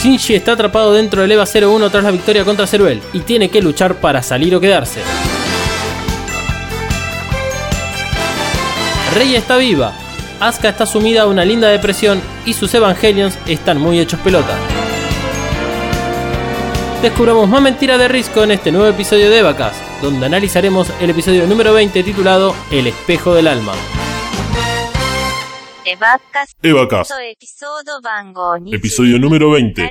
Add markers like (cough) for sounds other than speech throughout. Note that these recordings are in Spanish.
Shinji está atrapado dentro del EVA 01 tras la victoria contra Ceruel y tiene que luchar para salir o quedarse. Rey está viva, Asuka está sumida a una linda depresión y sus Evangelions están muy hechos pelota. Descubramos más mentiras de Risco en este nuevo episodio de Evacas, donde analizaremos el episodio número 20 titulado El espejo del alma. Evacas. Episodio número 20.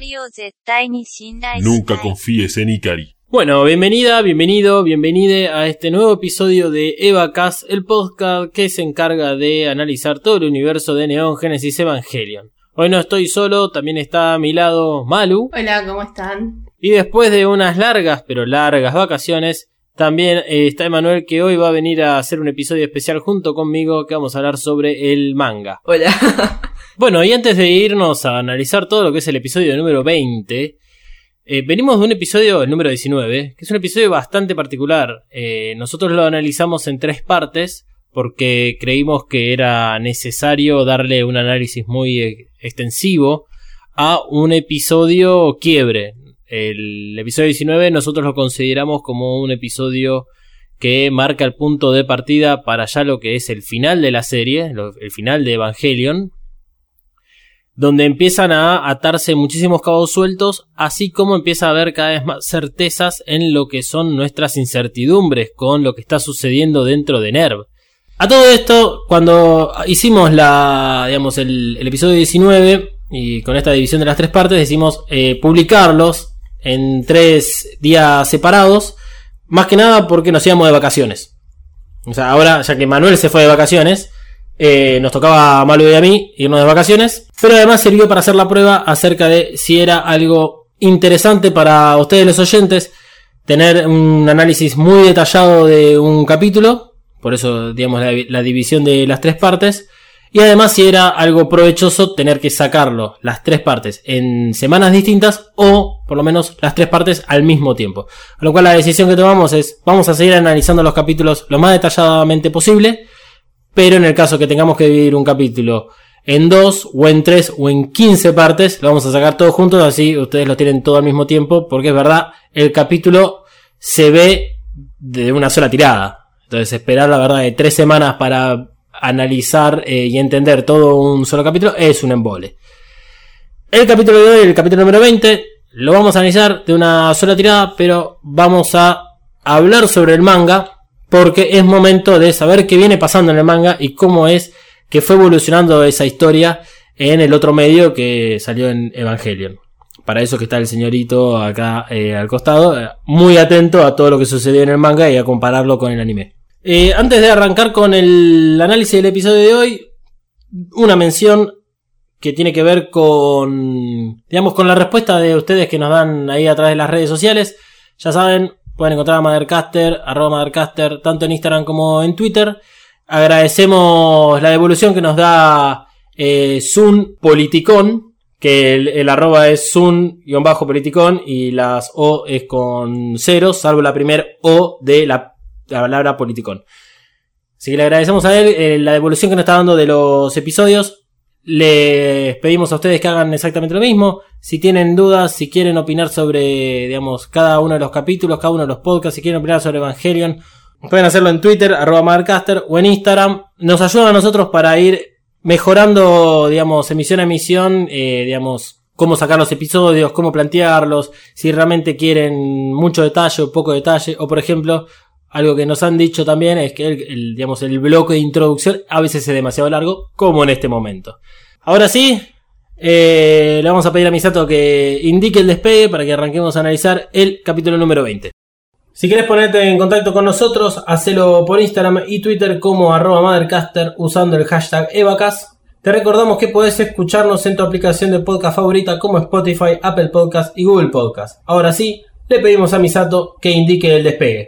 Nunca confíes en Ikari. Bueno, bienvenida, bienvenido, bienvenide a este nuevo episodio de Evacas, el podcast que se encarga de analizar todo el universo de Neon Genesis Evangelion. Hoy no estoy solo, también está a mi lado Malu. Hola, ¿cómo están? Y después de unas largas, pero largas vacaciones, también eh, está Emanuel que hoy va a venir a hacer un episodio especial junto conmigo que vamos a hablar sobre el manga. Hola. (laughs) Bueno, y antes de irnos a analizar todo lo que es el episodio número 20, eh, venimos de un episodio, el número 19, que es un episodio bastante particular. Eh, nosotros lo analizamos en tres partes porque creímos que era necesario darle un análisis muy extensivo a un episodio quiebre. El episodio 19 nosotros lo consideramos como un episodio que marca el punto de partida para ya lo que es el final de la serie, el final de Evangelion, donde empiezan a atarse muchísimos cabos sueltos, así como empieza a haber cada vez más certezas en lo que son nuestras incertidumbres con lo que está sucediendo dentro de NERV. A todo esto, cuando hicimos la, digamos, el, episodio 19 y con esta división de las tres partes, decidimos eh, publicarlos en tres días separados, más que nada porque nos íbamos de vacaciones. O sea, ahora, ya que Manuel se fue de vacaciones, eh, nos tocaba a Malu y a mí irnos de vacaciones, pero además sirvió para hacer la prueba acerca de si era algo interesante para ustedes los oyentes tener un análisis muy detallado de un capítulo, por eso digamos la, la división de las tres partes, y además si era algo provechoso tener que sacarlo, las tres partes, en semanas distintas o por lo menos las tres partes al mismo tiempo. Con lo cual la decisión que tomamos es, vamos a seguir analizando los capítulos lo más detalladamente posible, pero en el caso que tengamos que dividir un capítulo en dos, o en tres, o en 15 partes, lo vamos a sacar todos juntos, así ustedes lo tienen todo al mismo tiempo, porque es verdad, el capítulo se ve de una sola tirada. Entonces esperar la verdad de tres semanas para analizar eh, y entender todo un solo capítulo es un embole. El capítulo de hoy, el capítulo número 20, lo vamos a analizar de una sola tirada, pero vamos a hablar sobre el manga porque es momento de saber qué viene pasando en el manga y cómo es que fue evolucionando esa historia en el otro medio que salió en Evangelion. Para eso que está el señorito acá eh, al costado, eh, muy atento a todo lo que sucedió en el manga y a compararlo con el anime. Eh, antes de arrancar con el análisis del episodio de hoy, una mención que tiene que ver con, digamos, con la respuesta de ustedes que nos dan ahí a través de las redes sociales. Ya saben, pueden encontrar a Mothercaster, arroba Mothercaster, tanto en Instagram como en Twitter. Agradecemos la devolución que nos da eh, Sun Politicón, que el, arroba es Sun-Politicón y las O es con ceros, salvo la primera O de la, la palabra Politicón. Así que le agradecemos a él eh, la devolución que nos está dando de los episodios. Les pedimos a ustedes que hagan exactamente lo mismo. Si tienen dudas, si quieren opinar sobre, digamos, cada uno de los capítulos, cada uno de los podcasts, si quieren opinar sobre Evangelion, pueden hacerlo en Twitter, arroba Mothercaster, o en Instagram. Nos ayudan a nosotros para ir mejorando, digamos, emisión a emisión, eh, digamos, cómo sacar los episodios, cómo plantearlos, si realmente quieren mucho detalle o poco detalle, o por ejemplo, algo que nos han dicho también es que el, digamos, el bloque de introducción a veces es demasiado largo, como en este momento. Ahora sí, eh, le vamos a pedir a Misato que indique el despegue para que arranquemos a analizar el capítulo número 20. Si quieres ponerte en contacto con nosotros, hacelo por Instagram y Twitter como arroba Mothercaster usando el hashtag Evacas. Te recordamos que podés escucharnos en tu aplicación de podcast favorita como Spotify, Apple Podcast y Google Podcast. Ahora sí, le pedimos a Misato que indique el despegue.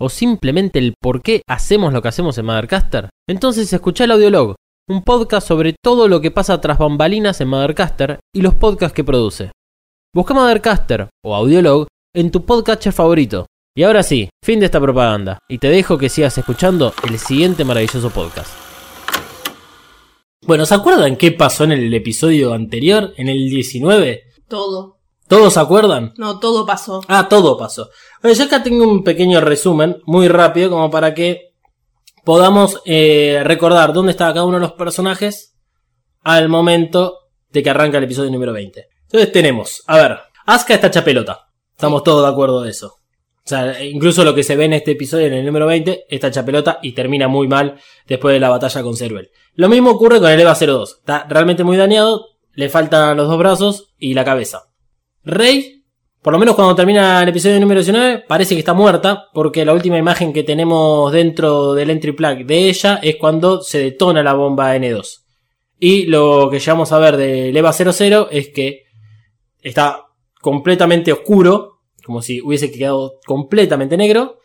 ¿O simplemente el por qué hacemos lo que hacemos en Mothercaster? Entonces escucha el Audiolog, un podcast sobre todo lo que pasa tras bambalinas en Mothercaster y los podcasts que produce. Busca Mothercaster o Audiolog en tu podcatcher favorito. Y ahora sí, fin de esta propaganda, y te dejo que sigas escuchando el siguiente maravilloso podcast. Bueno, ¿se acuerdan qué pasó en el episodio anterior, en el 19? Todo. ¿Todos se acuerdan? No, todo pasó. Ah, todo pasó. Bueno, yo acá tengo un pequeño resumen, muy rápido, como para que podamos eh, recordar dónde estaba cada uno de los personajes al momento de que arranca el episodio número 20. Entonces tenemos, a ver, Asuka está hecha pelota. Estamos todos de acuerdo de eso. O sea, incluso lo que se ve en este episodio, en el número 20, está hecha pelota y termina muy mal después de la batalla con Ceruel. Lo mismo ocurre con el EVA 02. Está realmente muy dañado, le faltan los dos brazos y la cabeza. Rey, por lo menos cuando termina el episodio número 19, parece que está muerta, porque la última imagen que tenemos dentro del entry plug de ella es cuando se detona la bomba N2. Y lo que llegamos a ver del EVA 00 es que está completamente oscuro, como si hubiese quedado completamente negro.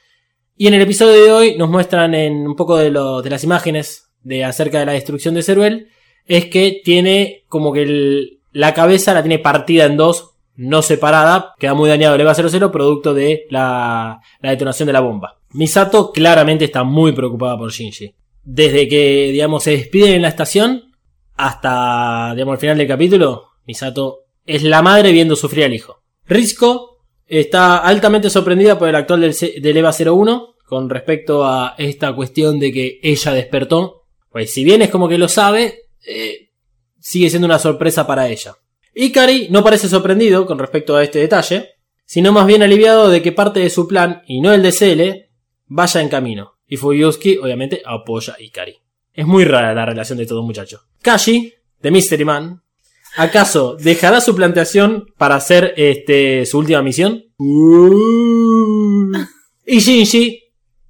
Y en el episodio de hoy nos muestran en un poco de, lo- de las imágenes de acerca de la destrucción de Ceruel, es que tiene como que la cabeza la tiene partida en dos, no separada, queda muy dañado el EVA 00 producto de la, la detonación de la bomba. Misato claramente está muy preocupada por Shinji. Desde que, digamos, se despiden en la estación hasta, digamos, el final del capítulo, Misato es la madre viendo sufrir al hijo. Risco está altamente sorprendida por el actual del, EVA 01 con respecto a esta cuestión de que ella despertó. Pues si bien es como que lo sabe, eh, sigue siendo una sorpresa para ella. Ikari no parece sorprendido con respecto a este detalle, sino más bien aliviado de que parte de su plan, y no el de CL, vaya en camino. Y Fuyuski obviamente apoya a Ikari. Es muy rara la relación de estos muchachos. Kashi, de Mystery Man, ¿acaso dejará su planteación para hacer este, su última misión? Y Shinji,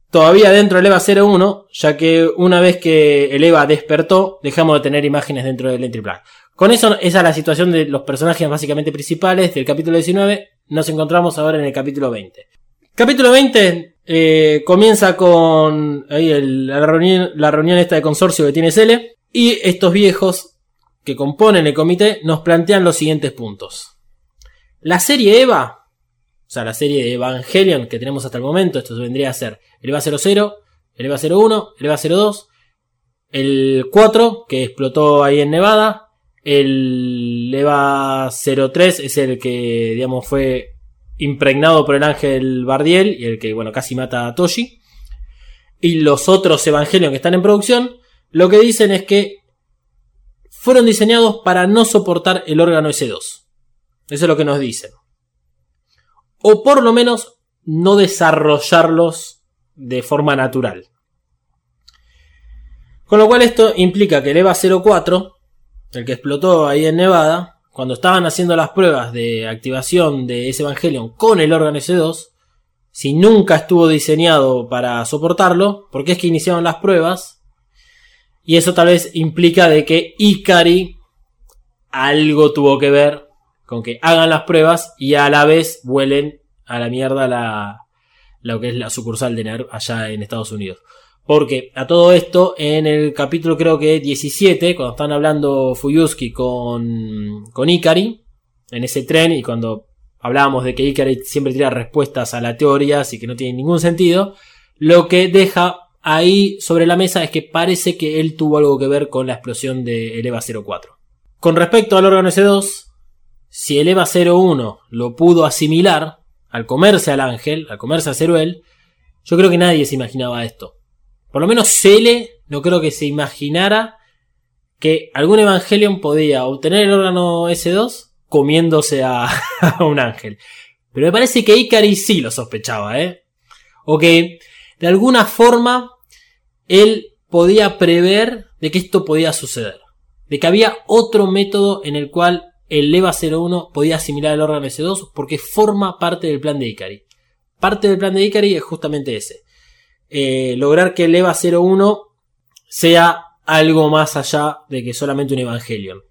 todavía dentro del EVA 01, ya que una vez que el EVA despertó, dejamos de tener imágenes dentro del entry plan. Con eso, esa es la situación de los personajes básicamente principales del capítulo 19. Nos encontramos ahora en el capítulo 20. Capítulo 20 eh, comienza con ahí la, reunión, la reunión esta de consorcio que tiene Cele. Y estos viejos que componen el comité nos plantean los siguientes puntos. La serie EVA, o sea, la serie Evangelion que tenemos hasta el momento, esto vendría a ser el EVA 00, el EVA 01, el EVA 02, el 4 que explotó ahí en Nevada, el EVA 03 es el que, digamos, fue impregnado por el ángel Bardiel y el que, bueno, casi mata a Toshi. Y los otros Evangelion que están en producción, lo que dicen es que fueron diseñados para no soportar el órgano S2. Eso es lo que nos dicen. O por lo menos no desarrollarlos de forma natural. Con lo cual esto implica que el EVA 04, el que explotó ahí en Nevada, cuando estaban haciendo las pruebas de activación de ese Evangelion con el órgano S2, si nunca estuvo diseñado para soportarlo, porque es que iniciaron las pruebas, y eso tal vez implica de que Ikari algo tuvo que ver con que hagan las pruebas y a la vez vuelen a la mierda la, lo que es la sucursal de NERV allá en Estados Unidos. Porque a todo esto, en el capítulo creo que 17, cuando están hablando Fuyuski con, con Ikari, en ese tren, y cuando hablábamos de que Ikari siempre tira respuestas a la teoría, así que no tiene ningún sentido, lo que deja ahí sobre la mesa es que parece que él tuvo algo que ver con la explosión de el EVA 04. Con respecto al órgano S2, si el EVA 01 lo pudo asimilar al comerse al ángel, al comerse a Ceruel, yo creo que nadie se imaginaba esto. Por lo menos Cele no creo que se imaginara que algún Evangelion podía obtener el órgano S2 comiéndose (laughs) a, un ángel. Pero me parece que Ikari sí lo sospechaba, ¿eh? O que de alguna forma él podía prever de que esto podía suceder. De que había otro método en el cual el EVA 01 podía asimilar el órgano S2 porque forma parte del plan de Ikari. Parte del plan de Ikari es justamente ese. Eh, lograr que el EVA 01 sea algo más allá de que solamente un Evangelion.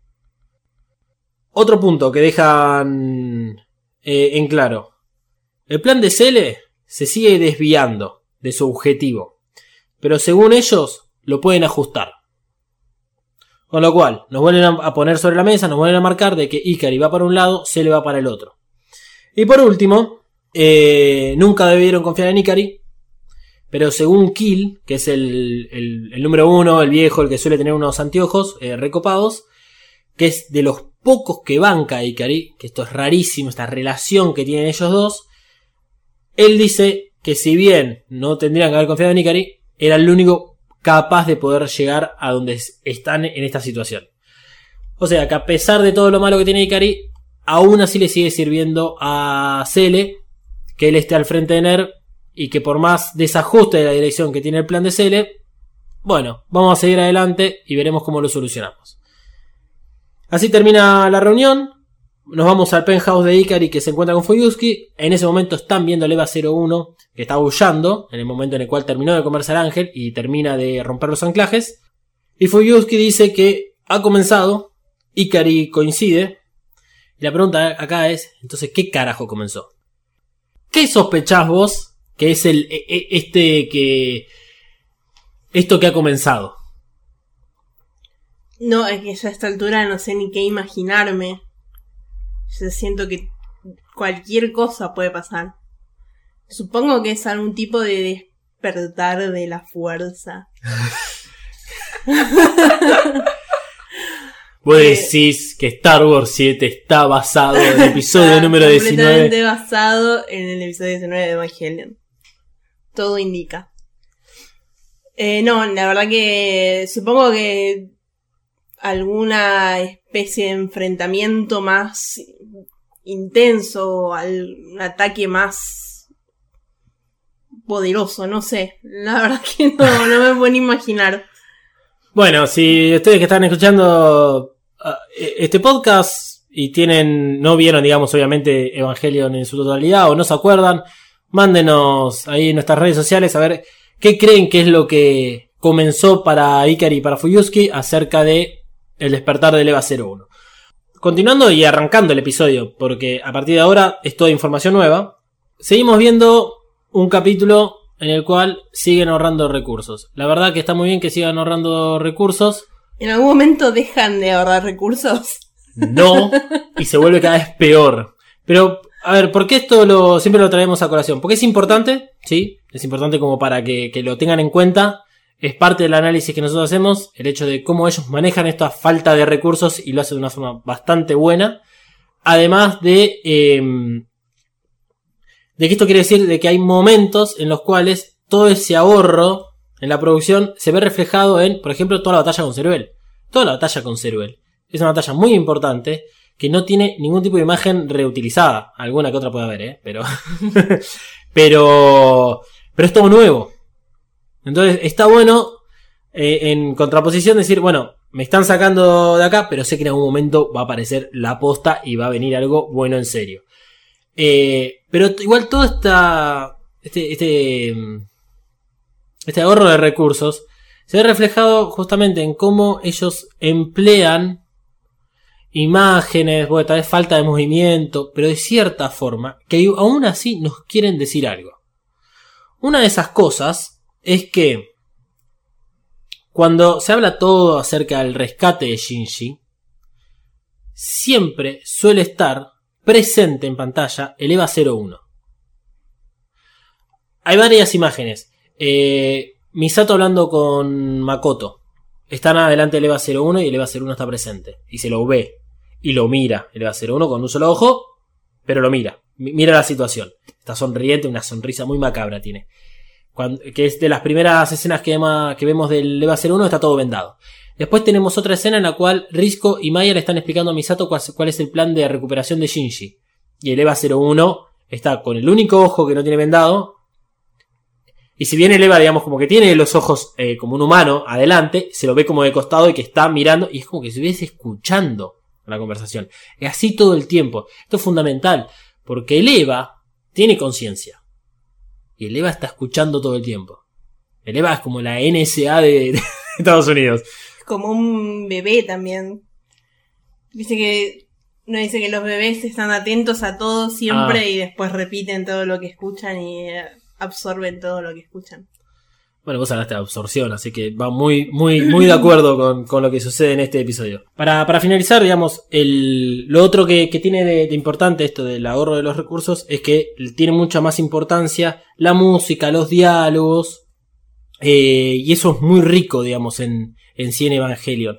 Otro punto que dejan eh, en claro. El plan de Cele se sigue desviando de su objetivo. Pero según ellos, lo pueden ajustar. Con lo cual, nos vuelven a poner sobre la mesa, nos vuelven a marcar de que Ikari va para un lado, Cele va para el otro. Y por último, eh, nunca debieron confiar en Ikari. Pero según Kill, que es el, el- número uno, el viejo, el que suele tener unos anteojos eh, recopados, que es de los pocos que banca Ikari, que esto es rarísimo, esta relación que tienen ellos dos, él dice que si bien no tendrían que haber confiado en Ikari, era el único capaz de poder llegar a donde es- están en esta situación. O sea que a pesar de todo lo malo que tiene Ikari, aún así le sigue sirviendo a Cele que él esté al frente de NER y que por más desajuste de la dirección que tiene el plan de Cele, bueno, vamos a seguir adelante y veremos cómo lo solucionamos. Así termina la reunión. Nos vamos al penthouse de Ikari que se encuentra con Fuyuski. En ese momento están viendo el EVA 01 que está aullando. En el momento en el cual terminó de comerse al ángel y termina de romper los anclajes. Y Fuyuski dice que ha comenzado. Ikari coincide. Y la pregunta acá es: entonces, ¿qué carajo comenzó? ¿Qué sospechás vos que es el e- e- este que esto que ha comenzado? No, es que ya a esta altura no sé ni qué imaginarme. Yo siento que cualquier cosa puede pasar. Supongo que es algún tipo de despertar de la fuerza. (laughs) Vos decís que Star Wars 7 está basado en el episodio número 19. Completamente basado en el episodio 19 de Evangelion. Todo indica. Eh, no, la verdad que supongo que alguna especie de enfrentamiento más intenso, al- un ataque más poderoso, no sé. La verdad (laughs) que no, me puedo imaginar. Bueno, si ustedes que están escuchando ah, e- este podcast y tienen, no vieron, digamos, obviamente Evangelion en su totalidad o no se acuerdan, mándenos ahí en nuestras redes sociales a ver qué creen que es lo que comenzó para Ikari y para Fuyuski acerca de el despertar del EVA 01. Continuando y arrancando el episodio, porque a partir de ahora es toda información nueva, seguimos viendo un capítulo en el cual siguen ahorrando recursos. La verdad que está muy bien que sigan ahorrando recursos, ¿En algún momento dejan de ahorrar recursos? no, y se vuelve cada vez peor. Pero, a ver, ¿por qué esto lo, siempre lo traemos a colación? Porque es importante, sí, es importante como para que, que lo tengan en cuenta. Es parte del análisis que nosotros hacemos, el hecho de cómo ellos manejan esta falta de recursos y lo hacen de una forma bastante buena. Además de, em, de que esto quiere decir de que hay momentos en los cuales todo ese ahorro en la producción se ve reflejado en, por ejemplo, toda la batalla con Ceruel. Toda la batalla con Ceruel. Es una batalla muy importante que no tiene ningún tipo de imagen reutilizada. Alguna que otra puede haber, ¿eh? Pero, (laughs) pero, pero es todo nuevo. Entonces está bueno eh, en contraposición decir, bueno, me están sacando de acá, pero sé que en algún momento va a aparecer la posta y va a venir algo bueno en serio. Eh, pero igual todo esta, este, este, este ahorro de recursos se ve reflejado justamente en cómo ellos emplean imágenes, bueno, tal vez falta de movimiento, pero de cierta forma, que aún así nos quieren decir algo. Una de esas cosas es que cuando se habla todo acerca del rescate de Shinji, siempre suele estar presente en pantalla el EVA 01. Hay varias imágenes. Eh, Misato hablando con Makoto. Están adelante el EVA 01 y el EVA 01 está presente. Y se lo ve. Y lo mira. El EVA 01 con un solo ojo, pero lo mira. Mi- Mira la situación. Está sonriente, una sonrisa muy macabra tiene. Que es de las primeras escenas que, ema- que vemos del EVA 01, está todo vendado. Después tenemos otra escena en la cual Risco y Maya le están explicando a Misato cuál, cuál es el plan de recuperación de Shinji. Y el EVA 01 está con el único ojo que no tiene vendado. Y si bien el Eva, digamos, como que tiene los ojos eh, como un humano adelante, se lo ve como de costado y que está mirando y es como que se estuviese escuchando la conversación. Y así todo el tiempo. Esto es fundamental, porque el Eva tiene conciencia. Y el Eva está escuchando todo el tiempo. El Eva es como la NSA de, de Estados Unidos. Como un bebé también. Dice que. No dice que los bebés están atentos a todo siempre Ah. y después repiten todo lo que escuchan y eh, absorben todo lo que escuchan. Bueno, vos hablaste de absorción, así que va muy, muy, muy de acuerdo con, con lo que sucede en este episodio. Para, para finalizar, digamos, el, lo otro que, que tiene de, de importante esto del ahorro de los recursos es que tiene mucha más importancia la música, los diálogos, eh, y eso es muy rico, digamos, en, en Cien Evangelion.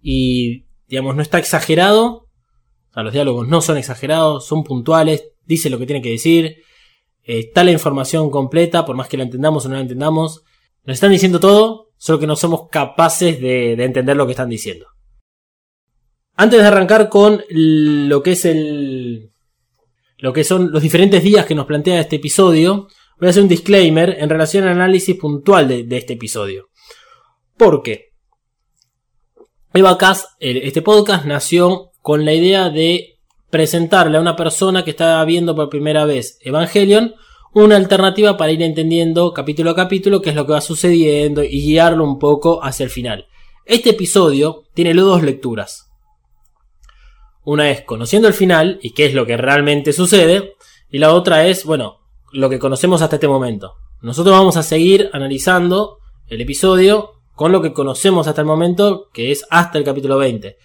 Y, digamos, no está exagerado, o los diálogos no son exagerados, son puntuales, dice lo que tiene que decir, eh, está la información completa, por más que la entendamos o no la entendamos. Nos están diciendo todo, solo que no somos capaces de, de entender lo que están diciendo. Antes de arrancar con lo que es el. lo que son los diferentes días que nos plantea este episodio, voy a hacer un disclaimer en relación al análisis puntual de, este episodio. Porque EvaCast, el- este podcast, nació con la idea de presentarle a una persona que está viendo por primera vez Evangelion una alternativa para ir entendiendo capítulo a capítulo qué es lo que va sucediendo y guiarlo un poco hacia el final. Este episodio tiene dos lecturas. Una es conociendo el final y qué es lo que realmente sucede. Y la otra es, bueno, lo que conocemos hasta este momento. Nosotros vamos a seguir analizando el episodio con lo que conocemos hasta el momento, que es hasta el capítulo 20.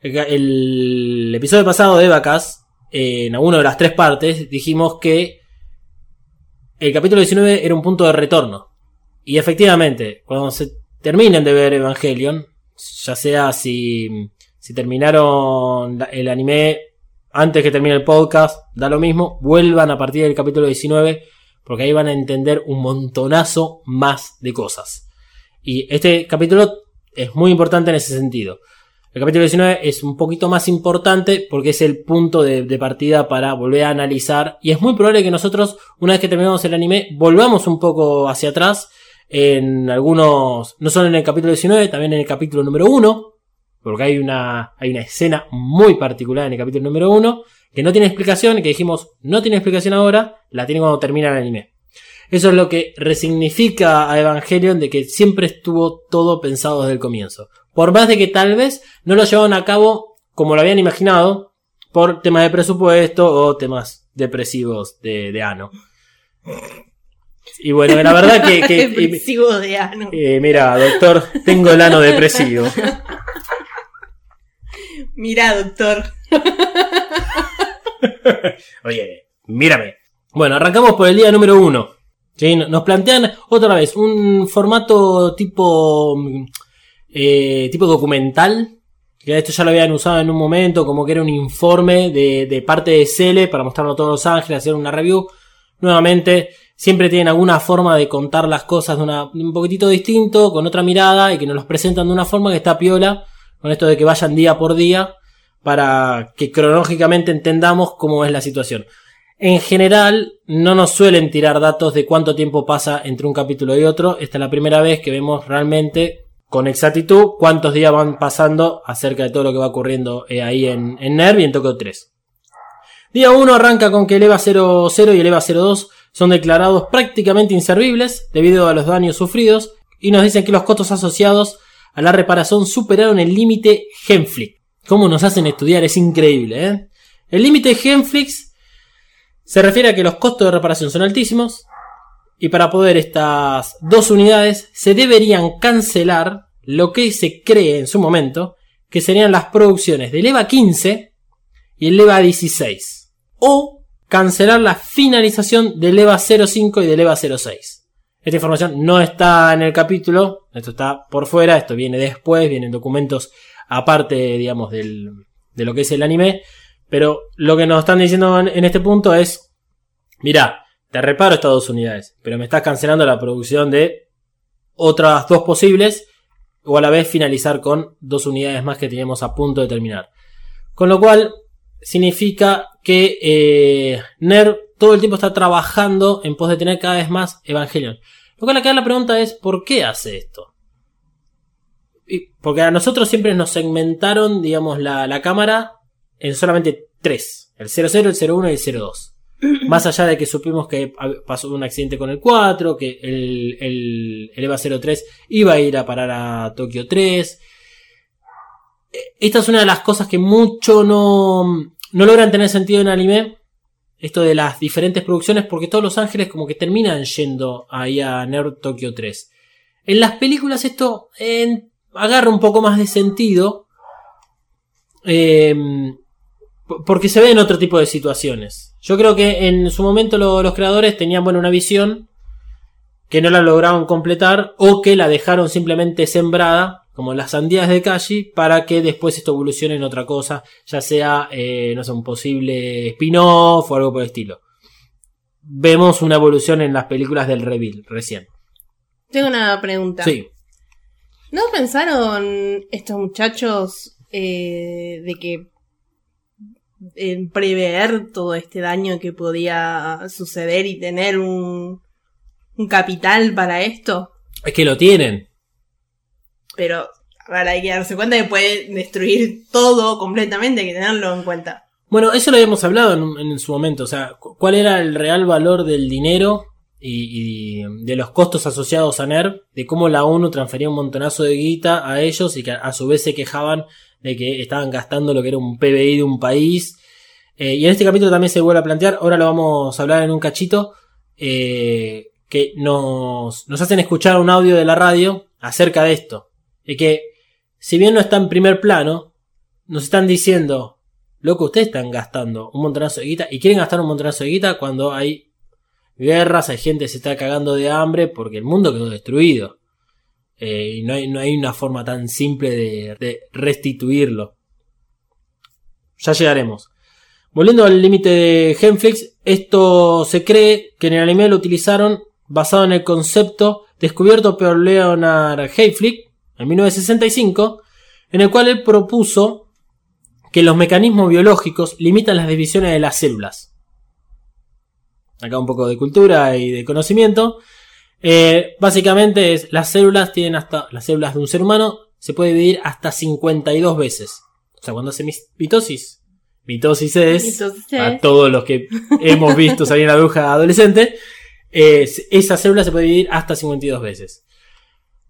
El, episodio pasado de Vacas, en alguna de las tres partes, dijimos que el capítulo 19 era un punto de retorno. Y efectivamente, cuando se terminen de ver Evangelion, ya sea si, si terminaron el anime antes que termine el podcast, da lo mismo, vuelvan a partir del capítulo 19, porque ahí van a entender un montonazo más de cosas. Y este capítulo es muy importante en ese sentido. El capítulo 19 es un poquito más importante porque es el punto de, partida para volver a analizar. Y es muy probable que nosotros, una vez que terminemos el anime, volvamos un poco hacia atrás en algunos, no solo en el capítulo 19, también en el capítulo número 1. Porque hay una, hay una escena muy particular en el capítulo número 1 que no tiene explicación, que dijimos no tiene explicación ahora, la tiene cuando termina el anime. Eso es lo que resignifica a Evangelion de que siempre estuvo todo pensado desde el comienzo. Por más de que tal vez no lo llevaron a cabo como lo habían imaginado, por temas de presupuesto o temas depresivos de, de ano. Y bueno, la verdad que... que- (laughs) Depresivo de ano. eh, mira, doctor, tengo el ano depresivo. Mira, doctor. (laughs) Oye, mírame. Bueno, arrancamos por el día número uno. ¿Sí? Nos plantean otra vez un formato tipo mm, eh, tipo documental. Que esto ya lo habían usado en un momento, como que era un informe de, de parte de Cele para mostrarlo a todos Los Ángeles, hacer una review. Nuevamente, siempre tienen alguna forma de contar las cosas de, una, un poquitito distinto, con otra mirada, y que nos los presentan de una forma que está piola, con esto de que vayan día por día, para que cronológicamente entendamos cómo es la situación. En general, no nos suelen tirar datos de cuánto tiempo pasa entre un capítulo y otro. Esta es la primera vez que vemos realmente con exactitud cuántos días van pasando acerca de todo lo que va ocurriendo eh, ahí en, en NERV y en Tokyo 3. Día 1 arranca con que el EVA 00 y el EVA 02 son declarados prácticamente inservibles debido a los daños sufridos y nos dicen que los costos asociados a la reparación superaron el límite Genflix. ¿Cómo nos hacen estudiar? Es increíble, ¿eh? El límite Genflix se refiere a que los costos de reparación son altísimos Y para poder estas dos unidades se deberían cancelar lo que se cree en su momento que serían las producciones del EVA 15 y el EVA 16. O cancelar la finalización del EVA 05 y del EVA 06. Esta información no está en el capítulo, esto está por fuera, esto viene después, vienen documentos aparte, digamos, del, de lo que es el anime. Pero lo que nos están diciendo en, este punto es, mira, te reparo estas dos unidades, pero me estás cancelando la producción de otras dos posibles o a la vez finalizar con dos unidades más que teníamos a punto de terminar. Con lo cual significa que eh, NER todo el tiempo está trabajando en pos de tener cada vez más Evangelion. Lo cual acá la pregunta es ¿por qué hace esto? Porque a nosotros siempre nos segmentaron, digamos, la, la cámara en solamente tres. El 00, el 01 y el 02. (clears throat) Más allá de que supimos que pasó un accidente con el 4, que el, el, el EVA 03 iba a ir a parar a Tokio 3. Esta es una de las cosas que mucho no, no logran tener sentido en anime. Esto de las diferentes producciones, porque todos los ángeles como que terminan yendo ahí a Nerd Tokyo 3. En las películas esto eh, agarra un poco más de sentido. Eh, porque se ve en otro tipo de situaciones. Yo creo que en su momento lo, los creadores tenían bueno, una visión que no la lograron completar o que la dejaron simplemente sembrada, como las sandías de Kashi, para que después esto evolucione en otra cosa, ya sea, eh, no sé, un posible spin-off o algo por el estilo. Vemos una evolución en las películas del Reveal recién. Tengo una pregunta. Sí. ¿No pensaron estos muchachos eh, de que en prever todo este daño que podía suceder y tener un, un capital para esto? Es que lo tienen. Pero ahora hay que darse cuenta que puede destruir todo completamente, hay que tenerlo en cuenta. Bueno, eso lo habíamos hablado en, en su momento. O sea, cu- cuál era el real valor del dinero y, y de los costos asociados a NER, de cómo la ONU transfería un montonazo de guita a ellos y que a su vez se quejaban de que estaban gastando lo que era un PBI de un país. Eh, y en este capítulo también se vuelve a plantear, ahora lo vamos a hablar en un cachito, eh, que nos, nos hacen escuchar un audio de la radio acerca de esto. Y que, si bien no está en primer plano, nos están diciendo, loco, ustedes están gastando un montonazo de guita y quieren gastar un montonazo de guita cuando hay guerras, hay gente que se está cagando de hambre porque el mundo quedó destruido. Eh, y no hay, no hay una forma tan simple de, de restituirlo. Ya llegaremos. Volviendo al límite de Genflix, esto se cree que en el anime lo utilizaron basado en el concepto descubierto por Leonard Hayflick en 1965, en el cual él propuso que los mecanismos biológicos limitan las divisiones de las células. Acá un poco de cultura y de conocimiento. Eh, básicamente es las células tienen hasta las células de un ser humano se puede dividir hasta 52 veces. O sea, cuando hace mitosis, mitosis es a todos los que hemos visto salir la bruja adolescente, eh, esa célula se puede dividir hasta 52 veces.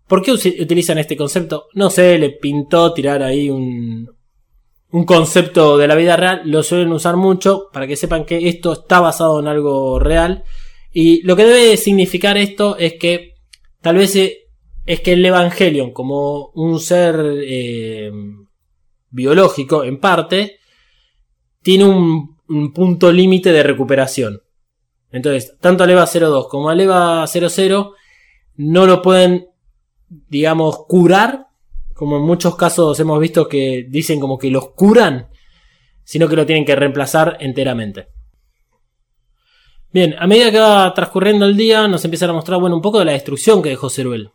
¿Por qué utilizan este concepto? No sé, le pintó tirar ahí un, un concepto de la vida real, lo suelen usar mucho para que sepan que esto está basado en algo real. Y lo que debe significar esto es que tal vez eh, es que el Evangelion, como un ser eh, biológico en parte, tiene un, un punto límite de recuperación. Entonces, tanto al EVA 02 como al EVA 00 no lo pueden, digamos, curar, como en muchos casos hemos visto que dicen como que los curan, sino que lo tienen que reemplazar enteramente. Bien, a medida que va transcurriendo el día, nos empiezan a mostrar, bueno, un poco de la destrucción que dejó Ceruel.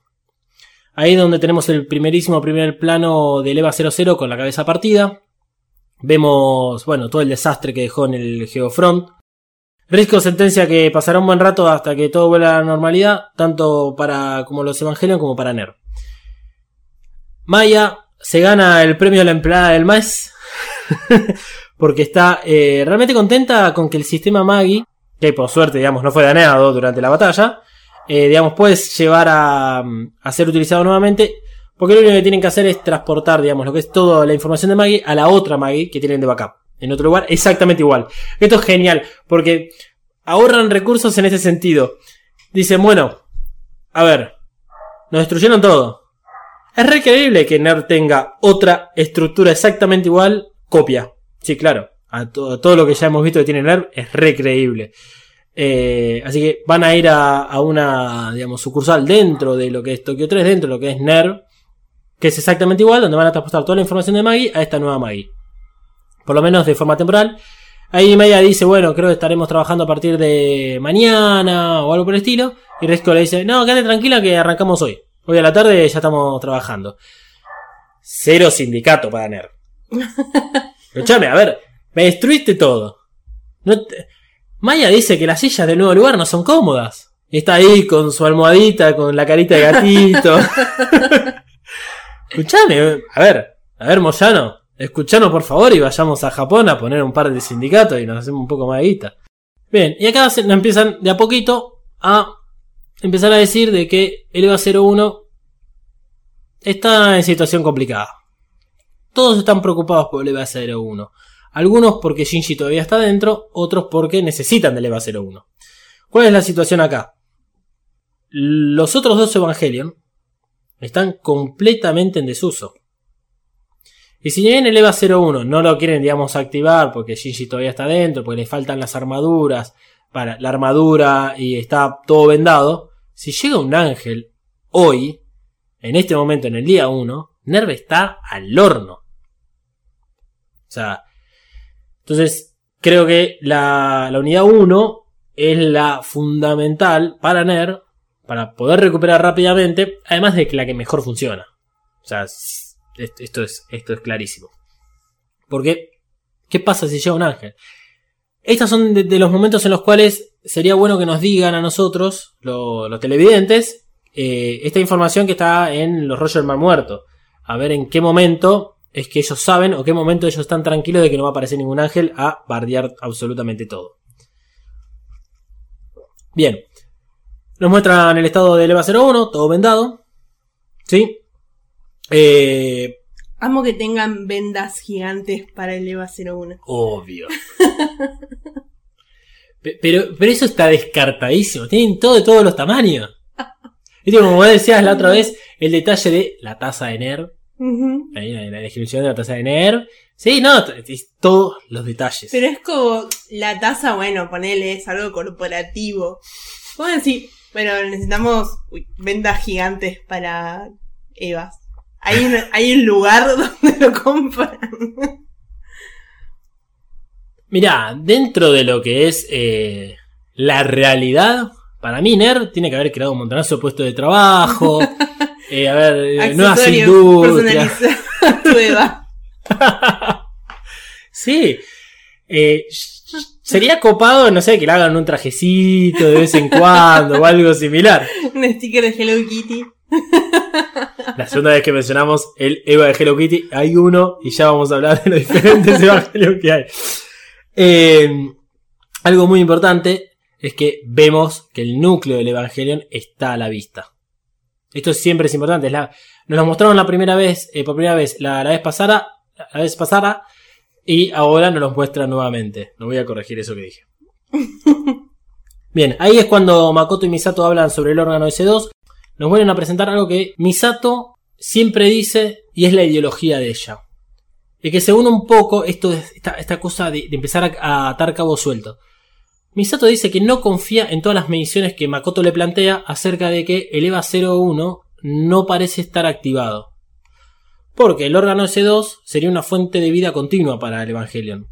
Ahí donde tenemos el primerísimo primer plano del EVA 00 con la cabeza partida. Vemos, bueno, todo el desastre que dejó en el Geofront. Risco sentencia que pasará un buen rato hasta que todo vuelva a la normalidad, tanto para como los Evangelion como para NER. Maya se gana el premio a la empleada del mes (laughs) porque está eh, realmente contenta con que el sistema Magi, que por suerte digamos no fue dañado durante la batalla, eh, digamos puedes llevar a, a ser utilizado nuevamente porque lo único que tienen que hacer es transportar, digamos, lo que es toda la información de Maggie a la otra Maggie que tienen de backup. En otro lugar, exactamente igual. Esto es genial, porque ahorran recursos en ese sentido. dicen, bueno, a ver, nos destruyeron todo. Es re creíble que NERD tenga otra estructura exactamente igual, copia. Sí, claro. A to- todo lo que ya hemos visto que tiene NERD es re creíble. Eh, así que van a ir a, a una, digamos, sucursal dentro de lo que es Tokio 3, dentro de lo que es NERD, que es exactamente igual, donde van a transportar toda la información de Maggie a esta nueva Maggie. Por lo menos de forma temporal. Ahí Maya dice, bueno, creo que estaremos trabajando a partir de mañana o algo por el estilo. Y Resco le dice, no, quédate tranquila que arrancamos hoy. Hoy a la tarde ya estamos trabajando. Cero sindicato para NER. (laughs) Escuchame, a ver, me destruiste todo. No te- Maya dice que las sillas del nuevo lugar no son cómodas. Y está ahí con su almohadita, con la carita de gatito. (laughs) Escuchame, a ver, a ver, Moyano, escuchanos por favor y vayamos a Japón a poner un par de sindicatos y nos hacemos un poco más de guita. Bien, y acá se- empiezan de a poquito a empezar a decir de que el EVA 01 está en situación complicada. Todos están preocupados por el EVA 01. Algunos porque Shinji todavía está dentro, otros porque necesitan del EVA 01. ¿Cuál es la situación acá? Los otros dos Evangelion están completamente en desuso. Y si bien el EVA 01 no lo quieren, digamos, activar porque Shinji todavía está dentro, porque le faltan las armaduras, para la armadura y está todo vendado, si llega un ángel hoy, en este momento, en el día 1, Nerve está al horno. O sea, entonces creo que la, la unidad 1 es la fundamental para NER para poder recuperar rápidamente, además de que la que mejor funciona. O sea, esto, es, esto es clarísimo. Porque, ¿qué pasa si llega un ángel? Estos son de, de los momentos en los cuales sería bueno que nos digan a nosotros, lo- los televidentes, eh, esta información que está en los rollos del mar muerto. A ver en qué momento es que ellos saben o qué momento ellos están tranquilos de que no va a aparecer ningún ángel a bardear absolutamente todo. Bien. Nos muestran el estado del EVA 01, todo vendado. ¿Sí? Eh, Amo que tengan vendas gigantes para el EVA 01. Obvio. (laughs) Pe- pero, pero eso está descartadísimo. Tienen todo de todos los tamaños. Viste, como vos decías la otra vez, el detalle de la taza de NER. Ahí en la descripción de la taza de NER. Sí, no, todos los detalles. Pero es como la taza, bueno, ponele, es algo corporativo. Puedo decir, bueno, necesitamos uy, vendas gigantes para Evas. Hay un, (laughs) hay un lugar (laughs) donde lo compran. Mirá, dentro de lo que es eh, la realidad, para mí NER tiene que haber creado un montonazo de puestos de trabajo. (laughs) eh, a ver, eh, nuevas industrias. personalizados, tu Eva. (laughs) Sí. Eh, sería copado, no sé, que le hagan un trajecito de vez en cuando o algo similar. Un sticker de Hello Kitty. La segunda vez que mencionamos el Eva de Hello Kitty, hay uno y ya vamos a hablar de los diferentes (laughs) evangelios que hay. Eh, algo muy importante es que vemos que el núcleo del Evangelion está a la vista. Esto siempre es importante. la- nos lo mostraron la primera vez, eh, por primera vez, la, la vez pasada, la vez pasada, y ahora nos lo muestran nuevamente. No voy a corregir eso que dije. (laughs) Bien, ahí es cuando Makoto y Misato hablan sobre el órgano S2. Nos vuelven a presentar algo que Misato siempre dice y es la ideología de ella. Y que se une un poco esto esta, esta cosa de, de empezar a, a atar cabos sueltos. Misato dice que no confía en todas las mediciones que Makoto le plantea acerca de que el EVA 01 no parece estar activado. Porque el órgano S2 sería una fuente de vida continua para el Evangelion.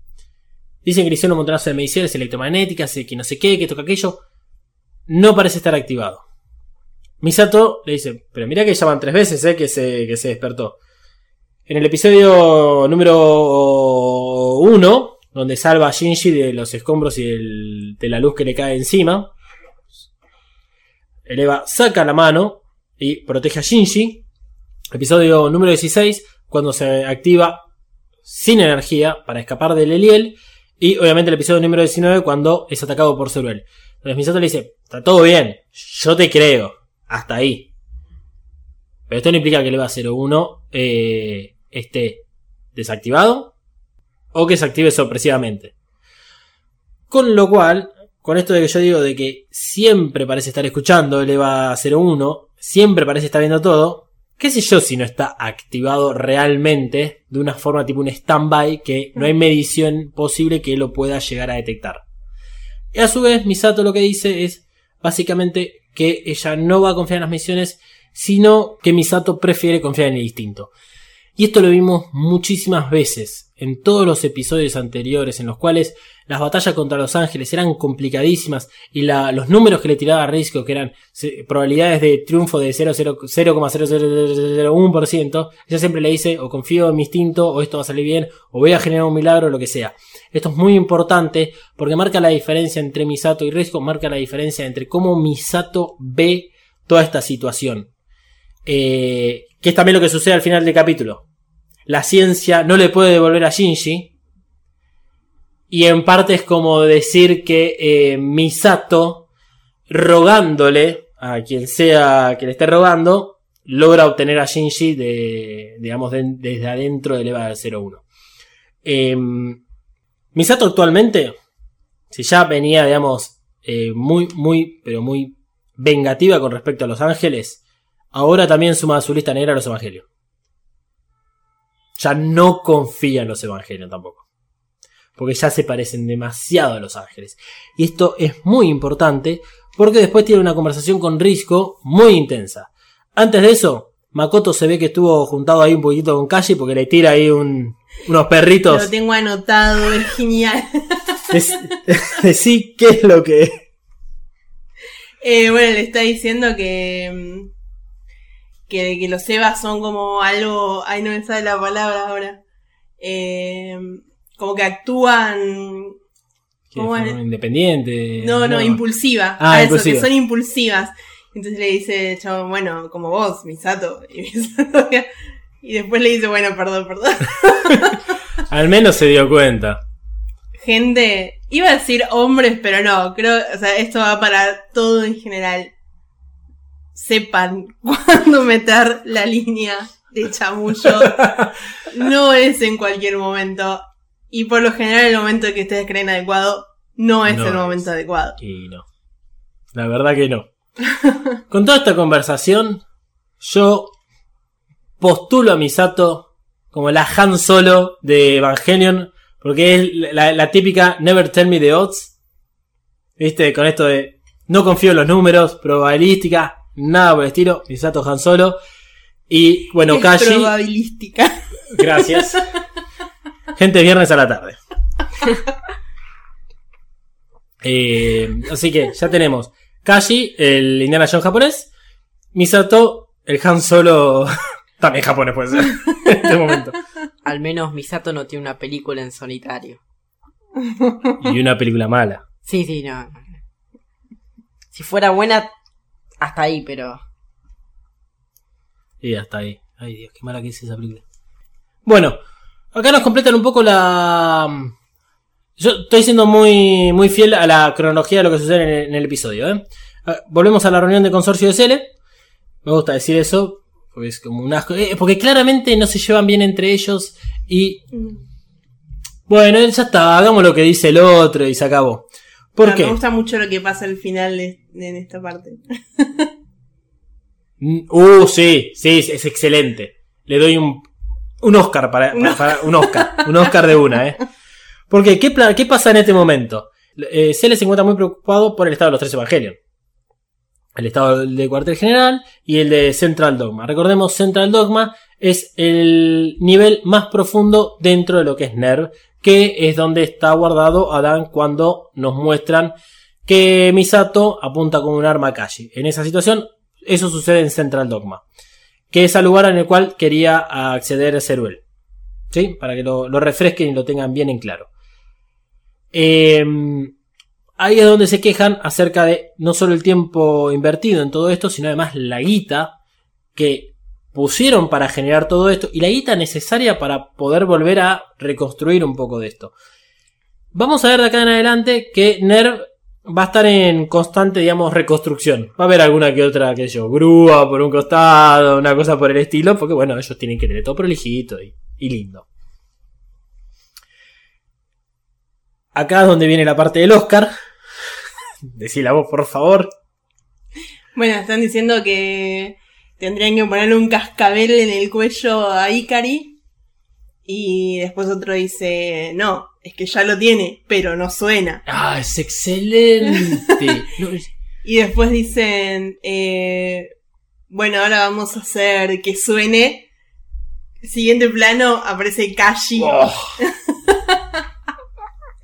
Dicen que le hicieron un montonazo de mediciones electromagnéticas, que no sé qué, que toca aquello. No parece estar activado. Misato le dice, pero mira que ya van tres veces eh, que, se, que se despertó. En el episodio número 1, donde salva a Shinji de los escombros y de la luz que le cae encima, el Eva saca la mano y protege a Shinji. Episodio número 16, cuando se activa sin energía para escapar del Eliel. Y obviamente el episodio número 19, cuando es atacado por Zeruel. Entonces Misato le dice, está todo bien, yo te creo, hasta ahí. Pero esto no implica que el EVA 01 eh, esté desactivado o que se active sorpresivamente. Con lo cual, con esto de que yo digo de que siempre parece estar escuchando el EVA 01, siempre parece estar viendo todo, qué sé yo si no está activado realmente de una forma tipo un stand-by que no hay medición posible que lo pueda llegar a detectar. Y a su vez, Misato lo que dice es básicamente que ella no va a confiar en las misiones, sino que Misato prefiere confiar en el instinto. Y esto lo vimos muchísimas veces en todos los episodios anteriores en los cuales las batallas contra los ángeles eran complicadísimas y los números que le tiraba Risco, que eran probabilidades de triunfo de 0,0 0,0001%, ella siempre le dice o confío en mi instinto o esto va a salir bien o voy a generar un milagro o lo que sea. Esto es muy importante porque marca la diferencia entre Misato y Risco, marca la diferencia entre cómo Misato ve toda esta situación. Eh, que es también lo que sucede al final del capítulo. La ciencia no le puede devolver a Shinji. Y en parte es como decir que eh, Misato, rogándole a quien sea que le esté rogando, logra obtener a Shinji de, digamos, de- desde adentro del EVA 01. Eh, Misato actualmente, si ya venía, digamos, eh, muy, muy, pero muy vengativa con respecto a los ángeles, ahora también suma a su lista negra a los evangelios. Ya no confía en los evangelios tampoco. Porque ya se parecen demasiado a los ángeles. Y esto es muy importante porque después tiene una conversación con Risco muy intensa. Antes de eso, Makoto se ve que estuvo juntado ahí un poquito con Kashi porque le tira ahí un- unos perritos. Lo tengo anotado, es genial. (laughs) Dec- (laughs) Decí qué es lo que... Eh, bueno, le está diciendo que, mm, que, que los Evas son como algo. Ay, no me sale la palabra ahora. Eh, como que actúan. ¿Cómo es? Independiente. No, no, impulsiva. Ah, Ah, eso, impulsiva. que son impulsivas. Entonces le dice chavo, bueno, como vos, Misato. (laughs) Y, Misato y después le dice, bueno, perdón, perdón. (laughs) Al menos se dio cuenta. Gente, iba a decir hombres, pero no, creo, o sea, esto va para todo en general. Sepan (laughs) cuándo meter la línea de chamullo. (laughs) No es en cualquier momento. Y por lo general el momento que ustedes creen adecuado no es No el es. momento adecuado. Y no. La verdad que no. (laughs) Con toda esta conversación, yo postulo a Misato como la Han Solo de Evangelion, porque es la, la típica Never Tell Me the Odds. ¿Viste? Con esto de no confío en los números, probabilística, nada por el estilo. Misato Han Solo. Y bueno, es Kashi. probabilística. (laughs) Gracias. Gente, viernes a la tarde. (laughs) Eh, así que ya tenemos Kashi, el Indiana Jones japonés. Misato, el Han Solo. (laughs) También japonés puede ser. En este momento. Al menos Misato no tiene una película en solitario. Y una película mala. Sí, sí, no. no. Si fuera buena, hasta ahí, pero. Y hasta ahí. Ay Dios, qué mala que es esa película. Bueno, acá nos completan un poco la. Yo estoy siendo muy, muy fiel a la cronología de lo que sucede en el, en el episodio. ¿eh? Ah, Volvemos a la reunión de consorcio de Cele. Me gusta decir eso. Porque es como un asco. eh, porque claramente no se llevan bien entre ellos. Y. Bueno, ya está. Hagamos lo que dice el otro y se acabó. ¿Por Ah, qué? Me gusta mucho lo que pasa al final de, de- en esta parte. (laughs) Mm, Uh, sí, sí, es, es excelente. Le doy un, un Oscar para, para- para- un Oscar, un Oscar de una, ¿eh? Porque, ¿qué, qué pasa en este momento? Eh, Cele se encuentra muy preocupado por el estado de los tres evangelios. El estado de cuartel general y el de Central Dogma. Recordemos, Central Dogma es el nivel más profundo dentro de lo que es NERV, que es donde está guardado Adán cuando nos muestran que Misato apunta con un arma Kashi. En esa situación, eso sucede en Central Dogma, que es el lugar en el cual quería acceder Ceruel. ¿Sí? Para que lo, refresquen y lo tengan bien en claro. Eh, ahí es donde se quejan acerca de no solo el tiempo invertido en todo esto, sino además la guita que pusieron para generar todo esto y la guita necesaria para poder volver a reconstruir un poco de esto. Vamos a ver de acá en adelante que NERV va a estar en constante, digamos, reconstrucción. Va a haber alguna que otra, sé yo, grúa por un costado, una cosa por el estilo, porque bueno, ellos tienen que tener todo prolijito y lindo. Acá es donde viene la parte del Oscar. (laughs) Decila vos, por favor. Bueno, están diciendo que tendrían que ponerle un cascabel en el cuello a Ikari. Y después otro dice, no, es que ya lo tiene, pero no suena. Ah, es excelente. (laughs) No, es- Y después dicen, eh, bueno, ahora vamos a hacer que suene. Siguiente plano aparece Kashi. Oh, (laughs)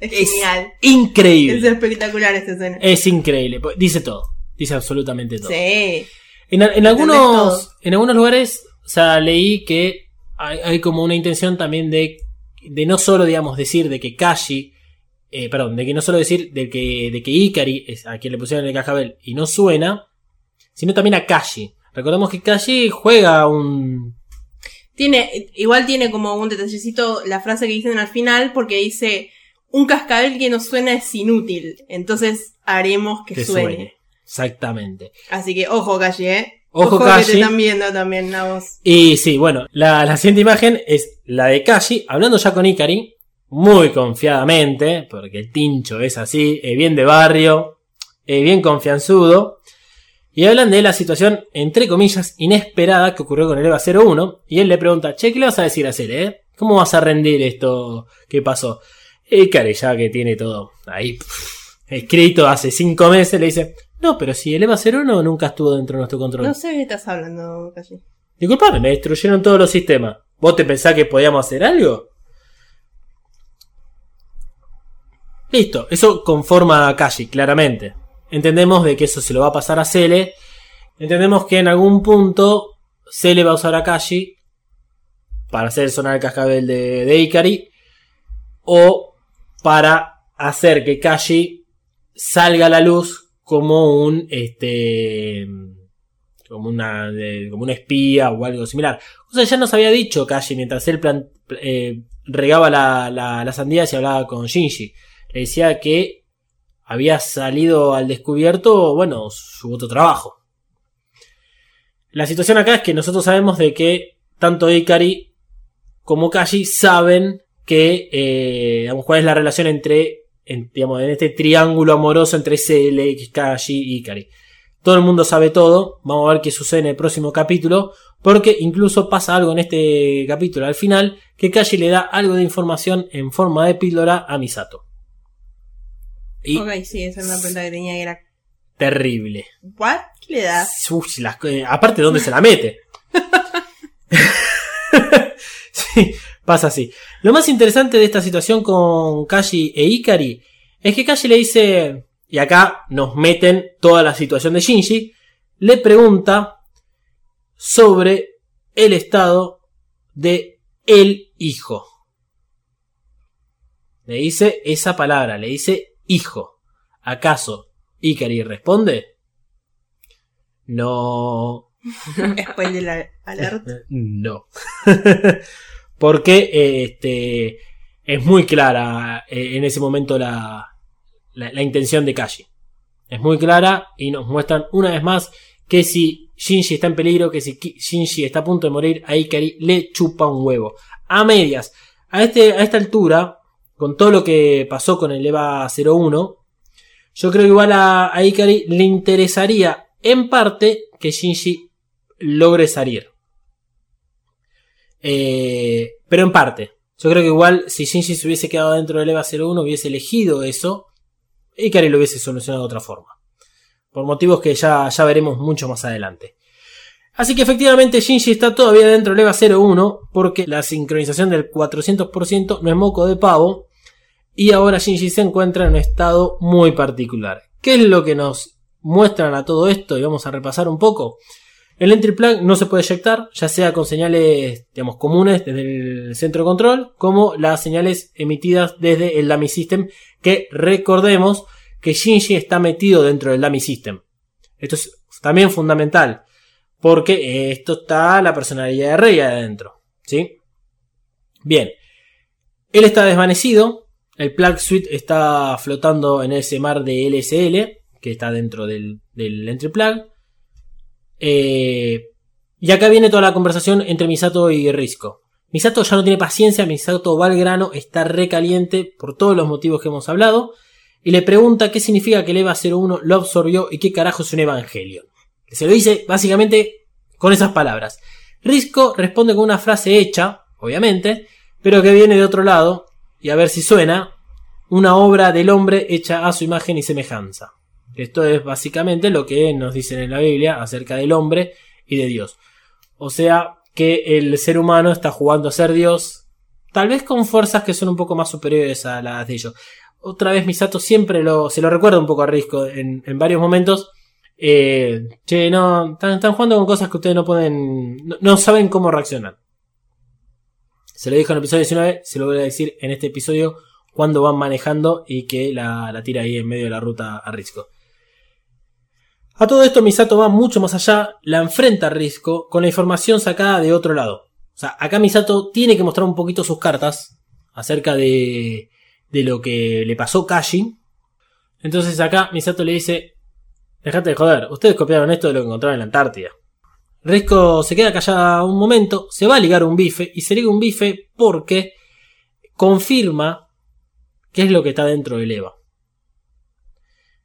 es, es genial. increíble. Es espectacular esta escena. Es increíble. pues, Dice todo. Dice absolutamente todo. Sí. En, en todo. algunos, en algunos lugares, o sea, leí que hay, hay como una intención también de, de no solo, digamos, decir de que Kashi, eh, perdón, de que no solo decir de que, de que Ikari es a quien le pusieron el cascabel y no suena, sino también a Kashi. Recordemos que Kashi juega un... Tiene, igual tiene como un detallecito la frase que dicen al final porque dice, un cascabel que no suena es inútil. Entonces haremos que, que suene. suene. Exactamente. Así que ojo, Kashi, eh. Ojo, que Kashi. te están viendo también a vos. Y sí, bueno, la, la siguiente imagen es la de Kashi hablando ya con Ikari, muy confiadamente, porque el tincho es así, eh, bien de barrio, eh, bien confianzudo. Y hablan de la situación, entre comillas, inesperada que ocurrió con el EVA 01. Y él le pregunta, che, ¿qué le vas a decir a hacer, eh? ¿Cómo vas a rendir esto que pasó? Ikari, ya que tiene todo ahí escrito hace cinco meses, le dice, no, pero si el EVA 01 nunca estuvo dentro de nuestro control. No sé de qué estás hablando, Kashi. Disculpame, me destruyeron todos los sistemas. ¿Vos te pensás que podíamos hacer algo? Listo, eso conforma a Kashi, claramente. Entendemos de que eso se lo va a pasar a Cele. Entendemos que en algún punto Cele va a usar a Kashi para hacer sonar el cascabel de, de Ikari. O para hacer que Kashi salga a la luz como un este como una como un espía o algo similar. O sea, ya nos había dicho Kashi mientras él plan- eh, regaba la, la sandía y hablaba con Shinji. Le decía que había salido al descubierto, bueno, su otro trabajo. La situación acá es que nosotros sabemos de que tanto Ikari como Kashi saben que, eh, digamos, cuál es la relación entre, en, digamos, en este triángulo amoroso entre Cele, Kashi y Ikari. Todo el mundo sabe todo. Vamos a ver qué sucede en el próximo capítulo. Porque incluso pasa algo en este capítulo al final. Que Kashi le da algo de información en forma de píldora a Misato. Y Ok, sí, esa era una pregunta que tenía que era. terrible. ¿What? ¿Qué le las co- eh, aparte, ¿dónde se la mete? (laughs) (laughs) sí, pasa así. Lo más interesante de esta situación con Kashi e Ikari es que Kashi le dice, y acá nos meten toda la situación de Shinji, le pregunta sobre el estado de el hijo. Le dice esa palabra, le dice hijo. ¿Acaso Ikari responde? No, (laughs) Spoiler al- alert. (laughs) no. (laughs) Porque eh, este, es muy clara eh, en ese momento la, la, intención de Kashi. Es muy clara y nos muestran una vez más que si Shinji está en peligro, que si Shinji está a punto de morir, a Ikari le chupa un huevo. A medias. A, este, a esta altura, con todo lo que pasó con el EVA 01, yo creo que igual a, a Ikari le interesaría en parte que Shinji logre salir. Eh, pero en parte. Yo creo que igual si Shinji se hubiese quedado dentro del EVA 01 hubiese elegido eso, Ikari lo hubiese solucionado de otra forma. Por motivos que ya, ya veremos mucho más adelante. Así que efectivamente Shinji está todavía dentro del EVA 01 porque la sincronización del 400% no es moco de pavo y ahora Shinji se encuentra en un estado muy particular. ¿Qué es lo que nos muestran a todo esto? Y vamos a repasar un poco. El entry plug no se puede eyectar, ya sea con señales digamos, comunes desde el centro de control, como las señales emitidas desde el dummy system, que recordemos que Shinji está metido dentro del dummy system. Esto es también fundamental, porque esto está la personalidad de Rey adentro. ¿sí? Bien, él está desvanecido, el plug suite está flotando en ese mar de LSL, que está dentro del, del entry plug. Eh, y acá viene toda la conversación entre Misato y Risco. Misato ya no tiene paciencia, Misato va al grano, está recaliente por todos los motivos que hemos hablado. y le pregunta qué significa que el EVA 01 lo absorbió y qué carajo es un Evangelion. Se lo dice básicamente con esas palabras. Risco responde con una frase hecha, obviamente, pero que viene de otro lado, y a ver si suena, una obra del hombre hecha a su imagen y semejanza. Esto es básicamente lo que nos dicen en la Biblia acerca del hombre y de Dios. O sea que el ser humano está jugando a ser Dios, tal vez con fuerzas que son un poco más superiores a las de ellos. Otra vez Misato siempre lo, se lo recuerda un poco a Risco en, varios momentos. Eh, che, no, están, jugando con cosas que ustedes no pueden, no, no saben cómo reaccionar. Se lo dijo en el episodio 19, se lo voy a decir en este episodio cuando van manejando y que la, la tira ahí en medio de la ruta a Risco. A todo esto Misato va mucho más allá, la enfrenta a Risco con la información sacada de otro lado. O sea, acá Misato tiene que mostrar un poquito sus cartas acerca de, de lo que le pasó Kashi. Entonces acá Misato le dice, dejate de joder, ustedes copiaron esto de lo que encontraron en la Antártida. Risco se queda callada un momento, se va a ligar un bife y se liga un bife porque confirma qué es lo que está dentro del EVA.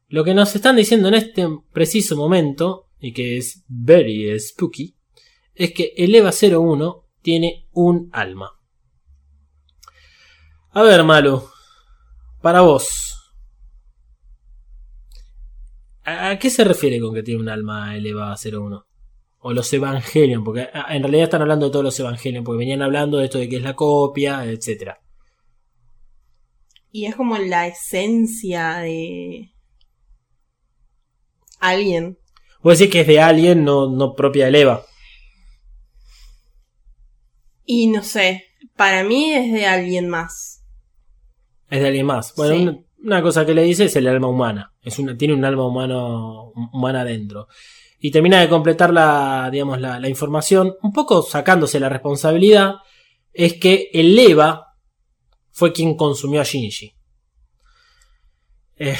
Lo que nos están diciendo en este preciso momento, y que es very spooky, es que el EVA 01 tiene un alma. A ver, Malu, para vos, ¿a qué se refiere con que tiene un alma el EVA 01? O los Evangelion, porque en realidad están hablando de todos los Evangelion, porque venían hablando de esto de que es la copia, etcétera. Y es como la esencia de alguien. Vos decís que es de alguien, no, no propia del EVA. Y no sé, para mí es de alguien más. Es de alguien más. Bueno, Sí. una, una cosa que le dice es el alma humana. Es una, tiene un alma humano, humana dentro. Y termina de completar la, digamos, la, la información, un poco sacándose la responsabilidad, es que el EVA fue quien consumió a Shinji. Eh,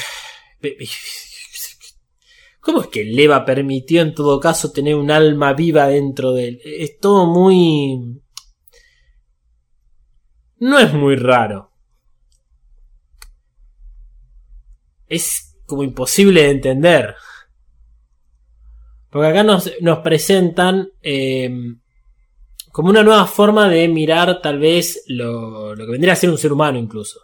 ¿Cómo es que el EVA permitió en todo caso tener un alma viva dentro de él? Es todo muy... No es muy raro. es como imposible de entender. Porque acá nos, nos presentan eh, como una nueva forma de mirar tal vez lo, lo que vendría a ser un ser humano incluso.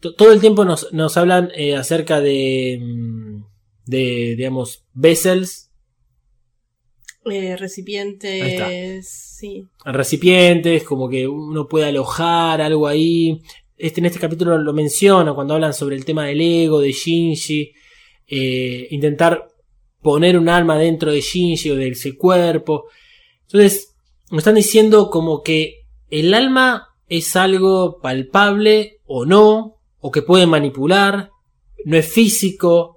To- Todo el tiempo nos, nos hablan eh, acerca de, mm, de, digamos, vessels, Eh, recipientes, sí. recipientes, como que uno puede alojar algo ahí. Este, en este capítulo lo menciona cuando hablan sobre el tema del ego, de Shinji. eh, intentar poner un alma dentro de Shinji o de ese cuerpo. Entonces, me están diciendo como que el alma es algo palpable o no, o que puede manipular, no es físico.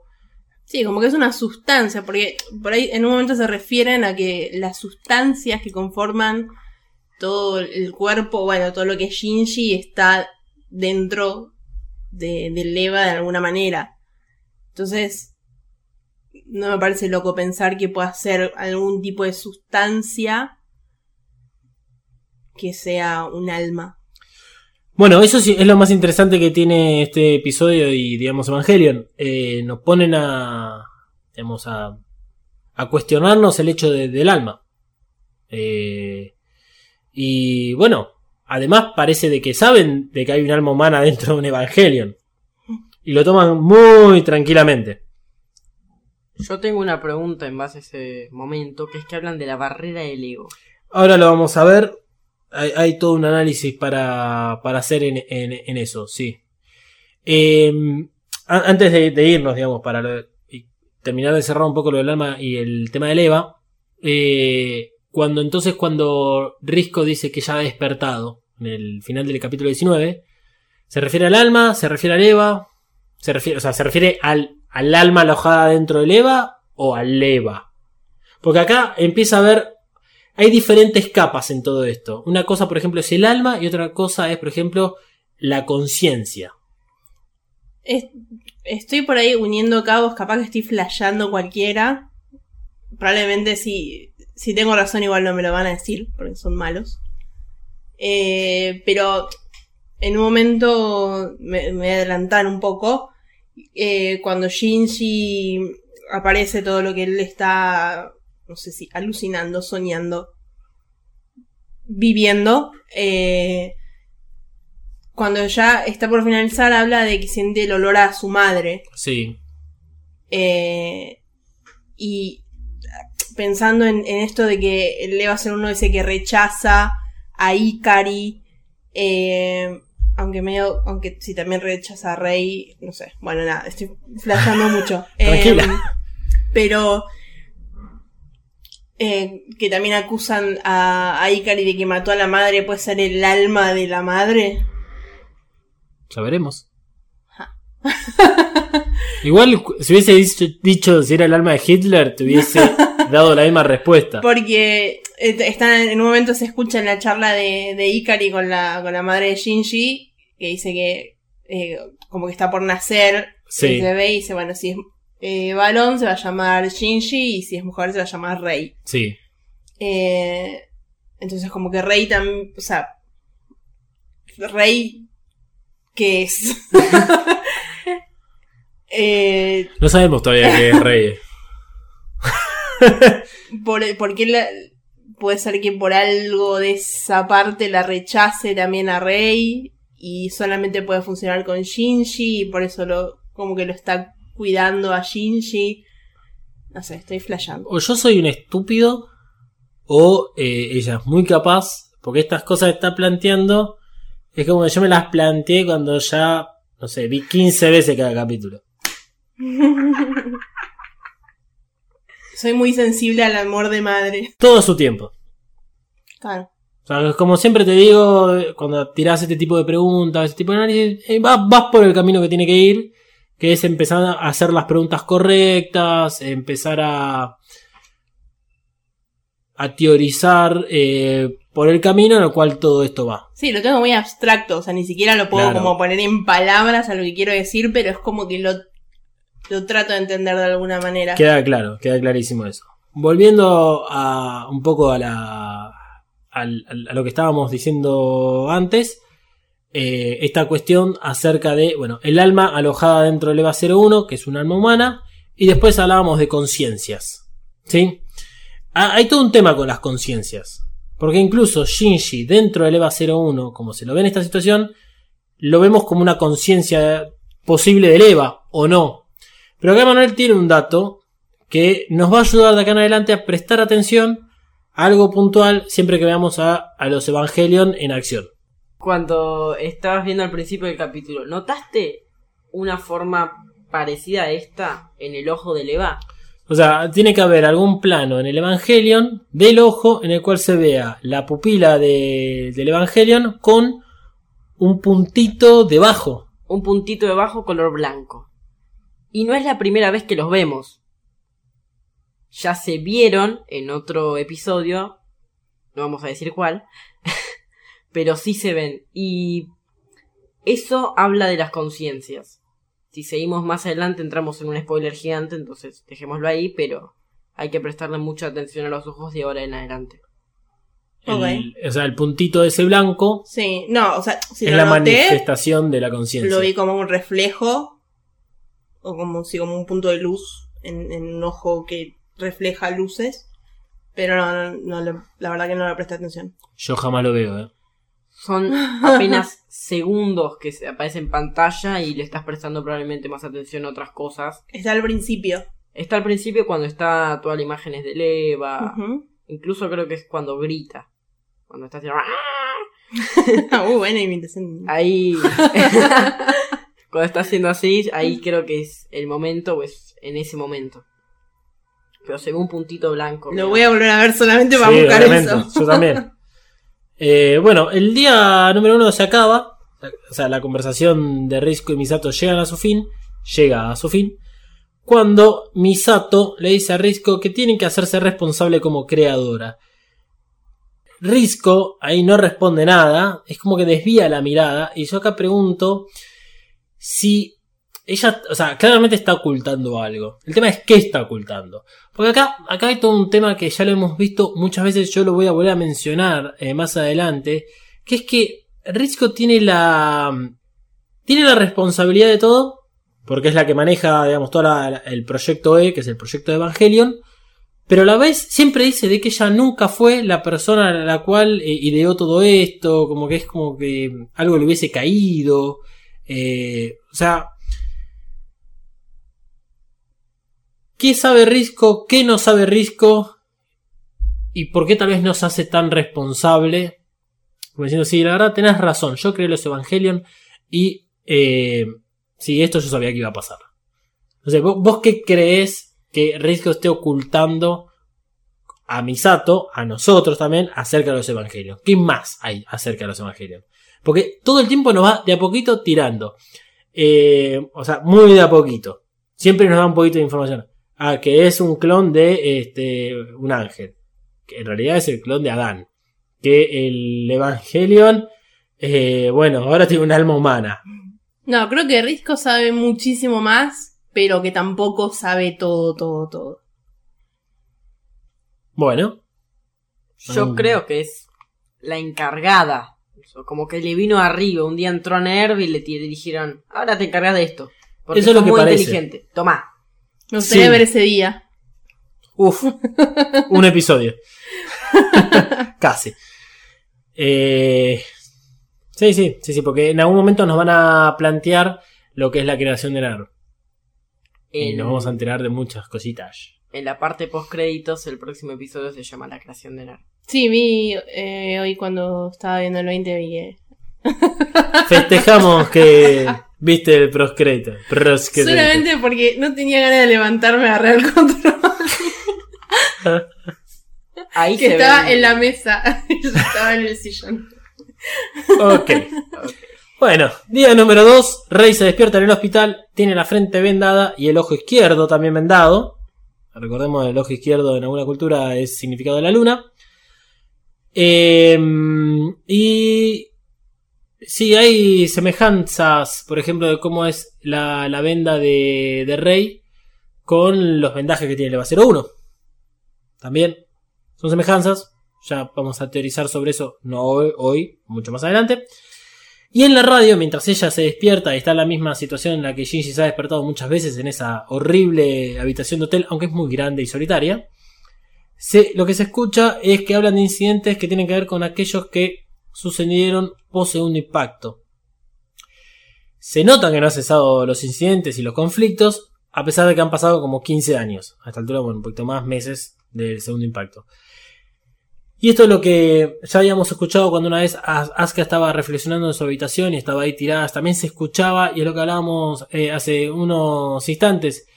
Sí, como que es una sustancia, porque por ahí en un momento se refieren a que las sustancias que conforman todo el cuerpo, bueno, todo lo que es Shinji está dentro de, del Eva de alguna manera. Entonces, no me parece loco pensar que pueda ser algún tipo de sustancia que sea un alma. Bueno, eso sí es lo más interesante que tiene este episodio y, digamos, Evangelion. Eh, nos ponen a, digamos, a, a cuestionarnos el hecho de- del alma. Eh, y bueno, además parece de que saben de que hay un alma humana dentro de un Evangelion. Y lo toman muy tranquilamente. Yo tengo una pregunta en base a ese momento, que es que hablan de la barrera del ego. Ahora lo vamos a ver. Hay, todo un análisis para, para hacer en, en- eso, sí. A- antes de, irnos, digamos, para terminar de cerrar un poco lo del alma y el tema del Eva, eh, cuando entonces cuando Risco dice que ya ha despertado en el final del capítulo 19, se refiere al alma, se refiere al Eva, se refiere, o sea, se refiere al, al alma alojada dentro del Eva o al Eva. Porque acá empieza a haber hay diferentes capas en todo esto. Una cosa, por ejemplo, es el alma y otra cosa es, por ejemplo, la conciencia. Es- estoy por ahí uniendo cabos, capaz que estoy flasheando cualquiera. Probablemente si, si tengo razón igual no me lo van a decir, porque son malos. Eh, pero en un momento me, me adelantaron un poco. eh, cuando Shinji aparece todo lo que él está, no sé si alucinando, soñando, viviendo. eh, cuando ya está por finalizar, habla de que siente el olor a su madre. Sí. Eh, y pensando en, en esto de que él va a ser uno ese que rechaza a Ikari, eh, aunque medio, aunque si también rechaza a Rey, no sé, bueno, nada, estoy flashando mucho. (laughs) Tranquila. Eh, pero eh, que también acusan a, a Ikari de que mató a la madre, puede ser el alma de la madre. Ya veremos. (laughs) Igual, si hubiese dicho, dicho si era el alma de Hitler, te hubiese (laughs) dado la misma respuesta. Porque eh, está, en un momento se escucha en la charla de, de Ikari con la, con la madre de Shinji, que dice que eh, como que está por nacer Sí. el bebé y dice, bueno, si es eh, varón se va a llamar Shinji y si es mujer se va a llamar Rey. Sí. Eh, entonces como que Rey también, o sea, Rey, ¿qué es? (laughs) eh, No sabemos todavía qué es Rey. (laughs) por, por qué la- puede ser que por algo de esa parte la rechace también a Rey y solamente puede funcionar con Shinji y por eso lo como que lo está cuidando a Shinji. No sé, estoy flasheando. O yo soy un estúpido, o eh, ella es muy capaz, porque estas cosas que está planteando, es como que yo me las planteé cuando ya, no sé, vi 15 veces cada capítulo. (laughs) Soy muy sensible al amor de madre. Todo su tiempo. Claro. O sea, como siempre te digo, cuando tirás este tipo de preguntas, este tipo de análisis, eh, vas, vas por el camino que tiene que ir, que es empezar a hacer las preguntas correctas, empezar a, a teorizar eh, por el camino en el cual todo esto va. Sí, lo tengo muy abstracto, o sea, ni siquiera lo puedo Claro. como poner en palabras a lo que quiero decir, pero es como que lo, lo trato de entender de alguna manera. Queda claro, queda clarísimo eso. Volviendo a un poco a la al- a lo que estábamos diciendo antes, eh, esta cuestión acerca de, bueno, el alma alojada dentro del EVA 01, que es un alma humana, y después hablábamos de conciencias, ¿sí? Ah, hay todo un tema con las conciencias, porque incluso Shinji dentro del EVA 01, como se lo ve en esta situación, lo vemos como una conciencia posible del EVA, o no, pero acá Manuel tiene un dato que nos va a ayudar de acá en adelante a prestar atención a algo puntual siempre que veamos a, a los Evangelion en acción. Cuando estabas viendo al principio del capítulo, ¿notaste una forma parecida a esta en el ojo de Eva? O sea, tiene que haber algún plano en el Evangelion del ojo en el cual se vea la pupila de- del Evangelion con un puntito debajo. Un puntito debajo color blanco. Y no es la primera vez que los vemos. Ya se vieron en otro episodio, no vamos a decir cuál, pero sí se ven. Y eso habla de las conciencias. Si seguimos más adelante entramos en un spoiler gigante, entonces dejémoslo ahí, pero hay que prestarle mucha atención a los ojos de ahora en adelante. El- o sea, el puntito ese blanco Sí, no, o sea, si es lo la noté, manifestación de la conciencia. lo vi como un reflejo, o como, sí, como un punto de luz en, en un ojo que refleja luces, pero no, no, no la verdad que no le presté atención. Yo jamás lo veo, ¿eh? Son (laughs) apenas segundos que se aparece en pantalla y le estás prestando probablemente más atención a otras cosas. Está al principio. Está al principio cuando está toda la imagen es de Eva. Ujú. Incluso creo que es cuando grita. Cuando está haciendo... (laughs) ¡Ah! uh, buena imitación. Ahí... (laughs) cuando está haciendo así, ahí creo que es el momento, pues en ese momento. Pero se ve un puntito blanco. Lo voy a volver a ver solamente para Sí, buscar obviamente, eso. Yo también. Eh, bueno, el día número uno se acaba. O sea, la conversación de Risco y Misato llegan a su fin. Llega a su fin. Cuando Misato le dice a Risco que tiene que hacerse responsable como creadora. Risco ahí no responde nada. Es como que desvía la mirada. Y yo acá pregunto si ella, o sea, claramente está ocultando algo. El tema es qué está ocultando. Porque acá, acá hay todo un tema que ya lo hemos visto muchas veces, yo lo voy a volver a mencionar eh, más adelante, que es que Risco tiene la. Tiene la responsabilidad de todo. Porque es la que maneja, digamos, todo el proyecto E, que es el proyecto de Evangelion. Pero a la vez siempre dice de que ella nunca fue la persona a la cual eh, ideó todo esto. Como que es como que algo le hubiese caído. eh, o sea. ¿Qué sabe Risco? ¿Qué no sabe Risco? ¿Y por qué tal vez no se hace tan responsable? Como diciendo, sí, la verdad tenés razón, yo creé los Evangelion y eh, sí, esto yo sabía que iba a pasar. Entonces, ¿vos, vos qué crees que Risco esté ocultando a Misato, a nosotros también, acerca de los Evangelion? ¿Qué más hay acerca de los Evangelion? Porque todo el tiempo nos va de a poquito tirando. Eh, o sea, muy de a poquito. Siempre nos da un poquito de información. Ah, que es un clon de este, un ángel. Que en realidad es el clon de Adán. Que el Evangelion, eh, bueno, ahora tiene un alma humana. No, creo que Risco sabe muchísimo más, pero que tampoco sabe todo, todo, todo. Bueno, Yo Mm. creo que es la encargada. Como que le vino arriba, un día entró a Nerv y le, dijeron, ahora te encargas de esto. Porque Eso es lo sos que muy parece. inteligente. Tomá. Me gustaría Sí. ver ese día. Uf, un episodio. (laughs) Casi. Eh, sí, sí, sí, sí, porque en algún momento nos van a plantear lo que es la creación de Nerv. Y nos vamos a enterar de muchas cositas. en la parte post créditos, el próximo episodio se llama La creación de Nerv. Sí, vi eh, hoy cuando estaba viendo el 20, vi que... Festejamos que (laughs) viste el proscreto. proscreto. Solamente porque no tenía ganas de levantarme a agarrar el control. (laughs) Ahí que se estaba en la mesa. (laughs) Yo estaba en el sillón. Ok. Bueno, día número 2. Rey se despierta en el hospital. Tiene la frente vendada y el ojo izquierdo también vendado. Recordemos el ojo izquierdo en alguna cultura es significado de la luna. Em, y sí, hay semejanzas, por ejemplo, de cómo es la, la venda de, de Rey con los vendajes que tiene el EVA 01. También son semejanzas. Ya vamos a teorizar sobre eso, no hoy, hoy, mucho más adelante. Y en la radio, mientras ella se despierta está en la misma situación en la que Shinji se ha despertado muchas veces en esa horrible habitación de hotel, aunque es muy grande y solitaria, se- lo que se escucha es que hablan de incidentes que tienen que ver con aquellos que sucedieron post segundo impacto. Se nota que no ha cesado los incidentes y los conflictos, a pesar de que han pasado como 15 años. A esta altura, bueno, un poquito más meses del segundo impacto. Y esto es lo que ya habíamos escuchado cuando una vez As- Asuka estaba reflexionando en su habitación y estaba ahí tirada. También se escuchaba, y es lo que hablábamos eh, hace unos instantes.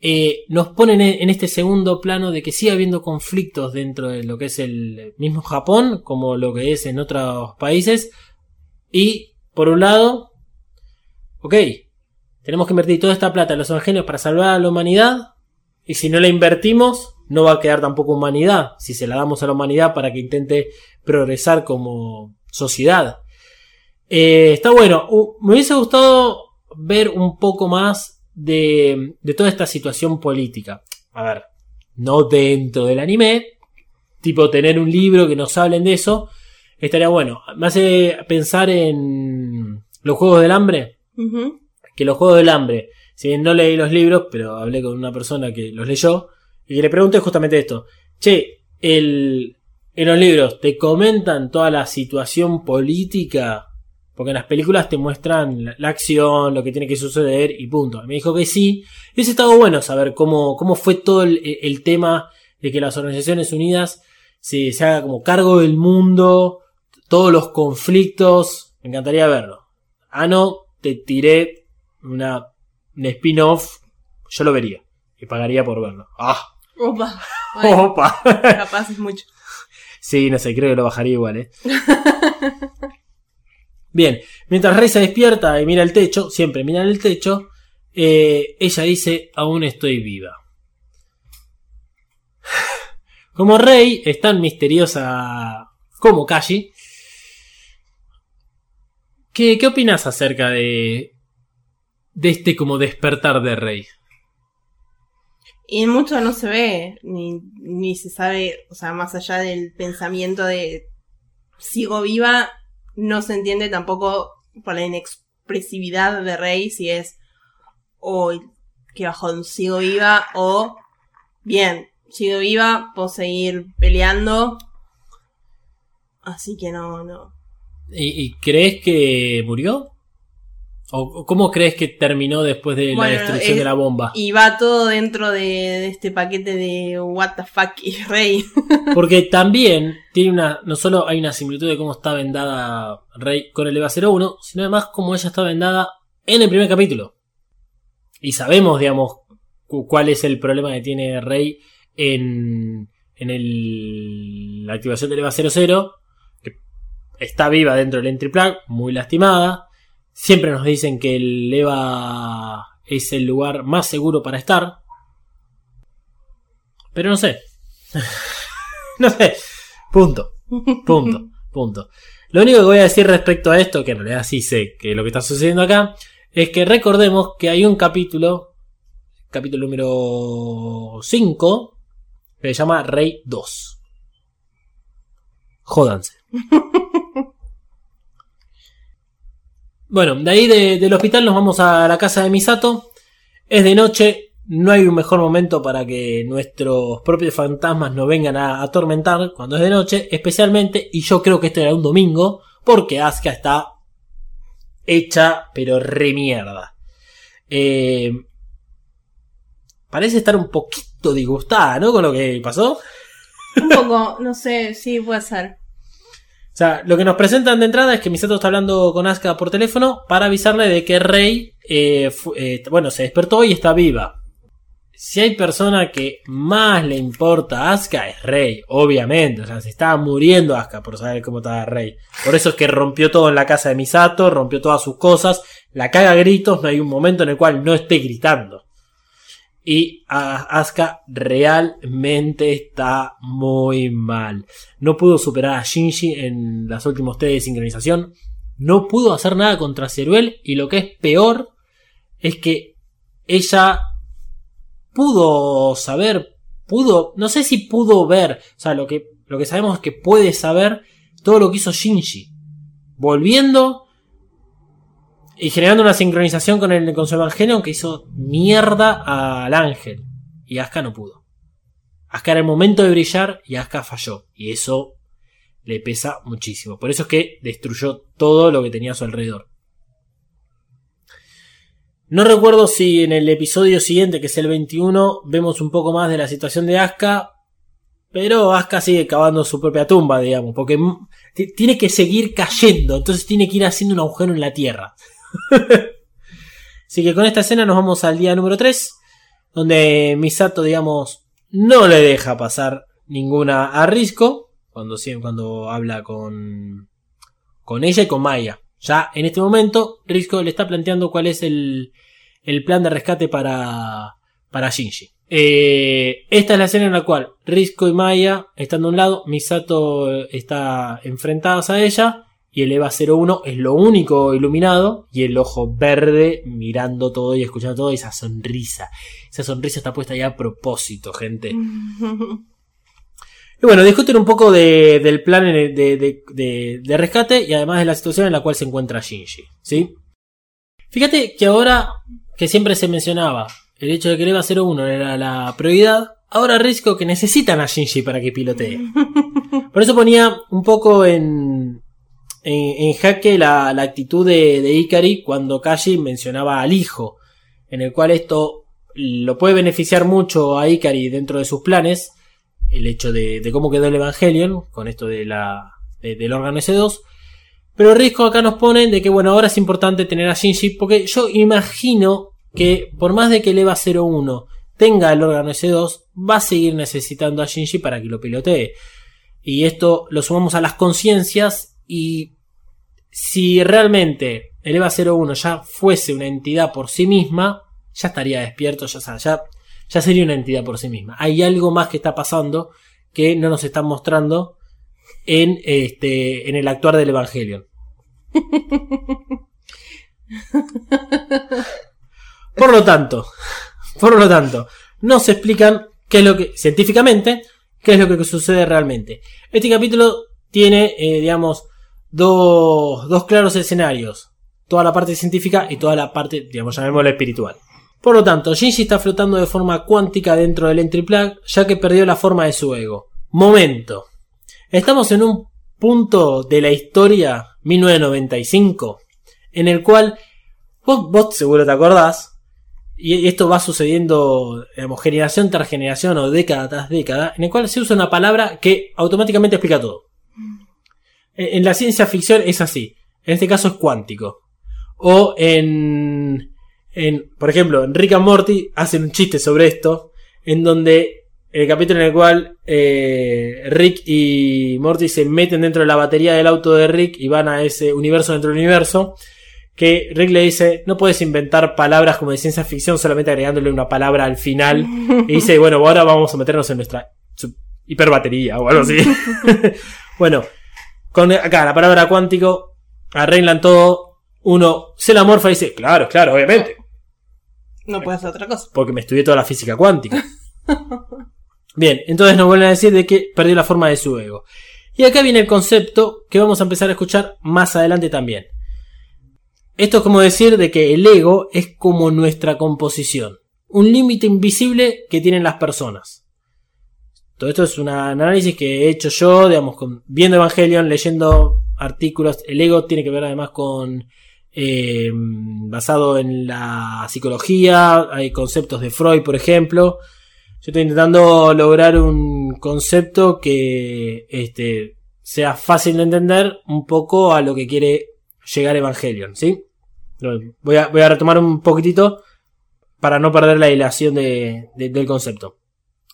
Eh, nos ponen en este segundo plano de que sigue habiendo conflictos dentro de lo que es el mismo Japón, como lo que es en otros países. Y, por un lado, ok, tenemos que invertir toda esta plata en los evangelios para salvar a la humanidad. Y si no la invertimos, no va a quedar tampoco humanidad. Si se la damos a la humanidad para que intente progresar como sociedad. Eh, está bueno. Uh, me hubiese gustado ver un poco más de, de toda esta situación política. A ver, no dentro del anime. Tipo tener un libro que nos hablen de eso. Estaría bueno. Me hace pensar en los Juegos del Hambre que los Juegos del Hambre, si bien no leí los libros, pero hablé con una persona que los leyó, y que le pregunté justamente esto, che, el, en los libros te comentan toda la situación política, porque en las películas te muestran la, la acción, lo que tiene que suceder y punto. Me dijo que sí, y hubiese estado bueno saber cómo, cómo fue todo el, el tema de que las Organizaciones Unidas se, se haga como cargo del mundo, todos los conflictos, me encantaría verlo. Ah, no, te tiré una, un spin-off, yo lo vería. Y pagaría por verlo. ¡Ah! Opa. (laughs) Bueno, ¡Opa! capaz es mucho. sí, no sé, creo que lo bajaría igual, ¿eh? (laughs) Bien, mientras Rey se despierta y mira el techo, siempre mira el techo, eh, ella dice, aún estoy viva. (sighs) Como Rey es tan misteriosa como Kashi, ¿qué, qué opinas acerca de, este como despertar de Rey? Y mucho no se ve, ni, ni se sabe, o sea, más allá del pensamiento de sigo viva, no se entiende tampoco por la inexpresividad de Rey si es o que bajón sigo viva o bien, sigo viva, puedo seguir peleando. Así que no, no. ¿Y, y crees que murió? ¿O cómo crees que terminó después de Bueno, la destrucción es- de la bomba? Y va todo dentro de, de este paquete de what the fuck y (laughs) Rey. Porque también tiene una. No solo hay una similitud de cómo está vendada Rey con el EVA 01, sino además cómo ella está vendada en el primer capítulo. Y sabemos, digamos, cu- cuál es el problema que tiene Rey en, en el, la activación del EVA 00. Que está viva dentro del entry plug, muy lastimada. Siempre nos dicen que el EVA es el lugar más seguro para estar. Pero no sé. (laughs) no sé. Punto. Punto. Punto. Lo único que voy a decir respecto a esto, que en realidad sí sé que lo que está sucediendo acá, es que recordemos que hay un capítulo, capítulo número 5, que se llama Rey 2. Jódanse. (laughs) Bueno, de ahí de- del hospital nos vamos a la casa de Misato. Es de noche, no hay un mejor momento para que nuestros propios fantasmas nos vengan a atormentar cuando es de noche, especialmente, y yo creo que este era un domingo, porque Asuka está hecha, pero re mierda. Eh, parece estar un poquito disgustada, ¿no? Con lo que pasó. Un poco, no sé, sí, puede ser. O sea, lo que nos presentan de entrada es que Misato está hablando con Asuka por teléfono para avisarle de que Rey, eh, eh, bueno, se despertó y está viva. Si hay persona que más le importa a Asuka es Rey, obviamente. O sea, se estaba muriendo Asuka por saber cómo estaba Rey. Por eso es que rompió todo en la casa de Misato, rompió todas sus cosas, la caga a gritos, no hay un momento en el cual no esté gritando. Y a- Asuka realmente está muy mal. No pudo superar a Shinji en los últimos test de sincronización. No pudo hacer nada contra Ceruel. Y lo que es peor es que ella pudo saber, pudo, no sé si pudo ver, o sea, lo que, lo que sabemos es que puede saber todo lo que hizo Shinji. Volviendo y generando una sincronización con el con su Evangelion que hizo mierda al ángel. Y Asuka no pudo. Asuka era el momento de brillar y Asuka falló. Y eso le pesa muchísimo. Por eso es que destruyó todo lo que tenía a su alrededor. No recuerdo si en el episodio siguiente, que es el 21, vemos un poco más de la situación de Asuka. Pero Asuka sigue cavando su propia tumba, digamos. Porque tiene que seguir cayendo. Entonces tiene que ir haciendo un agujero en la tierra. (laughs) Así que con esta escena nos vamos al día número 3. Donde Misato, digamos, no le deja pasar ninguna a Risco. Cuando, cuando habla con, con ella y con Maya. Ya en este momento, Risco le está planteando cuál es el, el plan de rescate para, para Shinji. Eh, esta es la escena en la cual Risco y Maya están de un lado, Misato está enfrentadas a ella y el EVA 01 es lo único iluminado y el ojo verde mirando todo y escuchando todo y esa sonrisa. Esa sonrisa está puesta ahí a propósito, gente. (laughs) Y bueno, discuten un poco de- del plan de- de rescate y además de la situación en la cual se encuentra Shinji. ¿sí? Fíjate que ahora que siempre se mencionaba el hecho de que el EVA 01 era la prioridad, ahora Risco que necesitan a Shinji para que pilotee. (laughs) Por eso ponía un poco en, en, jaque la, actitud de, de Ikari cuando Kaji mencionaba al hijo, en el cual esto lo puede beneficiar mucho a Ikari dentro de sus planes, el hecho de, cómo quedó el Evangelion, con esto de la, de- del órgano S2. Pero Risco acá nos ponen de que bueno, ahora es importante tener a Shinji, porque yo imagino que por más de que el EVA 01 tenga el órgano S2, va a seguir necesitando a Shinji para que lo pilotee. Y esto lo sumamos a las conciencias y si realmente el EVA 01 ya fuese una entidad por sí misma, ya estaría despierto, ya, ya, ya sería una entidad por sí misma. Hay algo más que está pasando que no nos están mostrando en, este, en el actuar del Evangelion. Por lo tanto, por lo tanto, no se explican qué es lo que, científicamente, qué es lo que sucede realmente. Este capítulo tiene, eh, digamos, dos, dos claros escenarios. Toda la parte científica y toda la parte, digamos, llamémosla espiritual. Por lo tanto, Shinji está flotando de forma cuántica dentro del Entry Plug, ya que perdió la forma de su ego. Momento. Estamos en un punto de la historia 1995 en el cual vos, vos seguro te acordás y esto va sucediendo digamos, generación tras generación o década tras década en el cual se usa una palabra que automáticamente explica todo. En en la ciencia ficción es así. En este caso es cuántico. O en, en por ejemplo, en Rick and Morty hacen un chiste sobre esto en donde el capítulo en el cual eh, Rick y Morty se meten dentro de la batería del auto de Rick y van a ese universo dentro del universo. Que Rick le dice, no puedes inventar palabras como de ciencia ficción solamente agregándole una palabra al final. Y dice, bueno, ahora vamos a meternos en nuestra hiperbatería o algo así. (laughs) (laughs) bueno, con acá la palabra cuántico arreglan todo. Uno se la morfa y dice, claro, claro, obviamente. No puede hacer otra cosa. Porque me estudié toda la física cuántica. Bien, entonces nos vuelven a decir de que perdió la forma de su ego. Y acá viene el concepto que vamos a empezar a escuchar más adelante también. Esto es como decir de que el ego es como nuestra composición. Un límite invisible que tienen las personas. Todo esto es un análisis que he hecho yo, digamos, viendo Evangelion, leyendo artículos. El ego tiene que ver además con eh, basado en la psicología, hay conceptos de Freud, por ejemplo. Yo estoy intentando lograr un concepto que este, sea fácil de entender un poco a lo que quiere llegar Evangelion, ¿sí? Voy a, voy a retomar un poquitito para no perder la hilación de- de- del concepto.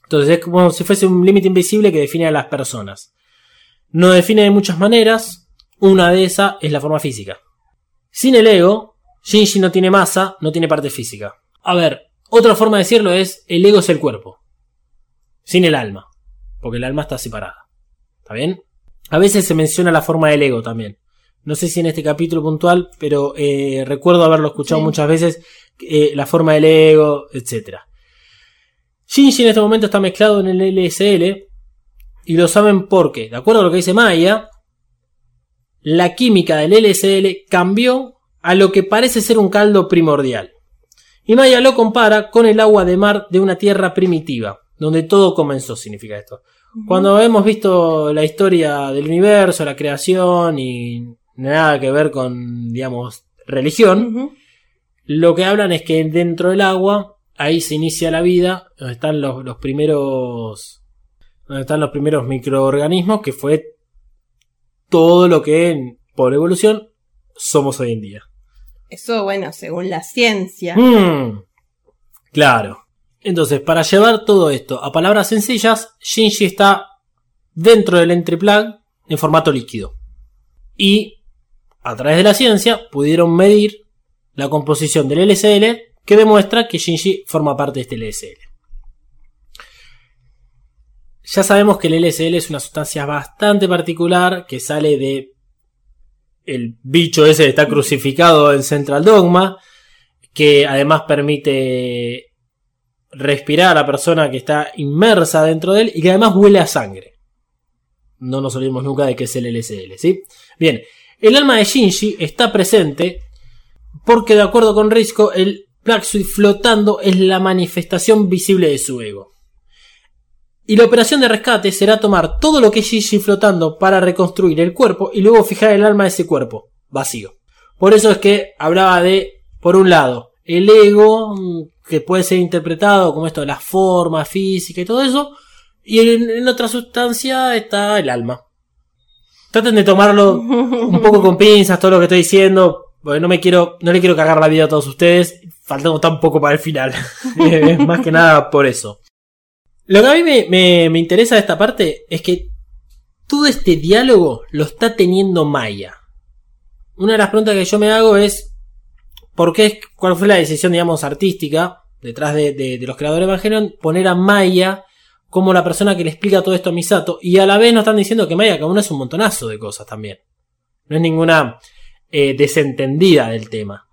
Entonces es como si fuese un límite invisible que define a las personas. No define de muchas maneras. Una de esas es la forma física. Sin el ego, Shinji no tiene masa, no tiene parte física. A ver, otra forma de decirlo es el ego es el cuerpo. Sin el alma. Porque el alma está separada. ¿Está bien? A veces se menciona la forma del ego también. No sé si en este capítulo puntual, pero eh, recuerdo haberlo escuchado Sí. muchas veces. eh, la forma del ego, etc. Shinji en este momento está mezclado en el LSL. Y lo saben porque, de acuerdo a lo que dice Maya, la química del LSL cambió a lo que parece ser un caldo primordial. Y Maya lo compara con el agua de mar de una tierra primitiva, donde todo comenzó, significa esto. Cuando hemos visto la historia del universo, la creación y nada que ver con, digamos, religión, lo que hablan es que dentro del agua, ahí se inicia la vida, donde están los, los primeros, donde están los primeros microorganismos, que fue todo lo que, por evolución, somos hoy en día. Eso, bueno, según la ciencia. Mm, claro. Entonces, para llevar todo esto a palabras sencillas, Shinji está dentro del entry plug en formato líquido. Y a través de la ciencia pudieron medir la composición del LSL que demuestra que Shinji forma parte de este LSL. Ya sabemos que el LSL es una sustancia bastante particular que sale de el bicho ese que está crucificado en Central Dogma, que además permite respirar a la persona que está inmersa dentro de él y que además huele a sangre. No nos olvidemos nunca de que es el LSL, ¿sí? Bien, el alma de Shinji está presente porque de acuerdo con Risco, el Black Suit flotando es la manifestación visible de su ego. Y la operación de rescate será tomar todo lo que es Shinji flotando para reconstruir el cuerpo y luego fijar el alma de ese cuerpo, vacío. Por eso es que hablaba de, por un lado, el ego, mm, que puede ser interpretado como esto de la forma física y todo eso, y en, en otra sustancia está el alma. Traten de tomarlo (laughs) un poco con pinzas todo lo que estoy diciendo, porque no me quiero, no le quiero cagar la vida a todos ustedes, faltando tan poco para el final. (laughs) es más que nada por eso. Lo que a mí me, me- me interesa de esta parte es que todo este diálogo lo está teniendo Maya. Una de las preguntas que yo me hago es ¿por qué, cuál fue la decisión, digamos, artística detrás de, de- de los creadores de Evangelion poner a Maya como la persona que le explica todo esto a Misato y a la vez nos están diciendo que Maya cada uno es un montonazo de cosas también. No es ninguna eh, desentendida del tema.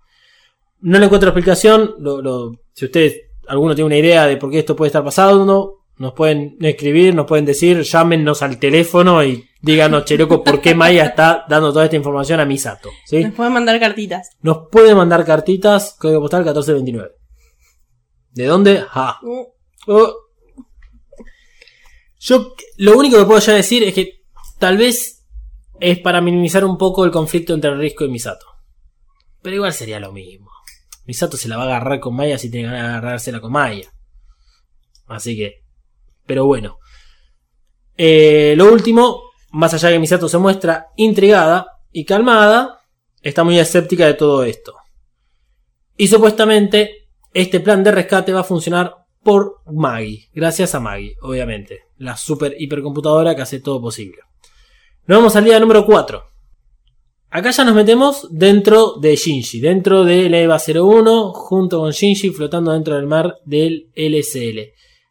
No le encuentro explicación. Lo, lo- si ustedes, alguno tiene una idea de por qué esto puede estar pasando, Nos pueden escribir, nos pueden decir, llámenos al teléfono y díganos, che loco, por qué Maya está dando toda esta información a Misato. ¿sí? Nos pueden mandar cartitas. Nos pueden mandar cartitas, código postal 1429. ¿De dónde? Ah. Uh, Oh. Yo lo único que puedo ya decir es que tal vez es para minimizar un poco el conflicto entre Risco y Misato. Pero igual sería lo mismo. Misato se la va a agarrar con Maya si tiene ganas de agarrársela con Maya. Así que. Pero bueno. Eh, lo último, más allá de que Misato se muestra intrigada y calmada, está muy escéptica de todo esto. Y supuestamente este plan de rescate va a funcionar por Maggie. Gracias a Maggie, obviamente. La super hipercomputadora que hace todo posible. Nos vamos al día número 4. Acá ya nos metemos dentro de Shinji, dentro del EVA 01, junto con Shinji flotando dentro del mar del LSL.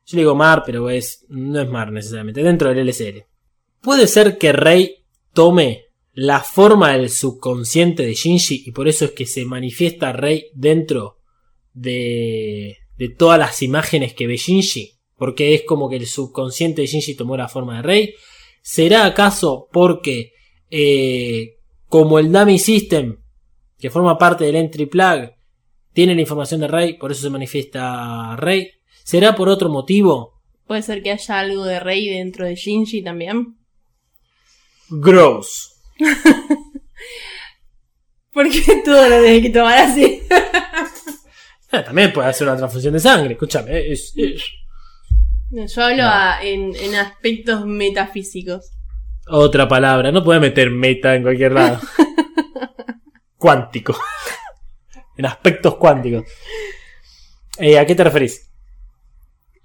Yo le digo mar, pero es, no es mar necesariamente, dentro del LSL. ¿Puede ser que Rei tome la forma del subconsciente de Shinji y por eso es que se manifiesta Rei dentro de, de todas las imágenes que ve Shinji? Porque es como que el subconsciente de Shinji tomó la forma de Rei. ¿Será acaso porque eh, como el Dummy System, que forma parte del Entry Plug, tiene la información de Rey, por eso se manifiesta Rey? ¿Será por otro motivo? Puede ser que haya algo de Rey dentro de Shinji también. Gross. (laughs) Porque todo lo tenés que tomar así. Eh, (laughs) también puede hacer una transfusión de sangre, escúchame. es- es- No, Yo hablo a- en, en aspectos metafísicos. Otra palabra, no puede meter meta en cualquier lado. (laughs) Cuántico. (laughs) en aspectos cuánticos. Eh, ¿A qué te referís?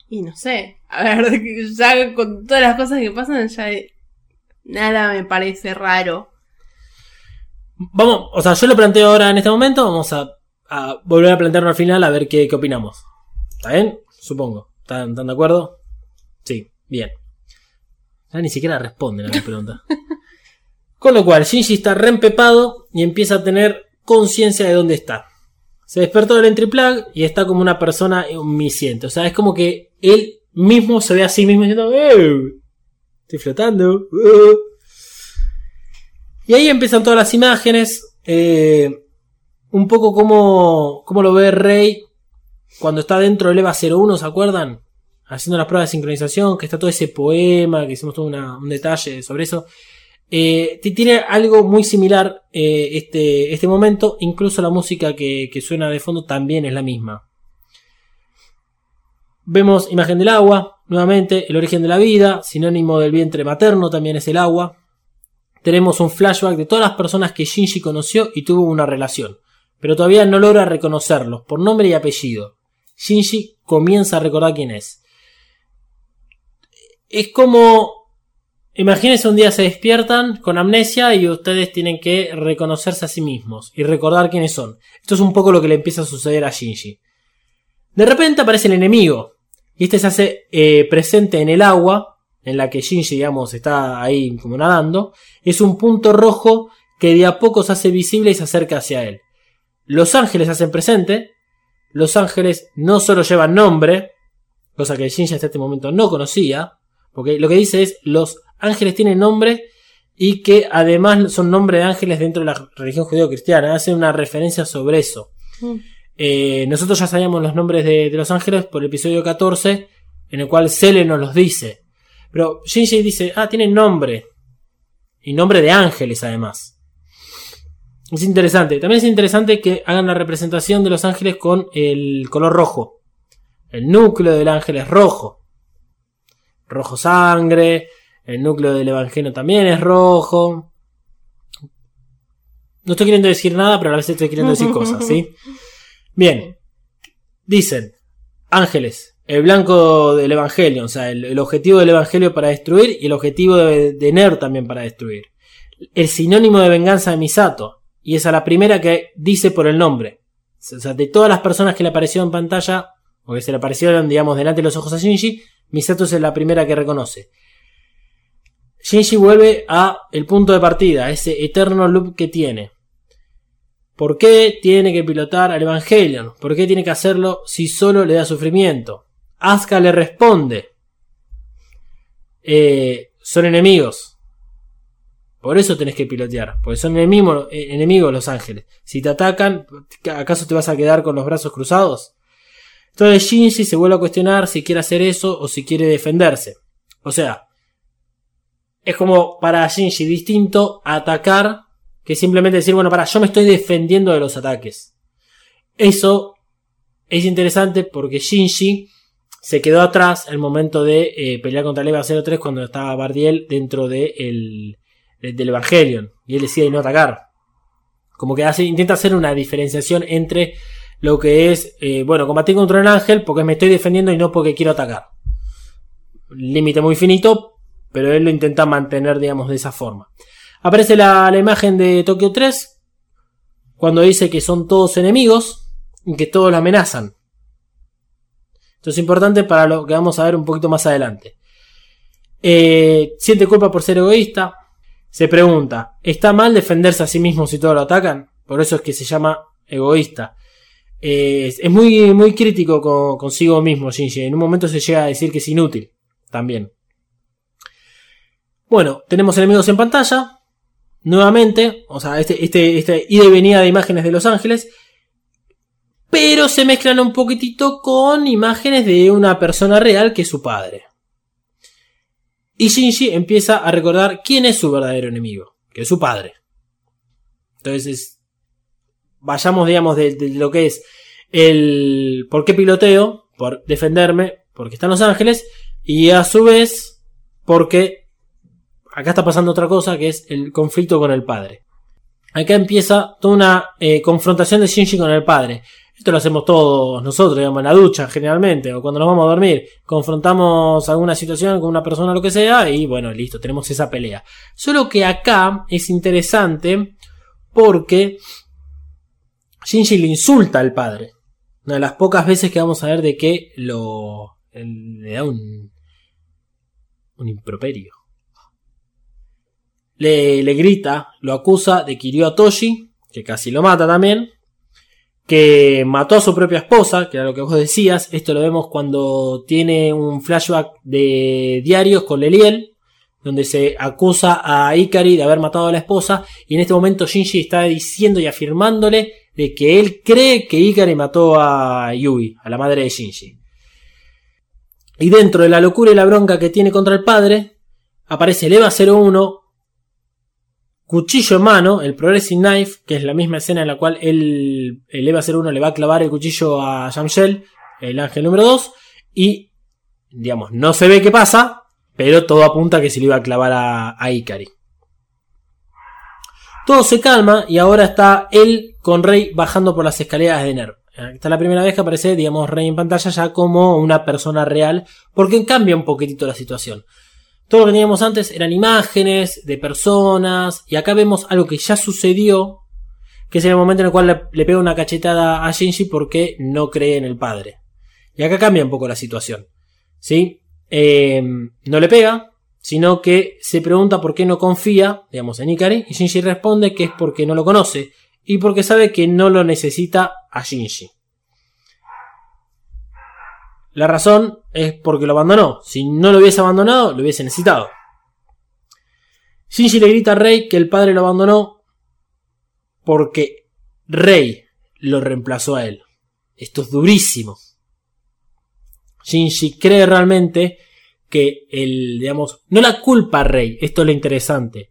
Y no sé. A ver, (laughs) ya con todas las cosas que pasan, ya nada me parece raro. Vamos, o sea, yo lo planteo ahora en este momento, vamos a, a volver a plantearlo al final a ver qué, qué opinamos. ¿Está bien? Supongo. ¿Están, están de acuerdo? Sí, bien. Ya ni siquiera responden a (laughs) pregunta. Con lo cual, Shinji está reempepado y empieza a tener conciencia de dónde está. Se despertó del entry plug y está como una persona omnisciente. O sea, es como que él mismo se ve a sí mismo diciendo, "Eh, estoy flotando. uh". Y ahí empiezan todas las imágenes. eh, un poco como, como lo ve Rey cuando está dentro del EVA 01, ¿se acuerdan? Haciendo las pruebas de sincronización, que está todo ese poema, que hicimos todo un detalle sobre eso. Eh, ti- tiene algo muy similar eh, este, este momento, incluso la música que suena de fondo también es la misma. Vemos imagen del agua, nuevamente, el origen de la vida, sinónimo del vientre materno también es el agua. Tenemos un flashback de todas las personas que Shinji conoció y tuvo una relación, pero todavía no logra reconocerlos por nombre y apellido. Shinji comienza a recordar quién es. Es como Imagínense un día se despiertan con amnesia y ustedes tienen que reconocerse a sí mismos y recordar quiénes son. Esto es un poco lo que le empieza a suceder a Shinji. De repente aparece el enemigo y este se hace eh, presente en el agua en la que Shinji, digamos, está ahí como nadando. Es un punto rojo que de a poco se hace visible y se acerca hacia él. Los ángeles se hacen presente. Los ángeles no solo llevan nombre, cosa que Shinji hasta este momento no conocía, porque lo que dice es los ángeles tienen nombre y que además son nombre de ángeles dentro de la religión judeo-cristiana. Hace una referencia sobre eso. Mm. Eh, nosotros ya sabíamos los nombres de, de los ángeles por el episodio 14, en el cual Cele nos los dice. Pero Shinji dice, ah, tienen nombre. Y nombre de ángeles además. Es interesante. También es interesante que hagan la representación de los ángeles con el color rojo. El núcleo del ángel es rojo. Rojo sangre. El núcleo del evangelio también es rojo. No estoy queriendo decir nada, pero a la vez estoy queriendo decir cosas, ¿sí? (laughs) Bien. Dicen, ángeles, el blanco del evangelio, o sea, el, el objetivo del evangelio para destruir y el objetivo de, de Ner también para destruir. El sinónimo de venganza de Misato, y es a la primera que dice por el nombre. O sea, de todas las personas que le aparecieron en pantalla, o que se le aparecieron, digamos, delante de los ojos a Shinji, Misato es la primera que reconoce. Shinji vuelve a el punto de partida, ese eterno loop que tiene. ¿Por qué tiene que pilotar al Evangelion? ¿Por qué tiene que hacerlo si solo le da sufrimiento? Asuka le responde. eh, son enemigos. Por eso tenés que pilotear, porque son eh, enemigos los ángeles. Si te atacan, ¿acaso te vas a quedar con los brazos cruzados? Entonces Shinji se vuelve a cuestionar si quiere hacer eso o si quiere defenderse. O sea, es como para Shinji distinto atacar que simplemente decir, bueno, para, yo me estoy defendiendo de los ataques. Eso es interesante porque Shinji se quedó atrás el momento de eh, pelear contra el Eva 03 cuando estaba Bardiel dentro de el, del Evangelion y él decide no atacar. Como que hace, intenta hacer una diferenciación entre lo que es, eh, bueno, combatir contra un ángel porque me estoy defendiendo y no porque quiero atacar. Límite muy finito, pero él lo intenta mantener, digamos, de esa forma. Aparece la, la imagen de Tokio 3 cuando dice que son todos enemigos y que todos lo amenazan. Esto es importante para lo que vamos a ver un poquito más adelante. Eh, siente culpa por ser egoísta. Se pregunta, ¿está mal defenderse a sí mismo si todos lo atacan? Por eso es que se llama egoísta. Es muy, muy crítico con, consigo mismo, Shinji. En un momento se llega a decir que es inútil. También. Bueno, tenemos enemigos en pantalla. Nuevamente, o sea, este, este, este y venida de imágenes de Los Ángeles. Pero se mezclan un poquitito con imágenes de una persona real que es su padre. Y Shinji empieza a recordar quién es su verdadero enemigo, que es su padre. Entonces, vayamos, digamos, de, lo que es el por qué piloteo, por defenderme, porque están Los Ángeles, y a su vez, porque acá está pasando otra cosa, que es el conflicto con el padre. Acá empieza toda una eh, confrontación de Shinji con el padre. Esto lo hacemos todos nosotros, digamos, en la ducha generalmente, o cuando nos vamos a dormir. Confrontamos alguna situación con una persona, lo que sea, y bueno, listo, tenemos esa pelea. Solo que acá es interesante porque Shinji le insulta al padre. Una de las pocas veces que vamos a ver de que lo. le da un. un improperio. Le, le grita, lo acusa de que hirió a Toshi, que casi lo mata también. Que mató a su propia esposa, que era lo que vos decías. Esto lo vemos cuando tiene un flashback de diarios con Leliel, donde se acusa a Ikari de haber matado a la esposa. Y en este momento Shinji está diciendo y afirmándole de que él cree que Ikari mató a Yui, a la madre de Shinji. Y dentro de la locura y la bronca que tiene contra el padre, aparece el EVA 01, cuchillo en mano, el Progressing Knife, que es la misma escena en la cual el, el EVA 01 le va a clavar el cuchillo a Yamshel, el ángel número 2, y, digamos, no se ve qué pasa, pero todo apunta a que se le iba a clavar a, a Ikari. Todo se calma y ahora está él con Rey bajando por las escaleras de Nerv. Esta es la primera vez que aparece, digamos, Rey en pantalla ya como una persona real, porque cambia un poquitito la situación. Todo lo que teníamos antes eran imágenes de personas, y acá vemos algo que ya sucedió, que es el momento en el cual le, le pega una cachetada a Shinji porque no cree en el padre. Y acá cambia un poco la situación. ¿Sí? Eh, no le pega, sino que se pregunta por qué no confía, digamos, en Ikari, y Shinji responde que es porque no lo conoce, y porque sabe que no lo necesita a Shinji. La razón es porque lo abandonó. Si no lo hubiese abandonado, lo hubiese necesitado. Shinji le grita a Rey que el padre lo abandonó porque Rey lo reemplazó a él. Esto es durísimo. Shinji cree realmente que el, digamos, no la culpa a Rey, esto es lo interesante.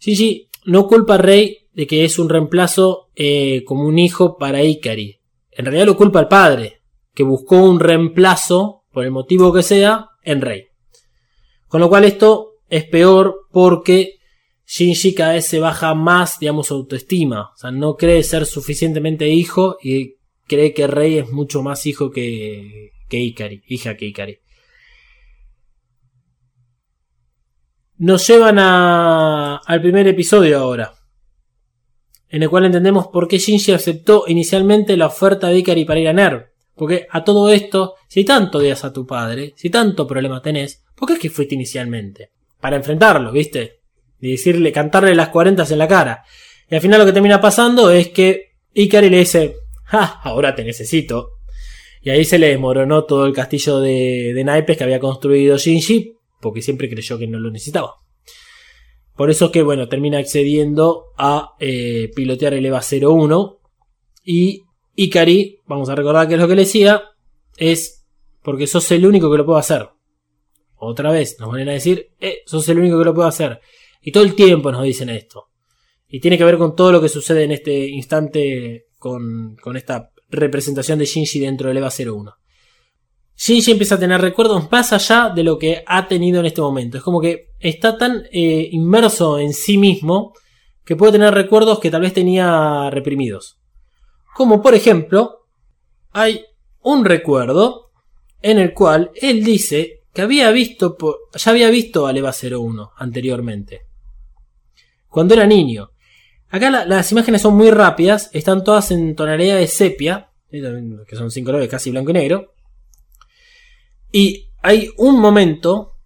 Shinji no culpa a Rey de que es un reemplazo eh, como un hijo para Ikari. En realidad lo culpa al padre, que buscó un reemplazo, por el motivo que sea, en Rey. Con lo cual esto es peor porque Shinji cada vez se baja más, digamos, su autoestima. O sea, no cree ser suficientemente hijo y cree que Rey es mucho más hijo que, que Ikari, hija que Ikari. Nos llevan a, al primer episodio ahora, en el cual entendemos por qué Shinji aceptó inicialmente la oferta de Ikari para ir a Nerv. Porque a todo esto, si tanto odias a tu padre, si tanto problema tenés, ¿por qué es que fuiste inicialmente? Para enfrentarlo, ¿viste? Y decirle, cantarle las cuarentas en la cara. Y al final lo que termina pasando es que Ikari le dice, ¡ja! Ahora te necesito. Y ahí se le desmoronó todo el castillo de, de naipes que había construido Shinji porque siempre creyó que no lo necesitaba. Por eso que, bueno, termina accediendo a eh, pilotear el EVA 01 y Ikari, vamos a recordar que es lo que le decía, es porque sos el único que lo puede hacer. Otra vez nos van a decir, eh, sos el único que lo puede hacer. Y todo el tiempo nos dicen esto. Y tiene que ver con todo lo que sucede en este instante con, con esta representación de Shinji dentro del EVA 01. Shinji empieza a tener recuerdos más allá de lo que ha tenido en este momento. Es como que está tan eh, inmerso en sí mismo que puede tener recuerdos que tal vez tenía reprimidos. Como por ejemplo, hay un recuerdo en el cual él dice que había visto, ya había visto al EVA 01 anteriormente. Cuando era niño. Acá la- las imágenes son muy rápidas, están todas en tonalidad de sepia, eh, que son cinco colores casi blanco y negro. Y hay un momento,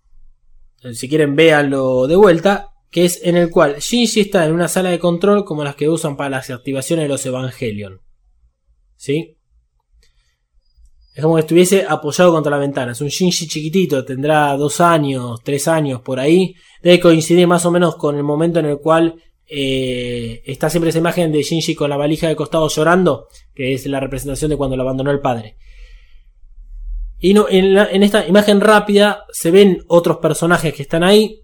si quieren véanlo de vuelta, que es en el cual Shinji está en una sala de control como las que usan para las activaciones de los Evangelion. ¿Sí? Es como que estuviese apoyado contra la ventana. Es un Shinji chiquitito, tendrá dos años, tres años por ahí. Debe coincidir más o menos con el momento en el cual eh, está siempre esa imagen de Shinji con la valija de costado llorando, que es la representación de cuando lo abandonó el padre. Y no, en, la- en esta imagen rápida se ven otros personajes que están ahí.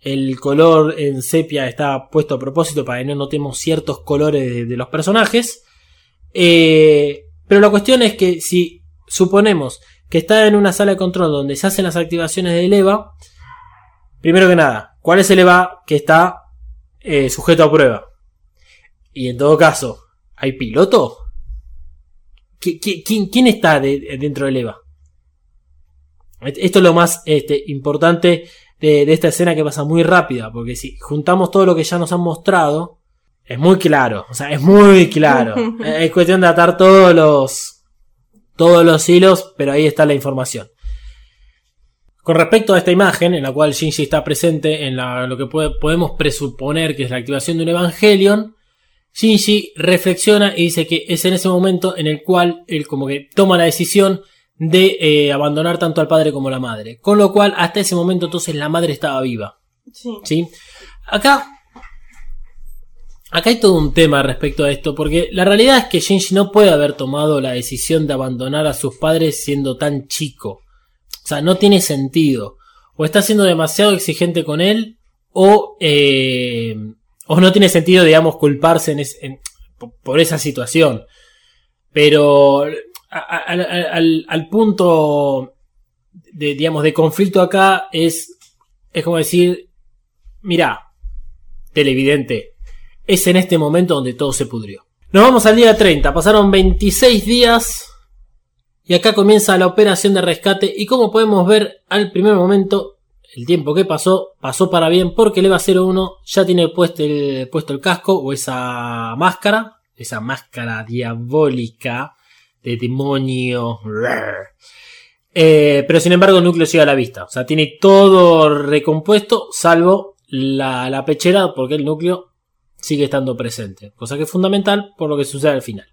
El color en sepia está puesto a propósito para que no notemos ciertos colores de, los personajes. Eh, pero la cuestión es que si suponemos que está en una sala de control donde se hacen las activaciones del EVA, primero que nada, ¿cuál es el EVA que está eh, sujeto a prueba? Y en todo caso, ¿hay piloto? ¿Qui- qui- ¿Quién, quién está de- dentro del EVA? Esto es lo más este, importante de, de esta escena que pasa muy rápida, porque si juntamos todo lo que ya nos han mostrado, es muy claro, o sea, es muy claro. (laughs) es cuestión de atar todos los, todos los hilos, pero ahí está la información. Con respecto a esta imagen, en la cual Shinji está presente en la- lo que puede- podemos presuponer que es la activación de un Evangelion, Shinji reflexiona y dice que es en ese momento en el cual él como que toma la decisión de eh, abandonar tanto al padre como a la madre. Con lo cual, hasta ese momento entonces la madre estaba viva. Sí. ¿sí? Acá, acá hay todo un tema respecto a esto, porque la realidad es que Shinji no puede haber tomado la decisión de abandonar a sus padres siendo tan chico. O sea, no tiene sentido. O está siendo demasiado exigente con él, o, eh, o no tiene sentido, digamos, culparse en es- en- por- esa situación. Pero al- punto de, digamos, de conflicto acá es, es como decir, Mirá, televidente, es en este momento donde todo se pudrió. Nos vamos al día 30, pasaron 26 días y acá comienza la operación de rescate y como podemos ver al primer momento, el tiempo que pasó, pasó para bien porque el EVA 01 ya tiene puesto el, puesto el casco o esa máscara, esa máscara diabólica de demonio. Eh, pero sin embargo el núcleo llega a la vista. O sea, tiene todo recompuesto, salvo la, pechera, porque el núcleo sigue estando presente. Cosa que es fundamental por lo que sucede al final.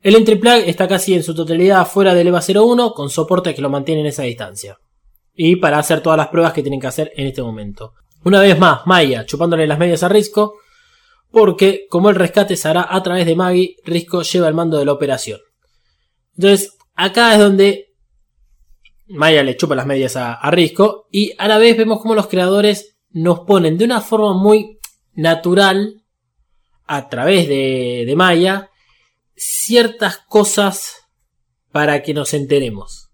El entry plug está casi en su totalidad fuera del EVA 01, con soportes que lo mantienen en esa distancia. Y para hacer todas las pruebas que tienen que hacer en este momento. Una vez más, Maya chupándole las medias a Risco, porque como el rescate se hará a través de Maggie, Risco lleva el mando de la operación. Entonces, acá es donde Maya le chupa las medias a, Risco y a la vez vemos como los creadores nos ponen de una forma muy natural a través de, de Maya ciertas cosas para que nos enteremos.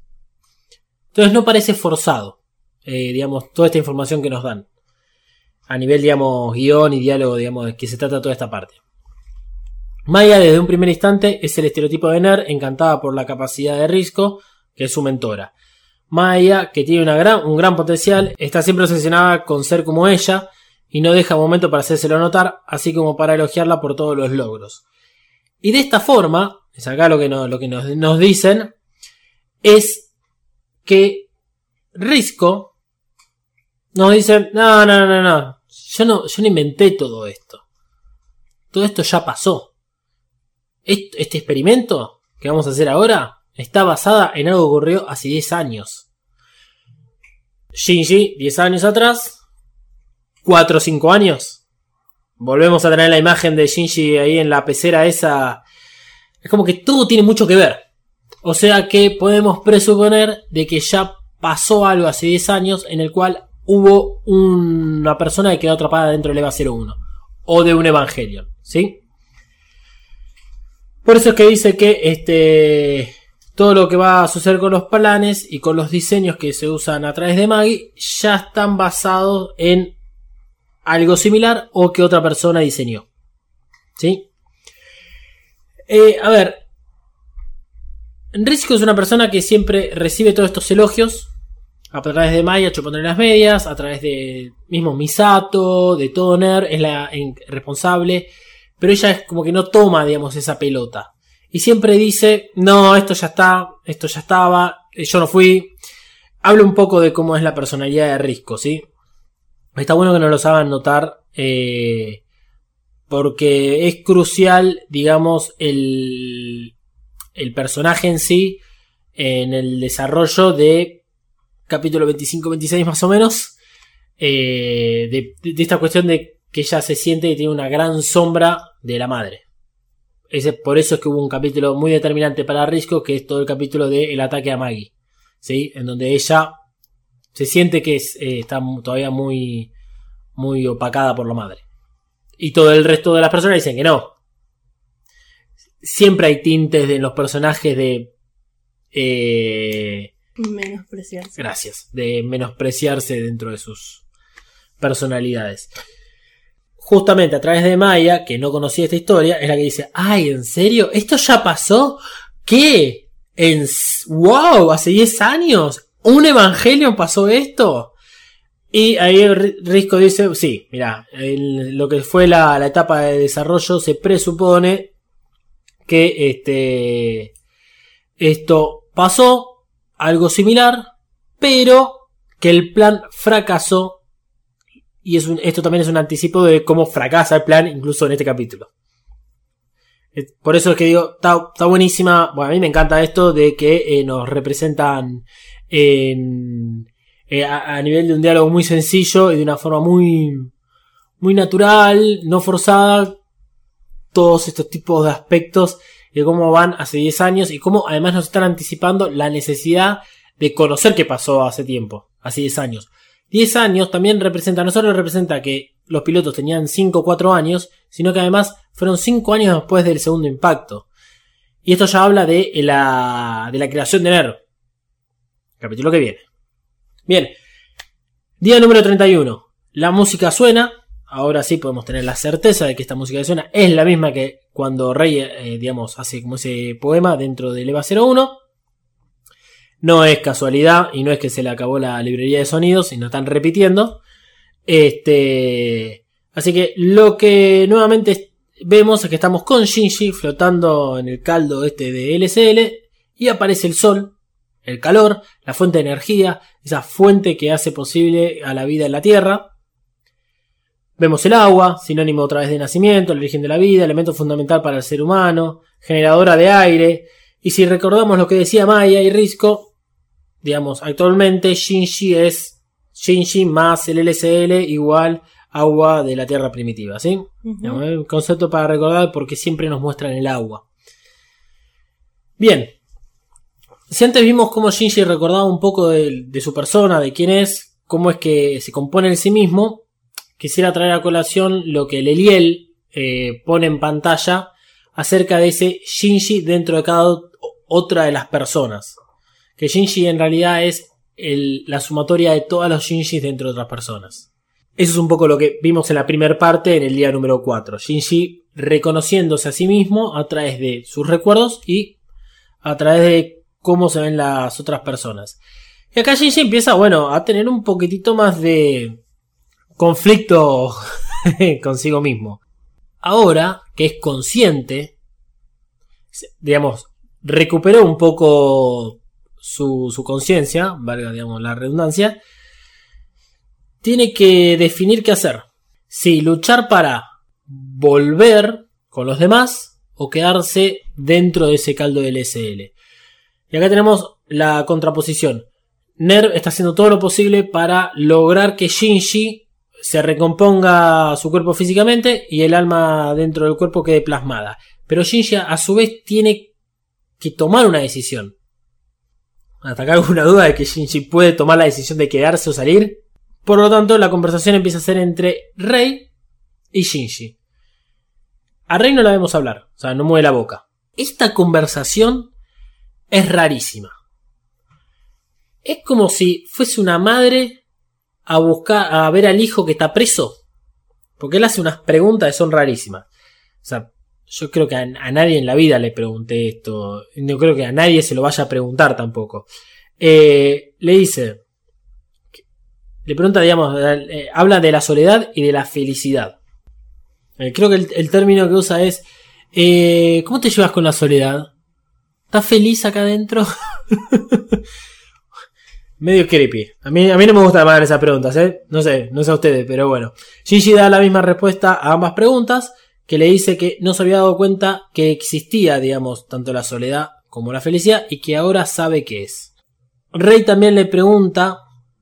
Entonces no parece forzado, eh, digamos, toda esta información que nos dan. A nivel, digamos, guion y diálogo, digamos, de que se trata toda esta parte. Maya desde un primer instante es el estereotipo de nerd, encantada por la capacidad de Risco, que es su mentora. Maya, que tiene gran, un gran potencial, está siempre obsesionada con ser como ella y no deja momento para hacérselo notar, así como para elogiarla por todos los logros. Y de esta forma, es acá lo que, no- lo que nos, nos dicen, es que Risco nos dice, no, no, no, no, yo no, yo no inventé todo esto. Todo esto ya pasó. Est- Este experimento que vamos a hacer ahora está basada en algo que ocurrió hace 10 años. Shinji, 10 años atrás, 4 o 5 años. Volvemos a tener la imagen de Shinji ahí en la pecera esa. Es como que todo tiene mucho que ver. O sea que podemos presuponer de que ya pasó algo hace 10 años en el cual hubo una persona que quedó atrapada dentro del EVA 01 o de un Evangelion, ¿sí? Por eso es que dice que este todo lo que va a suceder con los planes y con los diseños que se usan a través de Maggie ya están basados en algo similar o que otra persona diseñó. ¿Sí? Eh, a ver, Risco es una persona que siempre recibe todos estos elogios a través de Maya chupándole las medias, a través de mismo Misato, de Toner, es la responsable, pero ella es como que no toma, digamos, esa pelota. Y siempre dice, no, esto ya está, esto ya estaba, eh, yo no fui. Habla un poco de cómo es la personalidad de Risco, ¿sí? Está bueno que nos lo hagan notar, eh, porque es crucial, digamos, el, el personaje en sí, en el desarrollo de capítulo 25-26 más o menos, eh, de, de esta cuestión de que ella se siente que tiene una gran sombra de la madre. Ese, por eso es que hubo un capítulo muy determinante para Risco, que es todo el capítulo de El ataque a Maggie, ¿sí? En donde ella se siente que es, eh, está todavía muy, muy opacada por la madre. Y todo el resto de las personas dicen que no. Siempre hay tintes en los personajes de... eh, Menospreciarse. Gracias. De menospreciarse dentro de sus personalidades. Justamente a través de Maya, que no conocía esta historia, es la que dice, ay, ¿en serio? ¿Esto ya pasó? ¿Qué? ¿En... ¡Wow! ¿Hace 10 años? ¿Un Evangelion pasó esto? Y ahí Risco dice, sí, mira, lo que fue la, la etapa de desarrollo se presupone que este, esto pasó, algo similar, pero que el plan fracasó. Y esto también es un anticipo de cómo fracasa el plan, incluso en este capítulo. Por eso es que digo, está, está buenísima. Bueno, a mí me encanta esto de que eh, nos representan en, eh, a, a nivel de un diálogo muy sencillo y de una forma muy, muy natural, no forzada, todos estos tipos de aspectos de cómo van hace 10 años y cómo además nos están anticipando la necesidad de conocer qué pasó hace tiempo, hace 10 años. 10 años también representa, no solo representa que los pilotos tenían 5 o 4 años, sino que además fueron 5 años después del segundo impacto. Y esto ya habla de la, de la creación de NER. Capítulo que viene. Bien. Día número 31. La música suena. Ahora sí podemos tener la certeza de que esta música suena es la misma que cuando Rey, eh, digamos, hace como ese poema dentro del EVA 01. No es casualidad y no es que se le acabó la librería de sonidos y no están repitiendo. Este, así que lo que nuevamente vemos es que estamos con Shinji flotando en el caldo este de LSL y aparece el sol, el calor, la fuente de energía, esa fuente que hace posible a la vida en la Tierra. Vemos el agua, sinónimo otra vez de nacimiento, el origen de la vida, elemento fundamental para el ser humano, generadora de aire. Y si recordamos lo que decía Maya y Risco, digamos, actualmente Shinji es Shinji más el LSL igual agua de la Tierra primitiva, ¿sí? Un concepto para recordar porque siempre nos muestran el agua. Bien. Si antes vimos cómo Shinji recordaba un poco de, de su persona, de quién es, cómo es que se compone en sí mismo, quisiera traer a colación lo que Leliel eh, pone en pantalla acerca de ese Shinji dentro de cada ot- otra de las personas. Que Shinji en realidad es la sumatoria de todos los Shinjis dentro de otras personas. Eso es un poco lo que vimos en la primera parte en el día número 4. Shinji reconociéndose a sí mismo a través de sus recuerdos y a través de cómo se ven las otras personas. Y acá Shinji empieza, bueno, a tener un poquitito más de conflicto (laughs) consigo mismo. Ahora que es consciente, digamos, recuperó un poco su, conciencia, valga, digamos, la redundancia, tiene que definir qué hacer. Si luchar para volver con los demás o quedarse dentro de ese caldo del SL. Y acá tenemos la contraposición. Nerv está haciendo todo lo posible para lograr que Shinji se recomponga su cuerpo físicamente y el alma dentro del cuerpo quede plasmada. Pero Shinji a su vez tiene que tomar una decisión. ¿Hasta acá alguna duda de que Shinji puede tomar la decisión de quedarse o salir? Por lo tanto, la conversación empieza a ser entre Rei y Shinji. A Rei no la vemos hablar, o sea, no mueve la boca. Esta conversación es rarísima. Es como si fuese una madre a buscar a ver al hijo que está preso. Porque él hace unas preguntas que son rarísimas. O sea, yo creo que a, nadie en la vida le pregunté esto. No creo que a nadie se lo vaya a preguntar tampoco. Eh, le dice. Le pregunta, digamos, eh, habla de la soledad y de la felicidad. Eh, creo que el, término que usa es. ¿Cómo te llevas con la soledad? ¿Estás feliz acá adentro? (laughs) Medio creepy. A mí, a mí no me gusta más esas preguntas, ¿eh? No sé, no sé a ustedes, pero bueno. Gigi da la misma respuesta a ambas preguntas, que le dice que no se había dado cuenta que existía, digamos, tanto la soledad como la felicidad, y que ahora sabe qué es. Rey también le pregunta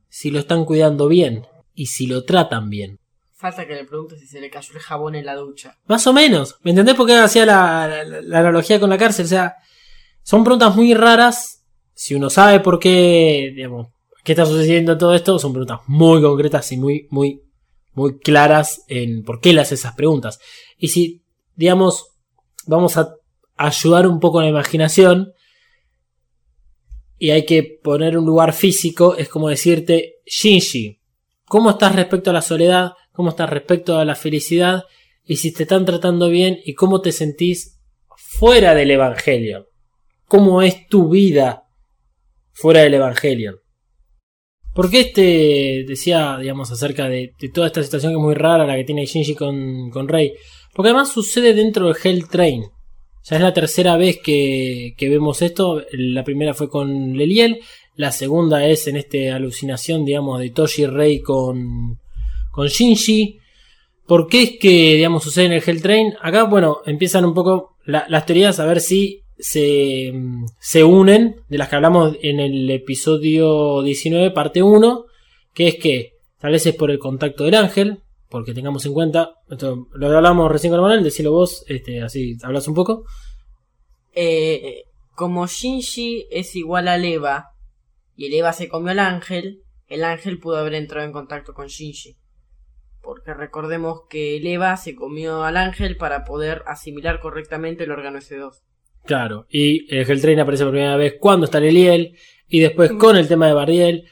si lo están cuidando bien, y si lo tratan bien. Falta que le pregunte si se le cayó el jabón en la ducha. Más o menos. ¿Me entendés por qué hacía la, la- la analogía con la cárcel? O sea, son preguntas muy raras. Si uno sabe por qué, digamos, qué está sucediendo todo esto, son preguntas muy concretas y muy, muy, muy claras en por qué le hace esas preguntas. Y si, digamos, vamos a ayudar un poco a la imaginación y hay que poner un lugar físico, es como decirte, Shinji, ¿cómo estás respecto a la soledad? ¿Cómo estás respecto a la felicidad? y si te están tratando bien y cómo te sentís fuera del Evangelio. ¿Cómo es tu vida fuera del Evangelio? Porque este decía, digamos, acerca de, toda esta situación que es muy rara, la que tiene Shinji con, con Rey? Porque además sucede dentro del Hell Train. Ya es la tercera vez que, que vemos esto. La primera fue con Leliel. La segunda es en esta alucinación, digamos, de Toshi Rey con, con Shinji. ¿Por qué es que, digamos, sucede en el Hell Train? Acá, bueno, empiezan un poco la- las teorías a ver si se, se unen, de las que hablamos en el episodio 19, parte 1, que es que tal vez es por el contacto del ángel, porque tengamos en cuenta, esto lo hablamos recién con Manuel, decilo vos, este, así hablas un poco. Eh, como Shinji es igual al Eva y el Eva se comió al ángel, el ángel pudo haber entrado en contacto con Shinji. Porque recordemos que el Eva se comió al ángel para poder asimilar correctamente el órgano S2. Claro, y el Hell Train aparece por primera vez cuando está Leliel, y después con el tema de Bardiel.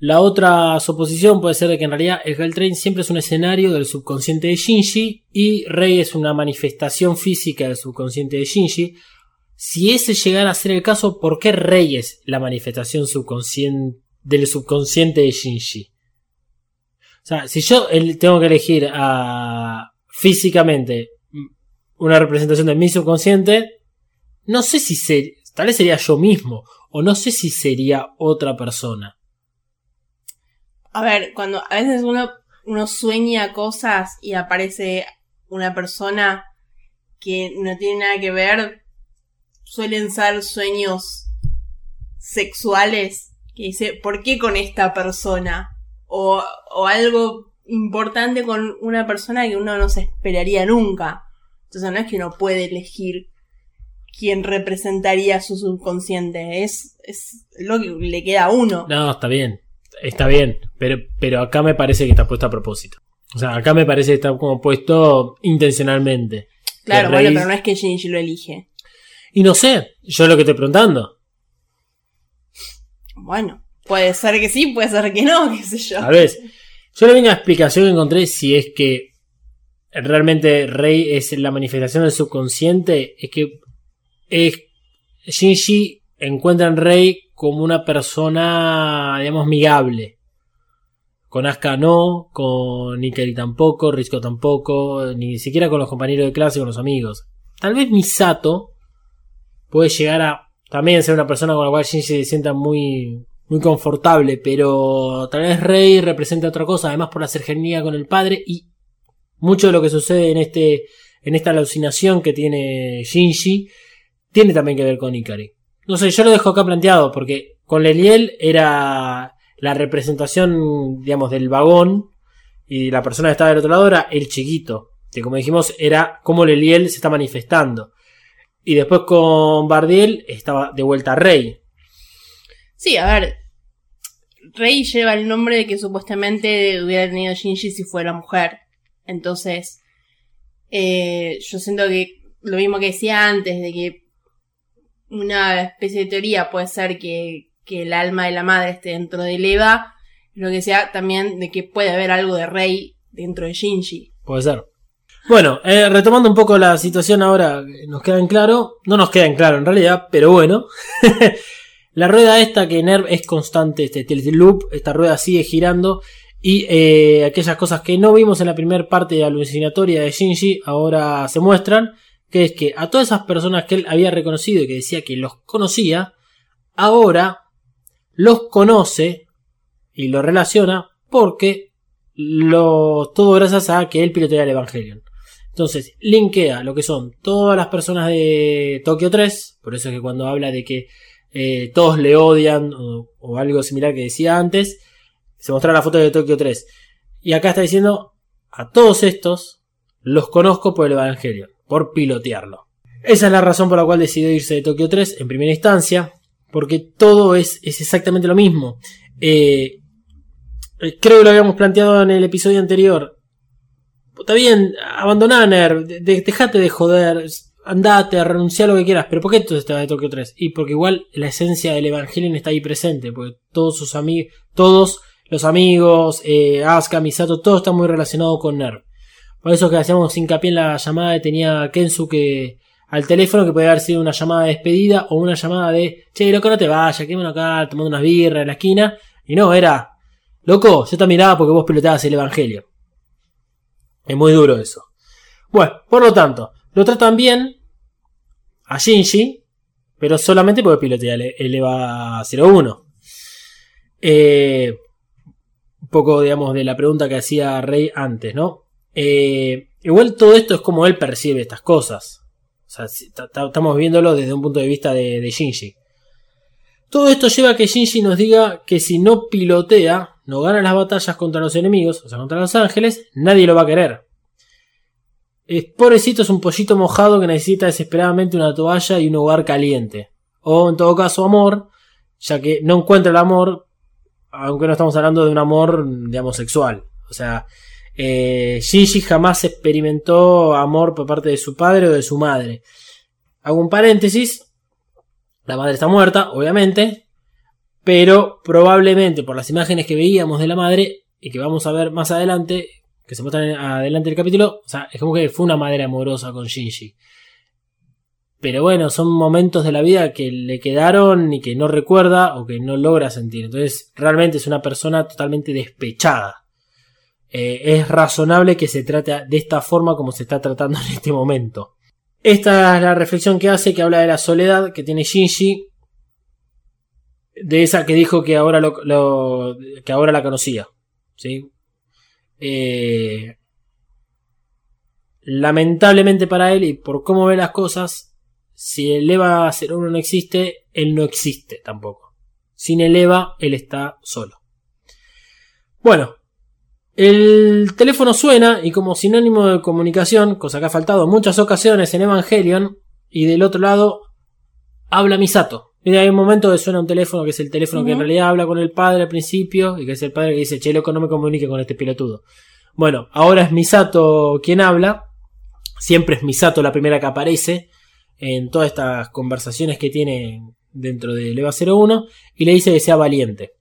La otra suposición puede ser de que en realidad el Hell Train siempre es un escenario del subconsciente de Shinji y Rey es una manifestación física del subconsciente de Shinji. Si ese llegara a ser el caso, ¿por qué Rey es la manifestación subconsciente del subconsciente de Shinji? O sea, si yo tengo que elegir a, físicamente una representación de mi subconsciente, no sé si tal vez sería yo mismo, o no sé si sería otra persona. A ver, cuando a veces uno, sueña cosas y aparece una persona que no tiene nada que ver, suelen ser sueños sexuales que dice, ¿por qué con esta persona? O, o algo importante con una persona que uno no se esperaría nunca. Entonces no es que uno puede elegir quién representaría su subconsciente, es, es lo que le queda a uno. No, está bien, está bien, pero, pero acá me parece que está puesto a propósito. O sea, acá me parece que está como puesto intencionalmente. Claro, bueno, pero no es que Shinji lo elige. Y no sé, yo lo que estoy preguntando. Bueno, puede ser que sí, puede ser que no, (laughs) qué sé yo. A ver, yo la única explicación que encontré si es que realmente Rey es la manifestación del subconsciente, es que es, Shinji encuentra en Rey como una persona, digamos, amigable. Con Asuka no, con Ikari tampoco, Risco tampoco, ni siquiera con los compañeros de clase, con los amigos. Tal vez Misato puede llegar a también ser una persona con la cual Shinji se sienta muy, muy confortable, pero tal vez Rey representa otra cosa, además por la cercanía con el padre y mucho de lo que sucede en este en esta alucinación que tiene Shinji tiene también que ver con Ikari. No sé, yo lo dejo acá planteado porque con Leliel era la representación, digamos, del vagón y la persona que estaba del otro lado era el chiquito, que como dijimos era como Leliel se está manifestando. Y después con Bardiel estaba de vuelta Rey. Sí, a ver. Rey lleva el nombre de que supuestamente hubiera tenido Shinji si fuera mujer. Entonces, eh, yo siento que lo mismo que decía antes, de que una especie de teoría puede ser que, que el alma de la madre esté dentro de Eva, lo que sea también de que puede haber algo de Rey dentro de Shinji. Puede ser. Bueno, eh, retomando un poco la situación ahora, nos queda en claro, no nos queda en claro en realidad, pero bueno. (laughs) la rueda esta que Nerv es constante, este, este loop, esta rueda sigue girando y eh, aquellas cosas que no vimos en la primera parte alucinatoria de Shinji ahora se muestran, que es que a todas esas personas que él había reconocido y que decía que los conocía, ahora los conoce y lo relaciona porque lo, todo gracias a que él pilotea el Evangelion. Entonces, linkea lo que son todas las personas de Tokio 3, por eso es que cuando habla de que eh, todos le odian o, algo similar que decía antes, se muestra la foto de Tokio 3. Y acá está diciendo, a todos estos los conozco por el Evangelio, por pilotearlo. Esa es la razón por la cual decidió irse de Tokio 3 en primera instancia, porque todo es, es exactamente lo mismo. Eh, eh, creo que lo habíamos planteado en el episodio anterior está bien, abandoná Nerv, dejate de joder, andate, renuncia a lo que quieras, pero ¿por qué entonces te de Tokio 3? Y porque igual la esencia del Evangelion está ahí presente, porque todos sus amigos, todos los amigos, eh, Asuka, Misato, todo está muy relacionado con Nerv. Por eso que hacíamos hincapié en la llamada que tenía Kensuke al teléfono, que podía haber sido una llamada de despedida o una llamada de, che, loco, no te vayas, quédame acá tomando unas birras en la esquina. Y no, era, loco, yo te miraba porque vos pelotabas el Evangelio. Es muy duro eso. Bueno, por lo tanto, lo tratan bien a Shinji, pero solamente porque pilotea el EVA 01. Eh, un poco, digamos, de la pregunta que hacía Rey antes, ¿no? Eh, igual todo esto es como él percibe estas cosas. O sea, estamos viéndolo desde un punto de vista de, de Shinji. Todo esto lleva a que Shinji nos diga que si no pilotea, no gana las batallas contra los enemigos, o sea, contra los ángeles, nadie lo va a querer. Es, pobrecito es un pollito mojado que necesita desesperadamente una toalla y un hogar caliente. O en todo caso amor, ya que no encuentra el amor, aunque no estamos hablando de un amor, digamos, sexual. O sea, eh, Shinji jamás experimentó amor por parte de su padre o de su madre. Hago un paréntesis, la madre está muerta, obviamente, pero probablemente por las imágenes que veíamos de la madre y que vamos a ver más adelante, que se muestran adelante del capítulo, es como que fue una madre amorosa con Shinji. Pero bueno, son momentos de la vida que le quedaron y que no recuerda o que no logra sentir. Entonces, realmente es una persona totalmente despechada. Eh, es razonable que se trate de esta forma como se está tratando en este momento. Esta es la reflexión que hace, que habla de la soledad que tiene Shinji. De esa que dijo que ahora, lo, que ahora la conocía. ¿sí? Eh, lamentablemente para él y por cómo ve las cosas, si el EVA 01 no existe, él no existe tampoco. Sin el EVA, él está solo. Bueno, el teléfono suena y como sinónimo de comunicación, cosa que ha faltado en muchas ocasiones en Evangelion, y del otro lado habla Misato. Mira, hay un momento que suena un teléfono que es el teléfono que en realidad habla con el padre al principio y que es el padre que dice, che, loco, no me comunique con este pilotudo. Bueno, ahora es Misato quien habla. Siempre es Misato la primera que aparece en todas estas conversaciones que tiene dentro de EVA 01 y le dice que sea valiente.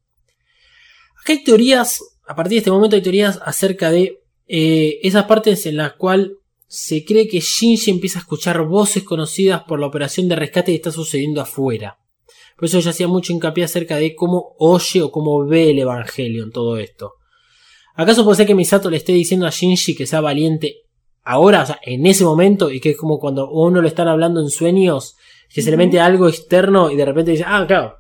Acá hay teorías a partir de este momento hay teorías acerca de eh, esas partes en las cuales se cree que Shinji empieza a escuchar voces conocidas por la operación de rescate que está sucediendo afuera. Por eso yo hacía mucho hincapié acerca de cómo oye o cómo ve el Evangelio en todo esto. ¿Acaso puede ser que Misato le esté diciendo a Shinji que sea valiente ahora, o sea, en ese momento, y que es como cuando uno lo están hablando en sueños, que se le mete algo externo y de repente dice, ah, claro,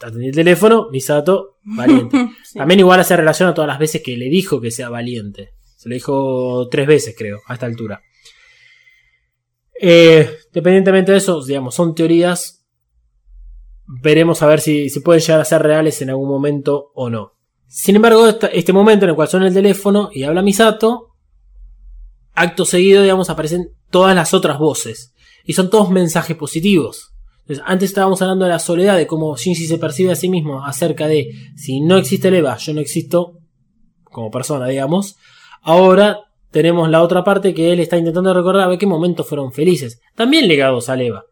atendí el teléfono, Misato, valiente. (laughs) También igual hace relación a todas las veces que le dijo que sea valiente. Se lo dijo tres veces, creo, a esta altura. Eh, dependientemente de eso, digamos, son teorías. veremos a ver si, si pueden llegar a ser reales en algún momento o no. Sin embargo, esta- este momento en el cual suena el teléfono y habla Misato, acto seguido, digamos, aparecen todas las otras voces. Y son todos mensajes positivos. Entonces, antes estábamos hablando de la soledad, de cómo Shinji se percibe a sí mismo acerca de si no existe el Eva, yo no existo como persona, digamos. Ahora tenemos la otra parte que él está intentando recordar a ver qué momentos fueron felices. También ligados al Eva.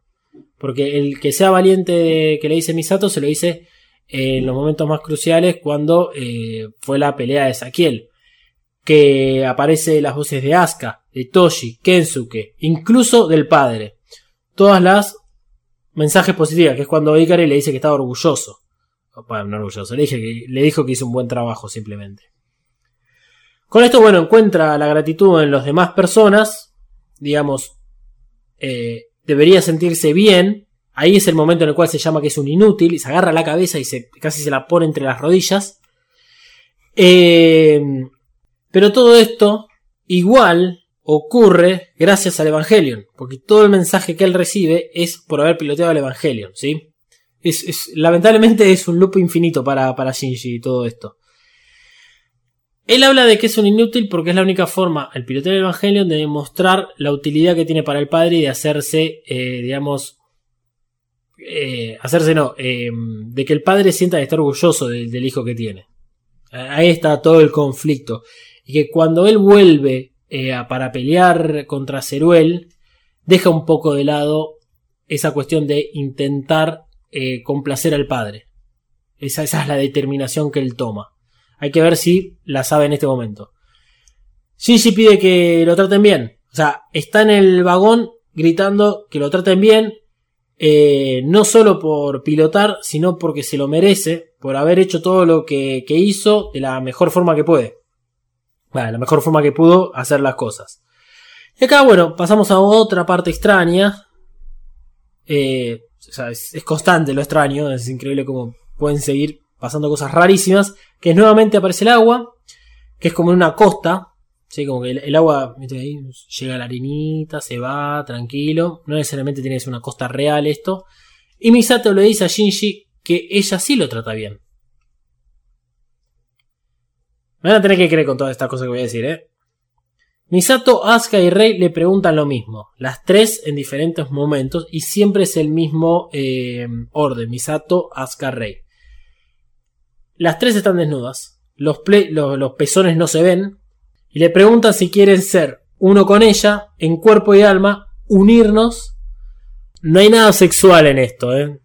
Porque el que sea valiente que le dice Misato se lo dice en los momentos más cruciales cuando eh, fue la pelea de Saquiel. Que aparece las voces de Asuka, de Toshi, Kensuke, incluso del padre. Todas las mensajes positivos, que es cuando Ikari le dice que estaba orgulloso. Bueno, no orgulloso, le, dije que, le dijo que hizo un buen trabajo simplemente. Con esto, bueno, encuentra la gratitud en las demás personas. Digamos, eh, debería sentirse bien. Ahí es el momento en el cual se llama que es un inútil y se agarra la cabeza y se, casi se la pone entre las rodillas. Eh, pero todo esto igual ocurre gracias al Evangelion, porque todo el mensaje que él recibe es por haber piloteado el Evangelion, ¿sí? Es, lamentablemente es un loop infinito para, para Shinji y todo esto. Él habla de que es un inútil porque es la única forma, el piloteo del Evangelion, de demostrar la utilidad que tiene para el padre y de hacerse, eh, digamos, eh, hacerse no, eh, de que el padre sienta de estar orgulloso del hijo que tiene. Ahí está todo el conflicto. Y que cuando él vuelve eh, para pelear contra Ceruel, deja un poco de lado esa cuestión de intentar eh, complacer al padre. Esa, es la determinación que él toma. Hay que ver si la sabe en este momento. Shinji pide que lo traten bien. O sea, está en el vagón gritando que lo traten bien. eh, no solo por pilotar, sino porque se lo merece. Por haber hecho todo lo que, que hizo de la mejor forma que puede. La mejor forma que pudo hacer las cosas. Y acá, bueno, pasamos a otra parte extraña. Eh, es, constante lo extraño. Es increíble cómo pueden seguir pasando cosas rarísimas. Que nuevamente aparece el agua. Que es como en una costa. ¿sí? Como que el, agua, llega a la harinita, se va, tranquilo. No necesariamente tiene que ser una costa real esto. Y Misato le dice a Shinji que ella sí lo trata bien. Me van a tener que creer con todas estas cosas que voy a decir, ¿eh? Misato, Asuka y Rei le preguntan lo mismo. Las tres en diferentes momentos y siempre es el mismo eh, orden. Misato, Asuka, Rei. Las tres están desnudas. Los, los, los pezones no se ven. Y le preguntan si quieren ser uno con ella, en cuerpo y alma, unirnos. No hay nada sexual en esto, ¿eh?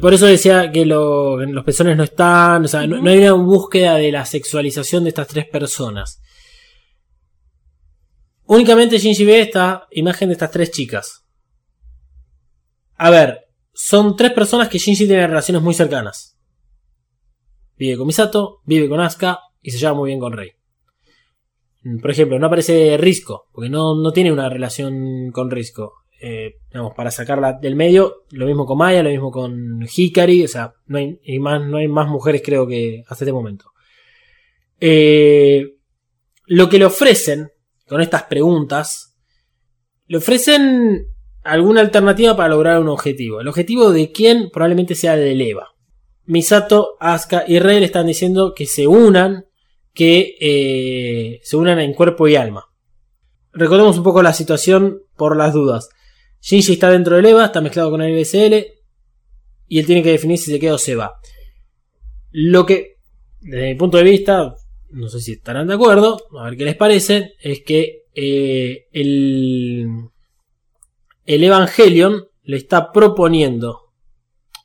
Por eso decía que lo- los pezones no están, o sea, no, no hay una búsqueda de la sexualización de estas tres personas. Únicamente Shinji ve esta imagen de estas tres chicas. A ver, son tres personas que Shinji tiene relaciones muy cercanas. Vive con Misato, vive con Asuka y se lleva muy bien con Rei. Por ejemplo, no aparece Risco, porque no, no tiene una relación con Risco. Eh, digamos, para sacarla del medio, lo mismo con Maya, lo mismo con Hikari, o sea, no hay, y más, no hay más mujeres creo que hasta este momento. Eh, lo que le ofrecen con estas preguntas, le ofrecen alguna alternativa para lograr un objetivo. El objetivo de quién probablemente sea de Eva. Misato, Asuka y Rei le están diciendo que se unan, que eh, se unan en cuerpo y alma. Recordemos un poco la situación por las dudas. Shinji está dentro del EVA, está mezclado con el LSL y él tiene que definir si se queda o se va. Lo que, desde mi punto de vista, no sé si estarán de acuerdo, a ver qué les parece, es que eh, el, el Evangelion le está proponiendo,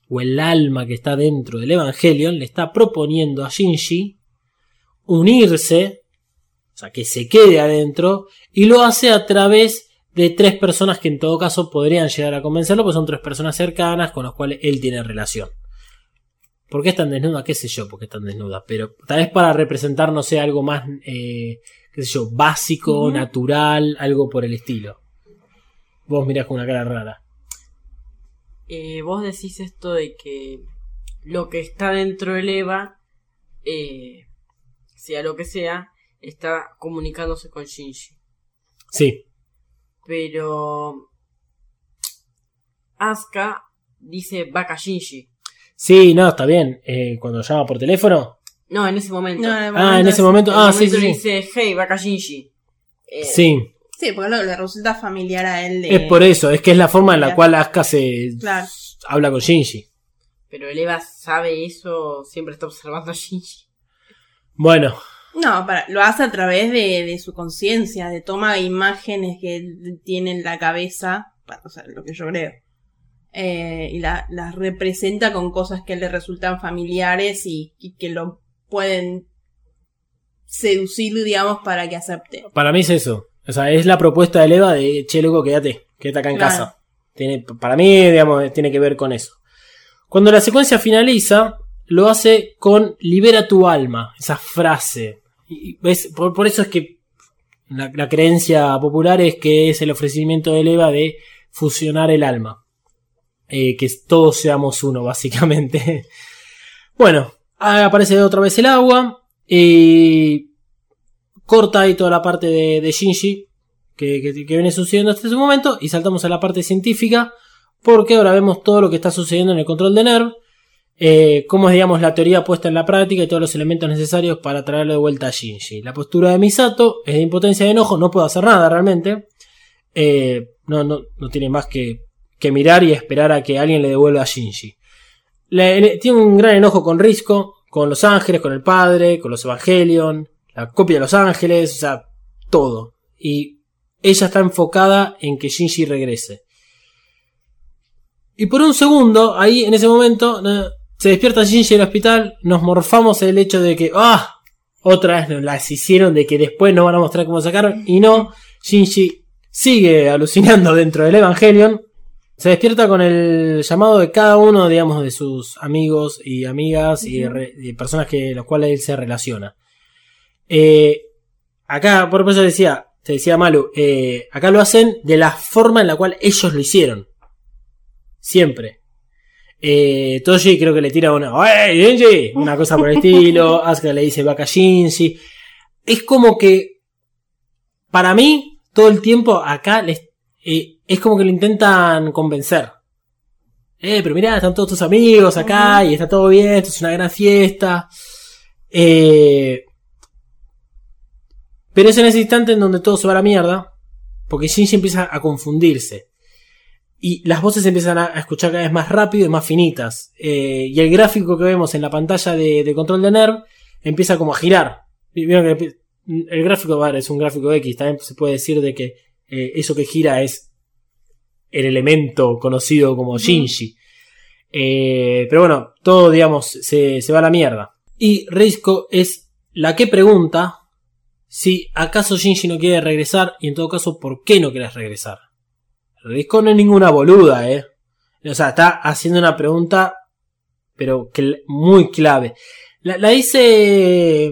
o el alma que está dentro del Evangelion le está proponiendo a Shinji unirse, o sea, que se quede adentro, y lo hace a través de tres personas que en todo caso podrían llegar a convencerlo, pues son tres personas cercanas con las cuales él tiene relación. ¿Por qué están desnudas? ¿Qué sé yo? ¿Por qué están desnudas? Pero tal vez para representar, no sé, algo más, eh, qué sé yo, básico, natural, algo por el estilo. Vos mirás con una cara rara. Eh, vos decís esto de que lo que está dentro del EVA, eh, sea lo que sea, está comunicándose con Shinji. Sí, Pero Asuka dice vaca Shinji. Sí, no, está bien. Eh, cuando llama por teléfono. No, en ese momento. No, en el Ah, en ese momento. En Ah, sí, momento sí, le sí. dice, hey, vaca Shinji. Eh, Sí, Sí, porque lo- le resulta familiar a él. de- es por eso. Es que es la forma en la Claro. cual Asuka se Claro. habla con Shinji. Pero el Eva sabe eso, siempre está observando a Shinji. Bueno, No, para, lo hace a través de, de su conciencia, de toma imágenes que tiene en la cabeza, bueno, o sea, lo que yo creo. Eh, y la- las representa con cosas que le resultan familiares y, y que lo pueden seducir, digamos, para que acepte. para mí es eso. O sea, es la propuesta de Eva de, che, loco, quédate, quédate acá en Claro. casa. Tiene, para mí, digamos, tiene que ver con eso. Cuando la secuencia finaliza, lo hace con libera tu alma, esa frase. Y. Por, por eso es que la, creencia popular es que es el ofrecimiento de Eva de fusionar el alma. Eh, que todos seamos uno, (laughs) básicamente. bueno, aparece otra vez el agua. Y corta ahí toda la parte de, de Shinji que, que- que viene sucediendo hasta ese momento y saltamos a la parte científica porque ahora vemos todo lo que está sucediendo en el control de NERV, eh, cómo es digamos la teoría puesta en la práctica y todos los elementos necesarios para traerlo de vuelta a Shinji. La postura de Misato es de impotencia y enojo, no puedo hacer nada realmente, Eh, no, no, no tiene más que, que mirar y esperar a que alguien le devuelva a Shinji. Le- le- tiene un gran enojo con Risco, con Los Ángeles, con el padre, con los Evangelion, la copia de Los Ángeles, o sea, todo. Y ella está enfocada en que Shinji regrese. Y por un segundo, ahí en ese momento, se despierta Shinji en el hospital, nos morfamos el hecho de que, ah, otra vez nos las hicieron de que después nos van a mostrar cómo sacaron, y no, Shinji sigue alucinando dentro del Evangelion. Se despierta con el llamado de cada uno, digamos, de sus amigos y amigas y, re- y personas que los cuales él se relaciona. Eh, acá, por eso decía, te decía Malu, eh, acá lo hacen de la forma en la cual ellos lo hicieron. Siempre. Eh, Toshi creo que le tira una, ¡Ey, Shinji! Una cosa por el (laughs) estilo. Asuka le dice vaca Shinji. Es como que, para mí, todo el tiempo acá les, eh, es como que lo intentan convencer. Eh, pero mirá, están todos tus amigos acá y está todo bien, esto es una gran fiesta. Eh, pero es en ese instante en donde todo se va a la mierda. Porque Shinji empieza a confundirse. Y las voces se empiezan a escuchar cada vez más rápido y más finitas. Eh, y el gráfico que vemos en la pantalla de, de control de NERV empieza como a girar. Vieron que el gráfico es un gráfico X. También se puede decir de que eh, eso que gira es el elemento conocido como Shinji. Eh, pero bueno, todo, digamos, se, se va a la mierda. Y Risco es la que pregunta si acaso Shinji no quiere regresar y en todo caso, ¿por qué no quieres regresar? Risco no es ninguna boluda, eh. O sea, está haciendo una pregunta, pero muy clave. La, la dice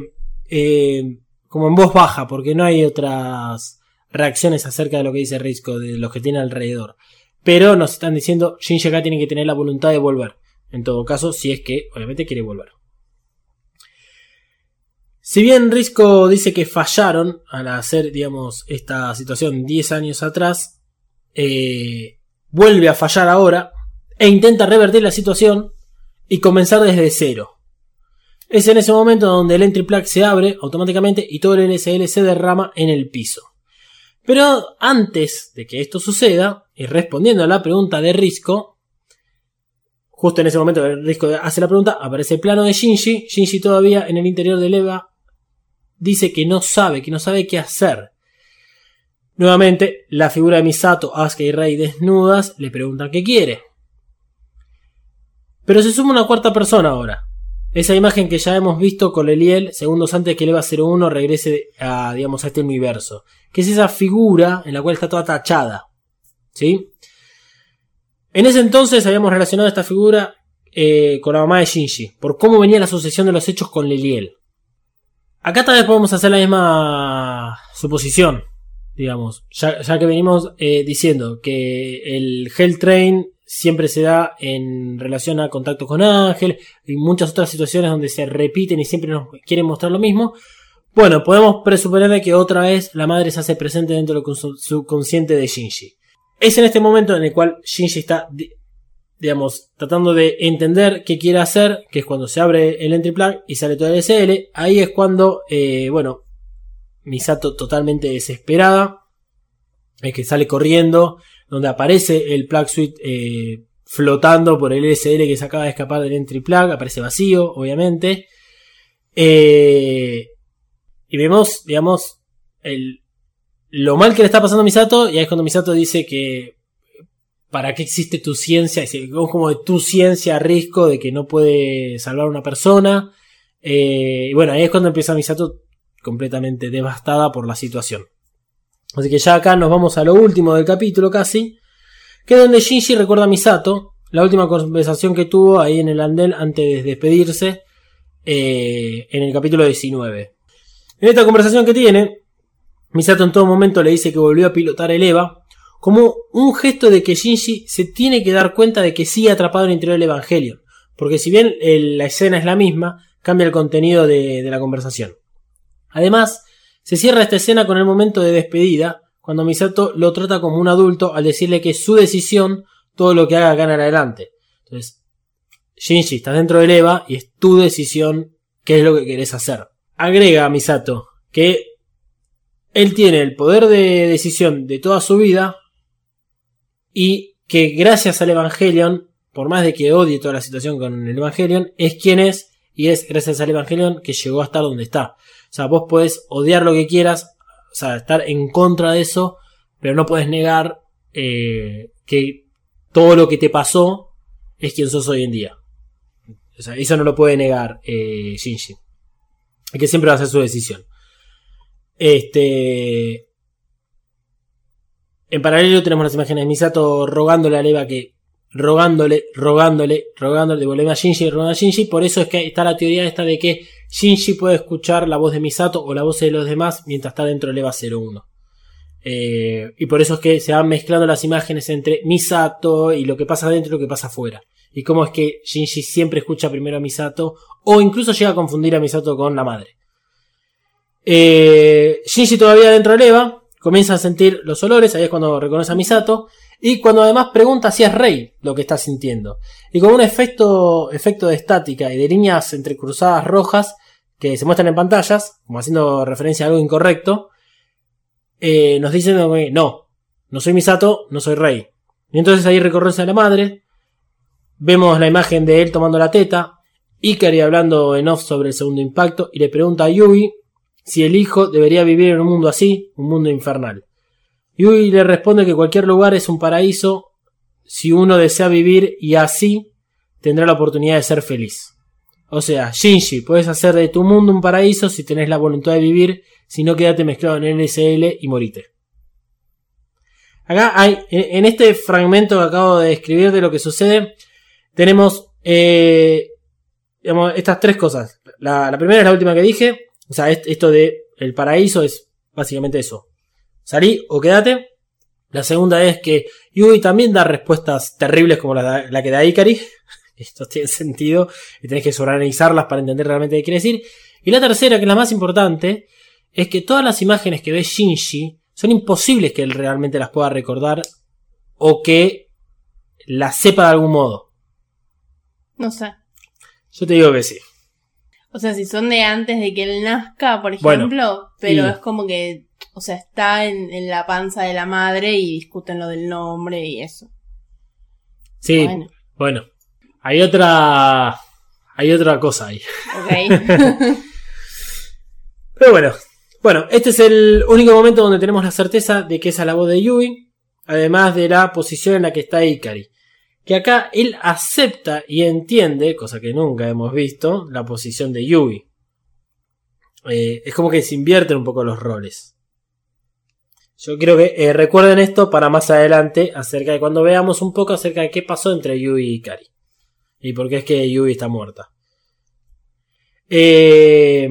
eh, como en voz baja, porque no hay otras reacciones acerca de lo que dice Risco, de los que tiene alrededor. Pero nos están diciendo, Shinji acá tiene que tener la voluntad de volver. En todo caso, si es que obviamente quiere volver. Si bien Risco dice que fallaron al hacer, digamos, esta situación 10 años atrás, eh, vuelve a fallar ahora e intenta revertir la situación y comenzar desde cero. Es en ese momento donde el entry plug se abre automáticamente y todo el LSL se derrama en el piso. Pero antes de que esto suceda, y respondiendo a la pregunta de Risco, justo en ese momento Risco hace la pregunta, aparece el plano de Shinji. Shinji todavía en el interior del EVA dice que no sabe, que no sabe qué hacer. Nuevamente, la figura de Misato, Asuka y Rei desnudas le preguntan qué quiere. Pero se suma una cuarta persona ahora. Esa imagen que ya hemos visto con Leliel segundos antes que el EVA 01 regrese a, digamos, a este universo. Que es esa figura en la cual está toda tachada. ¿Sí? En ese entonces habíamos relacionado esta figura eh, con la mamá de Shinji. Por cómo venía la sucesión de los hechos con Leliel. Acá tal vez podemos hacer la misma suposición. Digamos. Ya, ya que venimos eh, diciendo que el Hell Train siempre se da en relación a contacto con Ángel y muchas otras situaciones donde se repiten y siempre nos quieren mostrar lo mismo. Bueno, podemos presuponer que otra vez la madre se hace presente dentro del subconsciente de Shinji. Es en este momento en el cual Shinji está di- digamos, tratando de entender qué quiere hacer, que es cuando se abre el entry plug y sale todo el SL. Ahí es cuando, eh, bueno, Misato totalmente desesperada, es que sale corriendo, donde aparece el plug suite eh, flotando por el SL que se acaba de escapar del entry plug, aparece vacío, obviamente. Eh, y vemos, digamos, el, lo mal que le está pasando a Misato, y ahí es cuando Misato dice que ¿para qué existe tu ciencia? Es como de tu ciencia a riesgo de que no puede salvar a una persona. Eh, y bueno, ahí es cuando empieza Misato completamente devastada por la situación. Así que ya acá nos vamos a lo último del capítulo casi, que es donde Shinji recuerda a Misato, la última conversación que tuvo ahí en el andel antes de despedirse, eh, en el capítulo 19. En esta conversación que tiene, Misato en todo momento le dice que volvió a pilotar el EVA, como un gesto de que Shinji se tiene que dar cuenta de que sigue atrapado en el interior del Evangelion, porque si bien el- la escena es la misma, cambia el contenido de la conversación. Además, se cierra esta escena con el momento de despedida, cuando Misato lo trata como un adulto al decirle que es su decisión todo lo que haga acá en adelante. Entonces, Shinji, estás dentro del EVA y es tu decisión qué es lo que querés hacer. Agrega a Misato que él tiene el poder de decisión de toda su vida y que gracias al Evangelion, por más de que odie toda la situación con el Evangelion, es quien es y es gracias al Evangelion que llegó a estar donde está. O sea, vos podés odiar lo que quieras, o sea, estar en contra de eso, pero no puedes negar eh, que todo lo que te pasó es quien sos hoy en día. O sea, eso no lo puede negar eh, Shinji. Que siempre va a ser su decisión. Este. En paralelo tenemos las imágenes de Misato rogándole a Leva que. Rogándole, rogándole, rogándole, devolveme a Shinji, rogándole a Shinji. Por eso es que está la teoría esta de que Shinji puede escuchar la voz de Misato o la voz de los demás mientras está dentro del EVA 01. Eh, y por eso es que se van mezclando las imágenes entre Misato y lo que pasa dentro y lo que pasa afuera. Y cómo es que Shinji siempre escucha primero a Misato o incluso llega a confundir a Misato con la madre. Eh, Shinji todavía dentro del EVA comienza a sentir los olores, ahí es cuando reconoce a Misato, y cuando además pregunta si es Rey lo que está sintiendo. Y con un efecto, efecto de estática y de líneas entrecruzadas rojas que se muestran en pantallas, como haciendo referencia a algo incorrecto, eh, nos dicen no, no soy Misato, no soy Rey. Y entonces ahí reconoce a la madre, vemos la imagen de él tomando la teta, Ikari hablando en off sobre el segundo impacto, y le pregunta a Yui si el hijo debería vivir en un mundo así, un mundo infernal. Yui le responde que cualquier lugar es un paraíso si uno desea vivir y así tendrá la oportunidad de ser feliz. O sea, Shinji, puedes hacer de tu mundo un paraíso si tenés la voluntad de vivir, si no quédate mezclado en LSL y morite. Acá hay, en este fragmento que acabo de describir de lo que sucede, tenemos eh, digamos, estas tres cosas. La, primera es la última que dije, o sea, est- esto de el paraíso es básicamente eso. Salí o quédate. La segunda es que Yui también da respuestas terribles como la, la que da Ikari. (laughs) Esto tiene sentido y tenés que sobreanalizarlas para entender realmente qué quiere decir. Y la tercera, que es la más importante, es que todas las imágenes que ve Shinji son imposibles que él realmente las pueda recordar o que las sepa de algún modo. No sé. Yo te digo que sí. O sea, si son de antes de que él nazca, por Bueno, ejemplo, pero y- es como que, o sea, está en, en la panza de la madre y discuten lo del nombre y eso. Sí, Bueno. bueno. Hay otra. Hay otra cosa ahí. (laughs) Pero bueno. Bueno, este es el único momento donde tenemos la certeza de que esa es la voz de Yui. Además de la posición en la que está Ikari. Que acá él acepta y entiende, cosa que nunca hemos visto, la posición de Yui. Eh, es como que se invierten un poco los roles. Yo quiero que eh, recuerden esto para más adelante, acerca de cuando veamos un poco acerca de qué pasó entre Yui y Ikari. Y por qué es que Yui está muerta. Eh,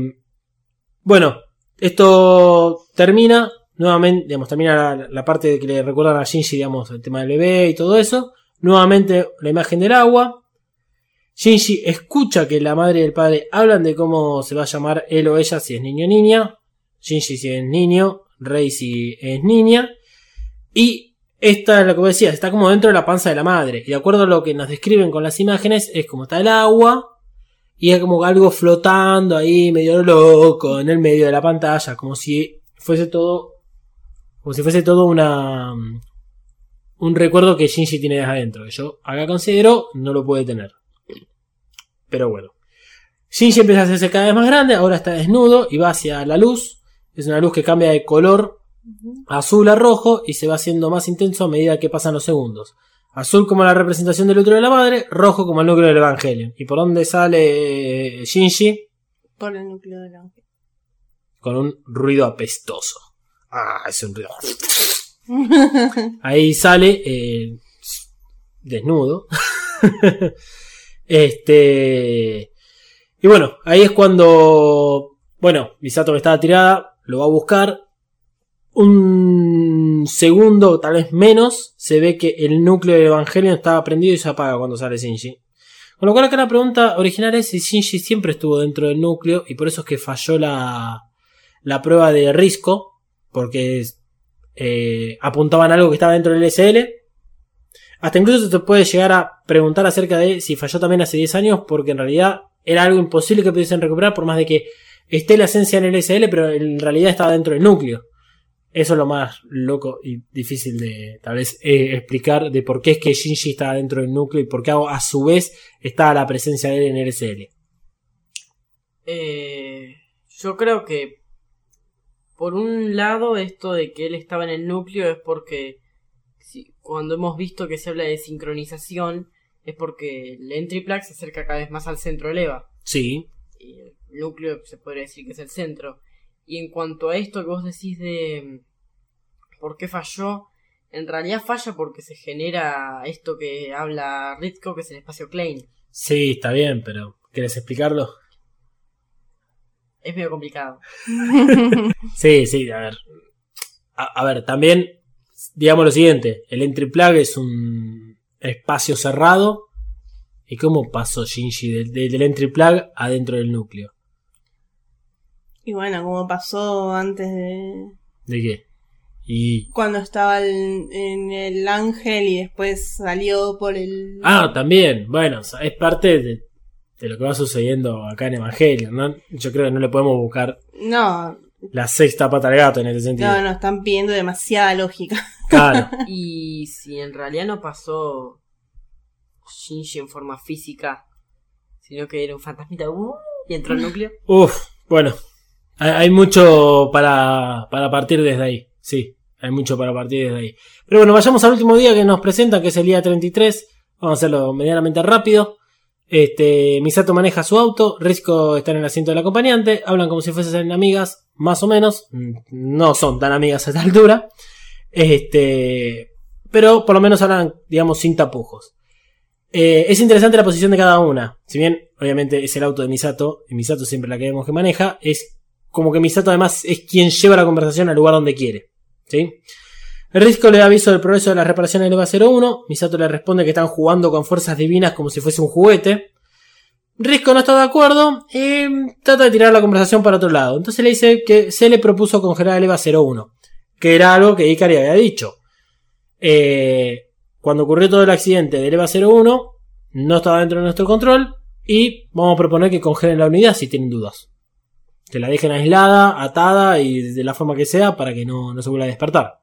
bueno, esto termina. Nuevamente, digamos, termina la, la parte de que le recuerdan a Shinji, digamos, el tema del bebé y todo eso. Nuevamente la imagen del agua. Shinji escucha que la madre y el padre hablan de cómo se va a llamar él o ella si es niño o niña. Shinji si es niño, Rei si es niña. Y esta es lo que vos decías, está como dentro de la panza de la madre. Y de acuerdo a lo que nos describen con las imágenes, es como está el agua y es como algo flotando ahí medio loco en el medio de la pantalla, como si fuese todo, como si fuese todo una, un recuerdo que Shinji tiene desde adentro. Que yo acá considero no lo puede tener. Pero bueno. Shinji empieza a hacerse cada vez más grande, ahora está desnudo y va hacia la luz. Es una luz que cambia de color azul a rojo y se va haciendo más intenso a medida que pasan los segundos. Azul como la representación del útero de la madre, rojo como el núcleo del Evangelio. ¿Y por dónde sale Shinji? Por el núcleo del ángel. Con un ruido apestoso. Ah, es un ruido. (laughs) Ahí sale eh, desnudo. (laughs) este. Y bueno, ahí es cuando. Bueno, Misato que estaba tirada, lo va a buscar. Un segundo, tal vez menos, se ve que el núcleo del Evangelio estaba prendido y se apaga cuando sale Shinji. Con lo cual acá la pregunta original es si Shinji siempre estuvo dentro del núcleo y por eso es que falló la, la prueba de Risco, porque eh, apuntaban algo que estaba dentro del SL. Hasta incluso se te puede llegar a preguntar acerca de si falló también hace 10 años, porque en realidad era algo imposible que pudiesen recuperar, por más de que esté la esencia en el SL, pero en realidad estaba dentro del núcleo. Eso es lo más loco y difícil de tal vez eh, explicar de por qué es que Shinji estaba dentro del núcleo y por qué a su vez estaba la presencia de él en el SL. Eh, yo creo que por un lado esto de que él estaba en el núcleo es porque cuando hemos visto que se habla de sincronización es porque el entry plug se acerca cada vez más al centro del EVA Sí, y el núcleo se podría decir que es el centro. Y en cuanto a esto que vos decís de mm, por qué falló, en realidad falla porque se genera esto que habla Ritko, que es el espacio Klein. sí, está bien, pero ¿quieres explicarlo? Es medio complicado. (laughs) Sí, sí, a ver. A, a ver, también, digamos lo siguiente, el entry plug es un espacio cerrado. ¿Y cómo pasó Shinji del, del- del entry plug adentro del núcleo? Y bueno, como pasó antes de. ¿De qué? Y... Cuando estaba el- en el ángel y después salió por el. Ah, también, bueno, o sea, es parte de, de lo que va sucediendo acá en Evangelion, ¿no? Yo creo que no le podemos buscar No, la sexta pata al gato en ese sentido. no, no, están pidiendo demasiada lógica. (laughs) Claro. Y si en realidad no pasó Shinji en forma física, sino que era un fantasmita ¡uh! y entró al núcleo. Uf, bueno. Hay, mucho para, para partir desde ahí. Sí, hay mucho para partir desde ahí. Pero bueno, vayamos al último día que nos presentan, que es el día 33. Vamos a hacerlo medianamente rápido. Este, Misato maneja su auto, Risco está en el asiento del acompañante, hablan como si fuesen amigas, más o menos. Mm, No son tan amigas a esta altura. Este, pero por lo menos hablan, digamos, sin tapujos. Eh, es interesante la posición de cada una. Si bien, obviamente, es el auto de Misato, y Misato siempre la que vemos que maneja, es como que Misato además es quien lleva la conversación al lugar donde quiere. ¿Sí? Risco le da aviso del progreso de las reparaciones del EVA 01. Misato le responde que están jugando con fuerzas divinas como si fuese un juguete. Risco no está de acuerdo y trata de tirar la conversación para otro lado. Entonces le dice que se le propuso congelar el EVA 01, que era algo que Ikari había dicho. Eh, cuando ocurrió todo el accidente del EVA 01, no estaba dentro de nuestro control y vamos a proponer que congelen la unidad si tienen dudas. Que la dejen aislada, atada y de la forma que sea para que no, no se vuelva a despertar.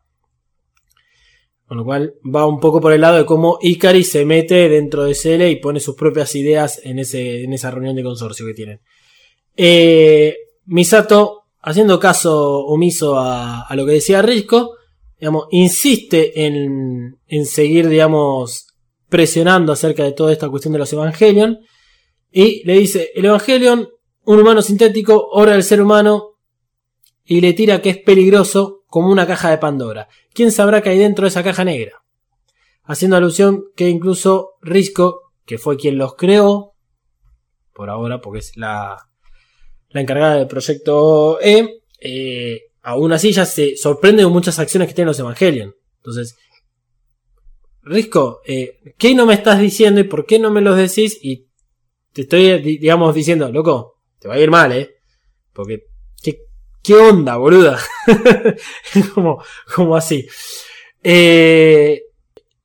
Con lo cual va un poco por el lado de cómo Ikari se mete dentro de CL y pone sus propias ideas en, ese, en esa reunión de consorcio que tienen. Eh, Misato, haciendo caso omiso a, a lo que decía Risco, digamos, insiste en, en seguir, digamos, presionando acerca de toda esta cuestión de los Evangelion. Y le dice, el Evangelion, un humano sintético, obra del ser humano, y le tira que es peligroso como una caja de Pandora. ¿Quién sabrá qué hay dentro de esa caja negra? Haciendo alusión que incluso Risco, que fue quien los creó, por ahora, porque es la, la encargada del proyecto E, eh, aún así ya se sorprende de muchas acciones que tienen los Evangelion. Entonces, Risco, eh, ¿qué no me estás diciendo y por qué no me los decís? Y te estoy, di- digamos, diciendo, loco, te va a ir mal, ¿eh? Porque, ¿qué, qué onda, boluda? (laughs) como, como así. Eh,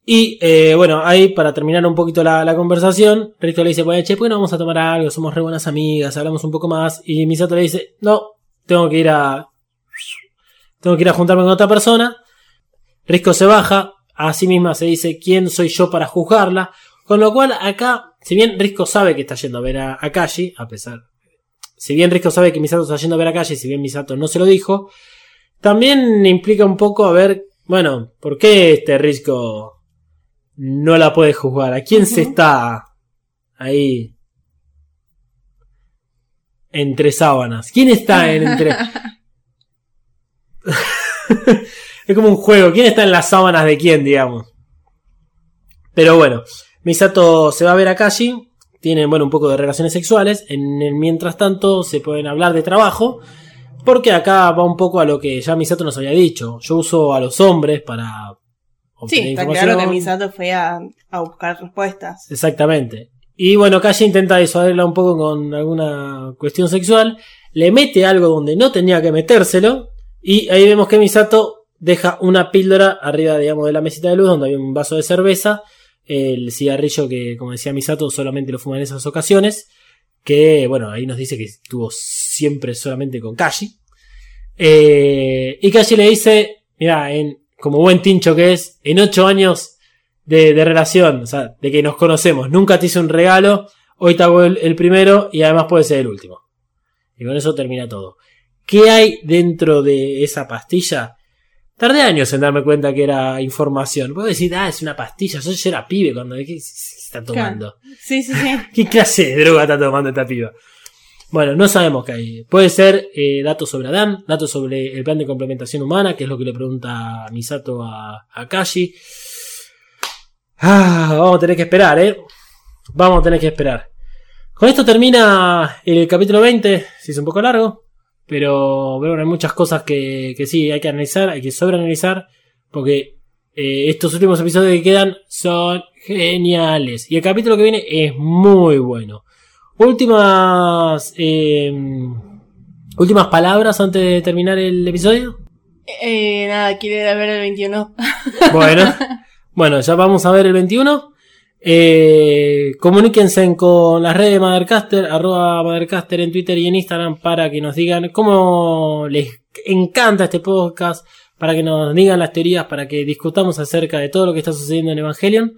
y eh, bueno, ahí para terminar un poquito la, conversación, Risto le dice, bueno, che, pues no vamos a tomar algo, somos re buenas amigas, hablamos un poco más. Y Misato le dice, no, tengo que ir a... Tengo que ir a juntarme con otra persona. Risco se baja, a sí misma se dice, ¿quién soy yo para juzgarla? Con lo cual acá, si bien Risco sabe que está yendo a ver a, a Kashi, a pesar... Si bien Risco sabe que Misato está yendo a ver a Kashi, si bien Misato no se lo dijo, también implica un poco a ver, bueno, ¿por qué este Risco no la puede juzgar? ¿A quién se está ahí entre sábanas? ¿Quién está en entre... (laughs) (laughs) es como un juego, ¿quién está en las sábanas de quién, digamos? Pero bueno, Misato se va a ver a Kashi, tienen bueno un poco de relaciones sexuales, en el mientras tanto se pueden hablar de trabajo, porque acá va un poco a lo que ya Misato nos había dicho. Yo uso a los hombres para Sí, obtener está información. claro que Misato fue a, a buscar respuestas. Exactamente. Y bueno, Kashi intenta disuadirla un poco con alguna cuestión sexual. Le mete algo donde no tenía que metérselo. Y ahí vemos que Misato deja una píldora arriba, digamos, de la mesita de luz donde había un vaso de cerveza. El cigarrillo que, como decía Misato, solamente lo fuma en esas ocasiones. Que, bueno, ahí nos dice que estuvo siempre solamente con Kashi. Eh, y Kashi le dice, mira, en, como buen tincho que es, en ocho años de, de relación, o sea, de que nos conocemos. Nunca te hice un regalo, hoy te hago el, el primero y además puede ser el último. Y con eso termina todo. ¿Qué hay dentro de esa pastilla? Tardé años en darme cuenta que era información. Puedo decir, ah, es una pastilla. Yo, yo era pibe cuando. ¿Qué está tomando? Sí, sí, sí. (laughs) ¿Qué clase de droga está tomando esta piba? Bueno, no sabemos qué hay. Puede ser eh, datos sobre Adam, datos sobre el plan de complementación humana, que es lo que le pregunta Misato a, a Kashi. Ah, vamos a tener que esperar, ¿eh? Vamos a tener que esperar. Con esto termina el capítulo 20. Se hizo un poco largo. Pero bueno, hay muchas cosas que, que sí hay que analizar, hay que sobreanalizar. Porque eh, estos últimos episodios que quedan son geniales. Y el capítulo que viene es muy bueno. Últimas. eh, últimas palabras antes de terminar el episodio. Eh, nada, quiere ver el 21. Bueno, (laughs) bueno, ya vamos a ver el 21. Eh, comuníquense con las redes de Mothercaster, arroba Mothercaster en Twitter y en Instagram para que nos digan cómo les encanta este podcast, para que nos digan las teorías, para que discutamos acerca de todo lo que está sucediendo en Evangelion.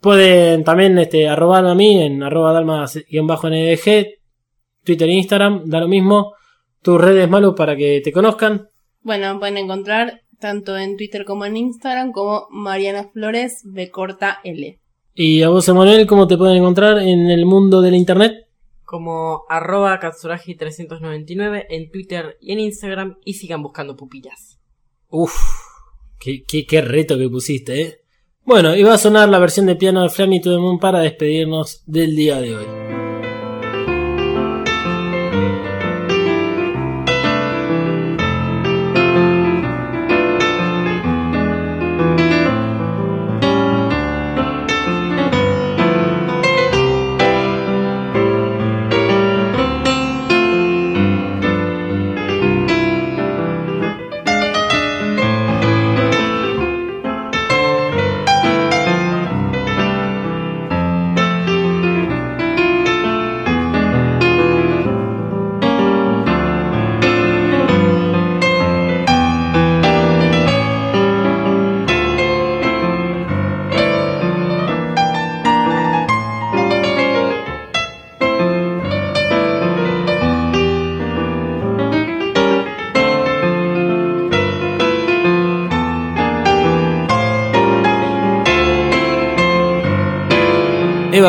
Pueden también este, arrobarme a mí en arroba dalmas-ndg, Twitter e Instagram, da lo mismo. Tus redes, Malu, para que te conozcan. Bueno, pueden encontrar tanto en Twitter como en Instagram como Mariana Flores B corta L. Y a vos, Emanuel, ¿cómo te pueden encontrar en el mundo de la internet? Como arroba Katsuragi399 en Twitter y en Instagram y sigan buscando pupillas. Uf, qué, qué, qué reto que pusiste, ¿eh? Bueno, y va a sonar la versión de piano de Flammy to the Moon para despedirnos del día de hoy.